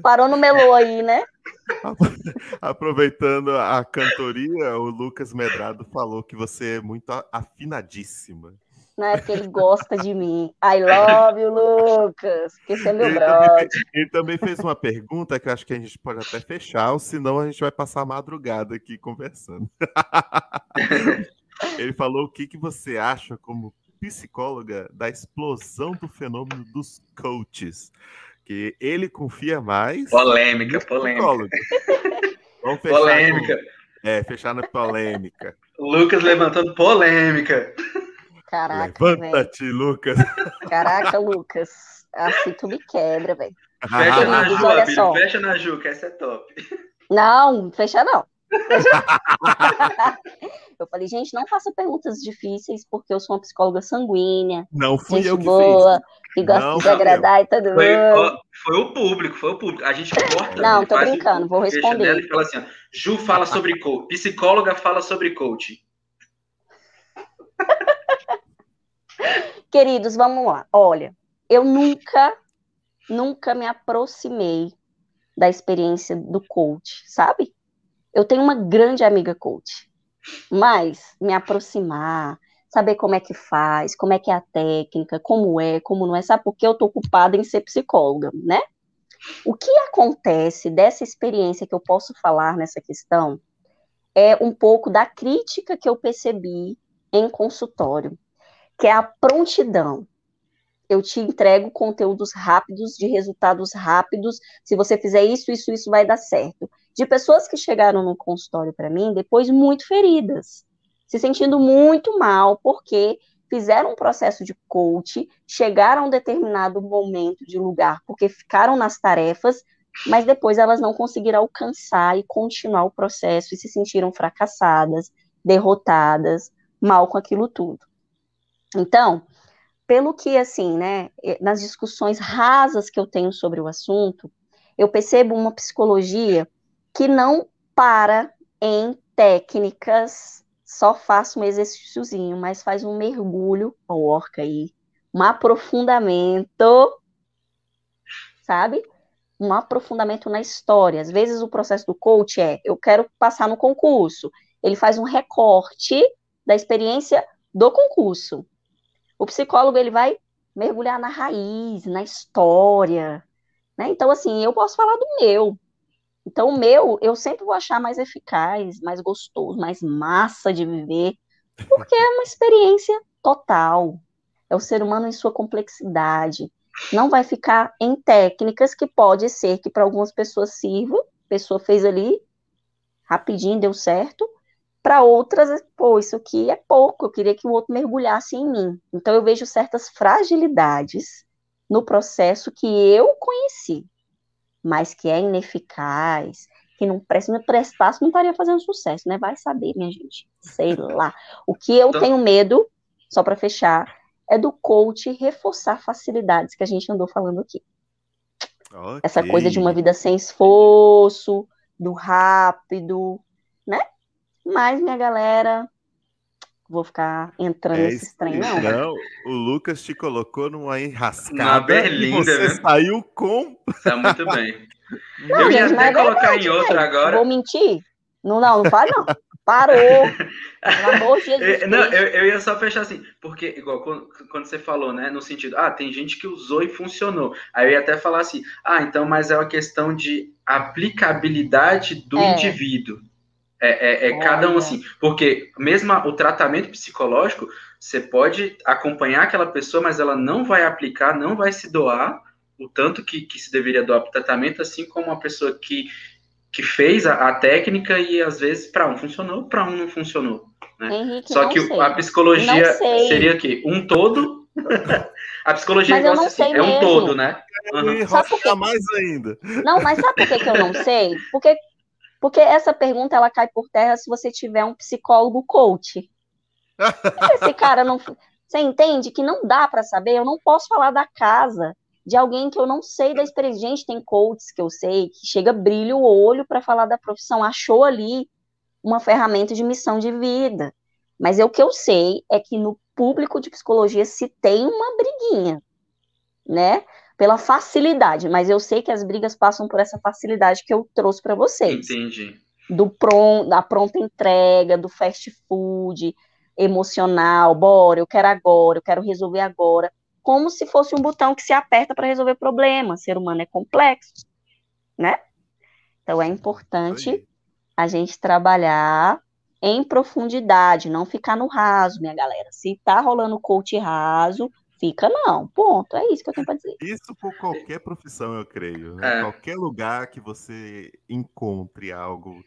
Speaker 3: parou no melô aí, né?
Speaker 2: Aproveitando a cantoria, o Lucas Medrado falou que você é muito afinadíssima.
Speaker 3: Não é porque ele gosta de mim. I love you, Lucas. Porque você é meu ele brother. Também,
Speaker 2: ele também fez uma pergunta que eu acho que a gente pode até fechar, ou senão a gente vai passar a madrugada aqui conversando. ele falou o que, que você acha como psicóloga da explosão do fenômeno dos coaches que ele confia mais.
Speaker 1: Polêmica, polêmica.
Speaker 2: Vamos fechar polêmica. Com, é, fechar na polêmica.
Speaker 1: Lucas levantando polêmica.
Speaker 3: Caraca.
Speaker 2: Levanta-te, Lucas.
Speaker 3: Caraca, Lucas. Assim tu me quebra, velho.
Speaker 1: Fecha ah, na Ju, olha só. fecha na Ju, que essa é top.
Speaker 3: Não, fecha não. eu falei, gente, não faça perguntas difíceis, porque eu sou uma psicóloga sanguínea.
Speaker 2: Não fui
Speaker 3: gente
Speaker 2: eu que
Speaker 3: boa,
Speaker 2: fiz.
Speaker 3: que gosta não, de agradar e todo
Speaker 1: foi, mundo. Foi o público, foi o público. A gente corta.
Speaker 3: Não, né? tô brincando, vou responder.
Speaker 1: E fala assim, ó, Ju fala sobre coach, psicóloga fala sobre coach.
Speaker 3: Queridos, vamos lá. Olha, eu nunca, nunca me aproximei da experiência do coach, sabe? Eu tenho uma grande amiga coach, mas me aproximar, saber como é que faz, como é que é a técnica, como é, como não é, sabe? Porque eu tô ocupada em ser psicóloga, né? O que acontece dessa experiência que eu posso falar nessa questão é um pouco da crítica que eu percebi em consultório. Que é a prontidão. Eu te entrego conteúdos rápidos, de resultados rápidos. Se você fizer isso, isso, isso vai dar certo. De pessoas que chegaram no consultório para mim depois muito feridas, se sentindo muito mal, porque fizeram um processo de coach, chegaram a um determinado momento de lugar, porque ficaram nas tarefas, mas depois elas não conseguiram alcançar e continuar o processo e se sentiram fracassadas, derrotadas, mal com aquilo tudo. Então, pelo que, assim, né, nas discussões rasas que eu tenho sobre o assunto, eu percebo uma psicologia que não para em técnicas, só faça um exercíciozinho, mas faz um mergulho, ó, orca aí, um aprofundamento, sabe? Um aprofundamento na história. Às vezes o processo do coach é, eu quero passar no concurso. Ele faz um recorte da experiência do concurso. O psicólogo ele vai mergulhar na raiz, na história, né? Então assim, eu posso falar do meu. Então o meu eu sempre vou achar mais eficaz, mais gostoso, mais massa de viver, porque é uma experiência total. É o ser humano em sua complexidade. Não vai ficar em técnicas que pode ser que para algumas pessoas sirva, pessoa fez ali rapidinho, deu certo, para outras, pô, isso aqui é pouco, eu queria que o outro mergulhasse em mim. Então eu vejo certas fragilidades no processo que eu conheci, mas que é ineficaz, que não presta, não prestasse, não estaria fazendo sucesso, né? Vai saber, minha gente. Sei lá. O que eu então... tenho medo, só para fechar, é do coach reforçar facilidades que a gente andou falando aqui. Okay. Essa coisa de uma vida sem esforço, do rápido? Mas, minha galera, vou ficar entrando é nesse trem, não. Não,
Speaker 2: o Lucas te colocou numa enrascada berlinda, e você saiu com...
Speaker 1: Tá muito bem. Não, eu gente, ia até é colocar verdade, em outra agora.
Speaker 3: Vou mentir? Não, não, não faz não. Parou. Pelo amor de Jesus.
Speaker 1: Não, eu, eu ia só fechar assim, porque, igual quando, quando, você falou, né, no sentido, ah, tem gente que usou e funcionou. Aí eu ia até falar assim, ah, então, mas é uma questão de aplicabilidade do é. indivíduo. É, é, é cada um assim, porque mesmo o tratamento psicológico, você pode acompanhar aquela pessoa, mas ela não vai aplicar, não vai se doar o tanto que, que se deveria doar para o tratamento, assim como uma pessoa que, que fez a, a técnica e às vezes para um funcionou, para um não funcionou. Né? Henrique, Só que sei. a psicologia seria aqui um todo. a psicologia
Speaker 3: é, assim,
Speaker 1: é um todo, né?
Speaker 2: Uhum. Sabe por que... mais ainda.
Speaker 3: Não, mas sabe por que, que eu não sei? Porque porque essa pergunta ela cai por terra se você tiver um psicólogo coach. Esse cara não. Você entende que não dá para saber? Eu não posso falar da casa de alguém que eu não sei da experiência. Gente, tem coaches que eu sei que chega brilha o olho para falar da profissão, achou ali uma ferramenta de missão de vida. Mas é o que eu sei é que no público de psicologia se tem uma briguinha, né? Pela facilidade, mas eu sei que as brigas passam por essa facilidade que eu trouxe para vocês.
Speaker 1: Entendi.
Speaker 3: Do pron, da pronta entrega, do fast food, emocional, bora, eu quero agora, eu quero resolver agora, como se fosse um botão que se aperta para resolver problemas. O ser humano é complexo, né? Então é importante a gente trabalhar em profundidade, não ficar no raso, minha galera. Se tá rolando coach raso, Fica não, ponto. É isso que eu tenho para dizer.
Speaker 2: Isso por qualquer profissão, eu creio. Né? É. Qualquer lugar que você encontre algo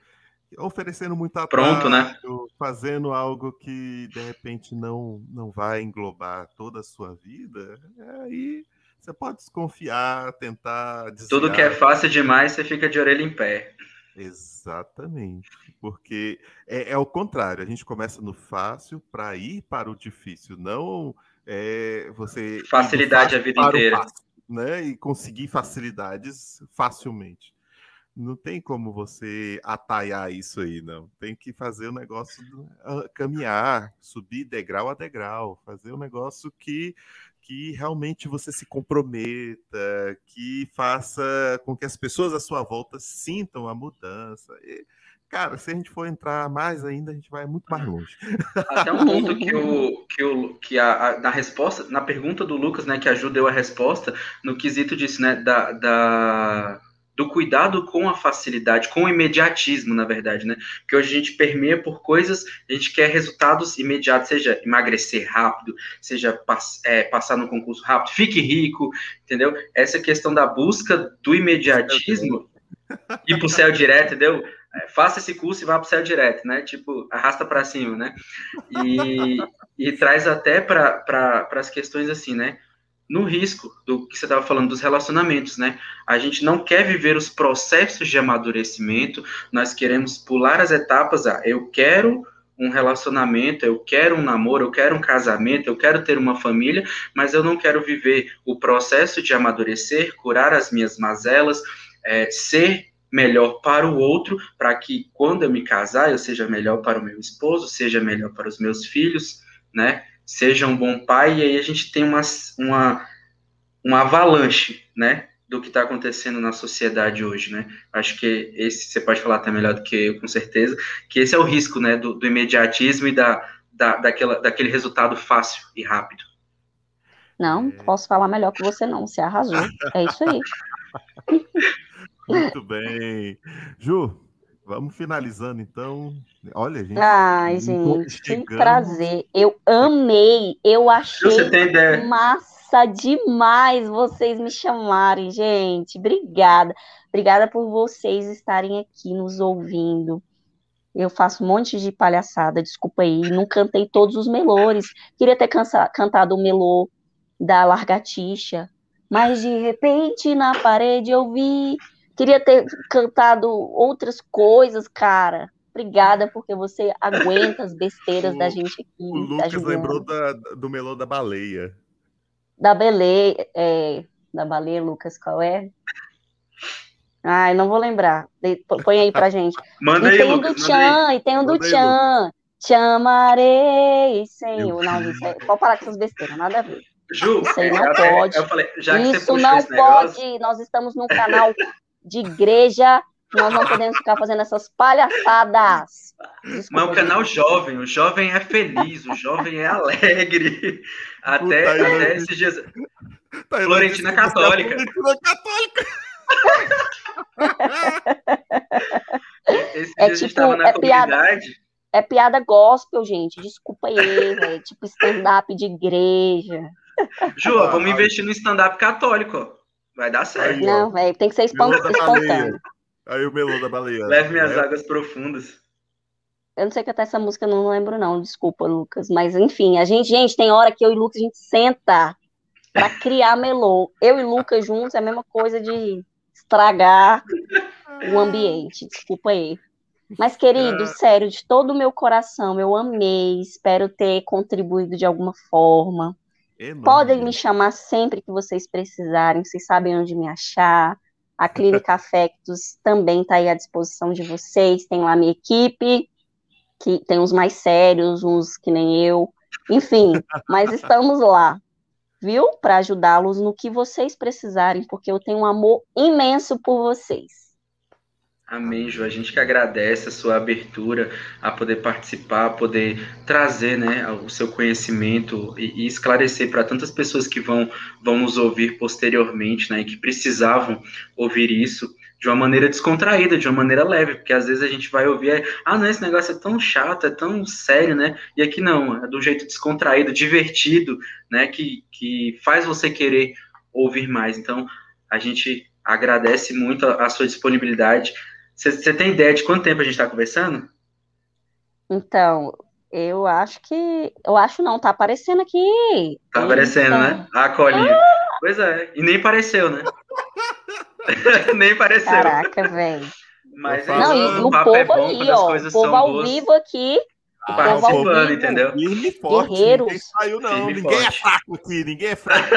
Speaker 2: oferecendo muito atraso,
Speaker 1: Pronto, né?
Speaker 2: fazendo algo que de repente não não vai englobar toda a sua vida, aí você pode desconfiar, tentar
Speaker 1: desviar. Tudo que é fácil demais, você fica de orelha em pé.
Speaker 2: Exatamente, porque é, é o contrário, a gente começa no fácil para ir para o difícil, não é você
Speaker 1: facilidade a vida inteira, fácil,
Speaker 2: né? E conseguir facilidades facilmente. Não tem como você ataiar isso aí, não. Tem que fazer o negócio uh, caminhar, subir degrau a degrau, fazer um negócio que que realmente você se comprometa, que faça com que as pessoas à sua volta sintam a mudança. E, Cara, se a gente for entrar mais ainda, a gente vai muito mais longe.
Speaker 1: Até um ponto que o que, o, que a, a, na resposta, na pergunta do Lucas, né, que ajuda eu a resposta, no quesito disso, né, da, da do cuidado com a facilidade, com o imediatismo, na verdade, né? Porque hoje a gente permeia por coisas, a gente quer resultados imediatos, seja emagrecer rápido, seja pass é, passar no concurso rápido, fique rico, entendeu? Essa questão da busca do imediatismo, ir para o céu direto, entendeu? É, faça esse curso e vá para o céu direto, né? Tipo, arrasta para cima, né? E, e traz até para pra, as questões assim, né? no risco do que você estava falando dos relacionamentos, né? A gente não quer viver os processos de amadurecimento, nós queremos pular as etapas. Ah, eu quero um relacionamento, eu quero um namoro, eu quero um casamento, eu quero ter uma família, mas eu não quero viver o processo de amadurecer, curar as minhas mazelas, é, ser melhor para o outro, para que quando eu me casar eu seja melhor para o meu esposo, seja melhor para os meus filhos, né? seja um bom pai, e aí a gente tem uma, uma, uma avalanche, né, do que está acontecendo na sociedade hoje, né? Acho que esse, você pode falar até melhor do que eu, com certeza, que esse é o risco, né, do, do imediatismo e da, da, daquela, daquele resultado fácil e rápido.
Speaker 3: Não, posso falar melhor que você não, você arrasou, é isso aí.
Speaker 2: Muito bem. Ju, Vamos finalizando, então. Olha, gente.
Speaker 3: Ai, gente, que prazer. Eu amei. Eu achei massa demais vocês me chamarem, gente. Obrigada. Obrigada por vocês estarem aqui nos ouvindo. Eu faço um monte de palhaçada, desculpa aí. Não cantei todos os melores. Queria ter cansa, cantado o melô da Largatixa. Mas de repente na parede eu vi Queria ter cantado outras coisas, cara. Obrigada, porque você aguenta as besteiras o, da gente aqui. O
Speaker 2: Lucas tá lembrou da, do melô da baleia.
Speaker 3: Da baleia, é, da baleia, Lucas, qual é? Ai, não vou lembrar. Põe aí pra gente.
Speaker 1: Manda
Speaker 3: e
Speaker 1: aí,
Speaker 3: tem
Speaker 1: Lucas,
Speaker 3: um do Tchan, e tem um do Tchan. Te amarei, Senhor. Não, gente, é, pode parar com essas besteiras, nada a ver.
Speaker 1: Ju,
Speaker 3: isso aí não pode.
Speaker 1: Eu falei, já
Speaker 3: que isso não pode. Negócio... Nós estamos num canal de igreja, nós não podemos ficar fazendo essas palhaçadas.
Speaker 1: Desculpa, Mas o canal jovem, o jovem é feliz, o jovem é alegre. Até, Puta, até esses dias. Tá Florentina Católica. Florentina Católica.
Speaker 3: Esse é tipo, é piada, é piada gospel, gente. Desculpa aí, é tipo stand-up de igreja.
Speaker 1: Ju, vamos investir no stand-up católico. Vai dar certo.
Speaker 3: Não, velho, tem que ser espontâneo.
Speaker 2: Aí o melô da baleia.
Speaker 1: Leve minhas é. águas profundas.
Speaker 3: Eu não sei cantar essa música, não lembro, não. Desculpa, Lucas. Mas, enfim, a gente, gente, tem hora que eu e o Lucas a gente senta para criar melô. Eu e Lucas juntos é a mesma coisa de estragar o ambiente. Desculpa aí. Mas, querido, ah. sério, de todo o meu coração, eu amei. Espero ter contribuído de alguma forma. Enorme. Podem me chamar sempre que vocês precisarem, vocês sabem onde me achar. A Clínica Afectos também está aí à disposição de vocês. Tem lá minha equipe, que tem uns mais sérios, uns que nem eu. Enfim, mas estamos lá, viu? Para ajudá-los no que vocês precisarem, porque eu tenho um amor imenso por vocês.
Speaker 1: Amém, Ju. A gente que agradece a sua abertura a poder participar, a poder trazer né, o seu conhecimento e, e esclarecer para tantas pessoas que vão, vão nos ouvir posteriormente, né, e que precisavam ouvir isso de uma maneira descontraída, de uma maneira leve, porque às vezes a gente vai ouvir, ah, não, esse negócio é tão chato, é tão sério, né? E aqui não, é do jeito descontraído, divertido, né? Que, que faz você querer ouvir mais. Então, a gente agradece muito a, a sua disponibilidade você tem ideia de quanto tempo a gente está conversando?
Speaker 3: Então, eu acho que. Eu acho não, tá aparecendo aqui.
Speaker 1: Tá aparecendo, né? A colinha. Ah! Pois é, e nem pareceu, né? nem pareceu.
Speaker 3: Caraca, velho.
Speaker 1: Mas
Speaker 3: é não, e o povo é bom, ali, ó. O povo ao boas. vivo aqui.
Speaker 1: Ah, participando, entendeu?
Speaker 2: Firme forte, Guerreiros. ninguém saiu, não. Firme ninguém é forte. é fraco aqui, ninguém é fraco.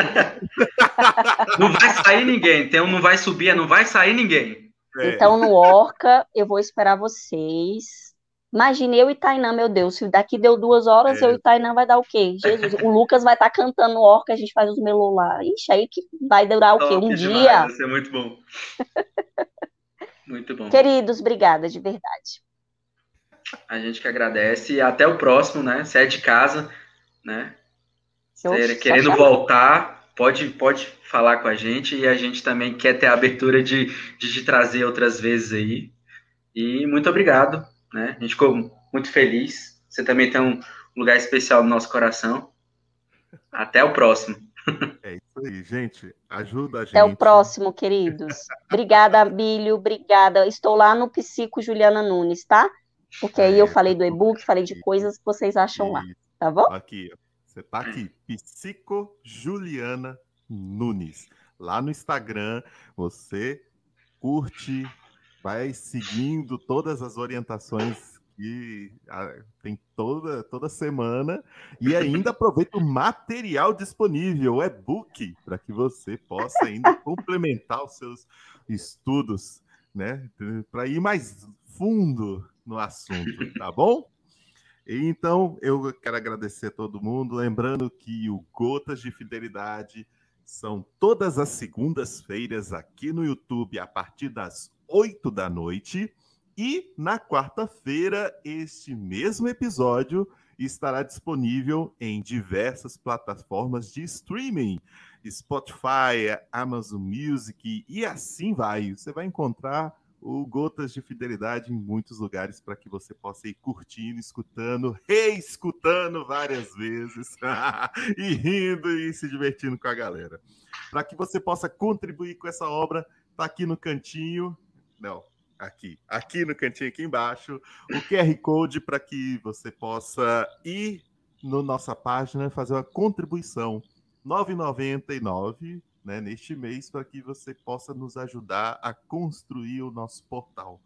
Speaker 1: não vai sair ninguém. Tem um não vai subir, não vai sair ninguém.
Speaker 3: É. Então, no Orca, eu vou esperar vocês. Imagine eu e Tainan, meu Deus, se daqui deu duas horas, é. eu e Tainan vai dar o quê? Jesus, o Lucas vai estar tá cantando no Orca, a gente faz os melô lá. Ixi, aí que vai durar o quê? Um dia?
Speaker 1: Vai ser muito bom. muito bom.
Speaker 3: Queridos, obrigada, de verdade.
Speaker 1: A gente que agradece e até o próximo, né? Se é de casa, né? Querendo voltar, pode, pode falar com a gente e a gente também quer ter a abertura de, de te trazer outras vezes aí. E muito obrigado, né? A gente ficou muito feliz. Você também tem um lugar especial no nosso coração. Até o próximo.
Speaker 2: É isso aí, gente. Ajuda a gente.
Speaker 3: Até o próximo, queridos. Obrigada, Abílio. Obrigada. Estou lá no Psico Juliana Nunes, tá? Porque aí é, eu falei do e-book, falei de coisas que vocês acham lá. Tá bom?
Speaker 2: Aqui, você tá aqui. Psico Juliana Nunes. Lá no Instagram, você curte, vai seguindo todas as orientações que tem toda, toda semana e ainda aproveita o material disponível, o e-book, para que você possa ainda complementar os seus estudos, né? Para ir mais fundo no assunto, tá bom? Então, eu quero agradecer a todo mundo, lembrando que o Gotas de Fidelidade são todas as segundas-feiras aqui no YouTube a partir das 8 da noite. E na quarta-feira, este mesmo episódio estará disponível em diversas plataformas de streaming. Spotify, Amazon Music e assim vai. Você vai encontrar o Gotas de Fidelidade em muitos lugares para que você possa ir curtindo, escutando, reescutando várias vezes e rindo e se divertindo com a galera. Para que você possa contribuir com essa obra, tá aqui no cantinho. Não, aqui, aqui no cantinho aqui embaixo, o QR Code para que você possa ir na nossa página fazer uma contribuição 9,99 né, neste mês para que você possa nos ajudar a construir o nosso portal.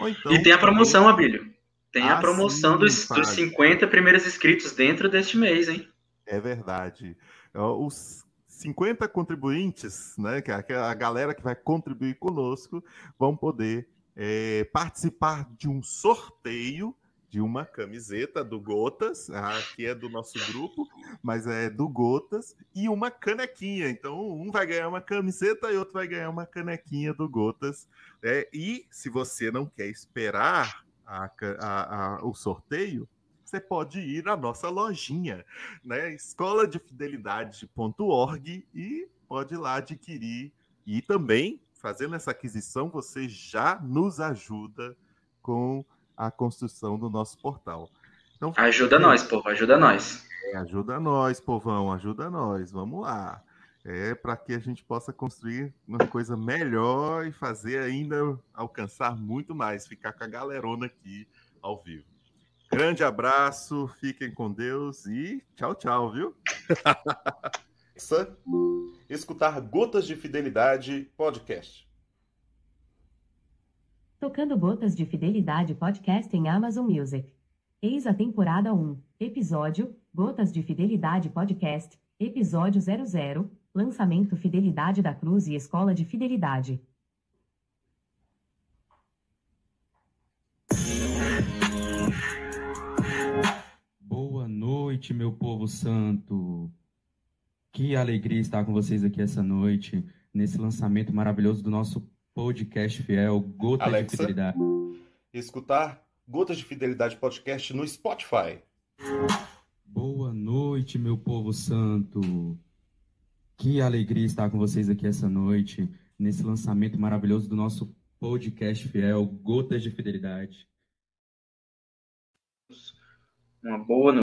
Speaker 1: Então, e tem a promoção, também... Abílio. Tem a promoção dos, dos 50 primeiros inscritos dentro deste mês, hein?
Speaker 2: É verdade. Os 50 contribuintes, né, que é a galera que vai contribuir conosco, vão poder é, participar de um sorteio de uma camiseta do Gotas, aqui é do nosso grupo, mas é do Gotas, e uma canequinha. Então, um vai ganhar uma camiseta e outro vai ganhar uma canequinha do Gotas. É, e se você não quer esperar a, a, a, o sorteio, você pode ir na nossa lojinha, né? escola de fidelidade.org e pode ir lá adquirir. E também, fazendo essa aquisição, você já nos ajuda com a construção do nosso portal.
Speaker 1: Então, ajuda é, nós, povo, ajuda nós.
Speaker 2: É, ajuda nós, povão, ajuda nós. Vamos lá. É para que a gente possa construir uma coisa melhor e fazer ainda alcançar muito mais, ficar com a galerona aqui ao vivo. Grande abraço, fiquem com Deus e tchau, tchau, viu? Escutar Gotas de Fidelidade Podcast.
Speaker 4: Tocando Gotas de Fidelidade Podcast em Amazon Music. Eis a temporada 1, episódio Gotas de Fidelidade Podcast, episódio 00, lançamento Fidelidade da Cruz e Escola de Fidelidade.
Speaker 5: Boa noite, meu povo santo. Que alegria estar com vocês aqui essa noite, nesse lançamento maravilhoso do nosso podcast fiel, Gotas Alexa, de Fidelidade.
Speaker 2: Escutar Gotas de Fidelidade podcast no Spotify.
Speaker 5: Boa noite, meu povo santo. Que alegria estar com vocês aqui essa noite, nesse lançamento maravilhoso do nosso podcast fiel, Gotas de Fidelidade.
Speaker 1: Uma boa noite.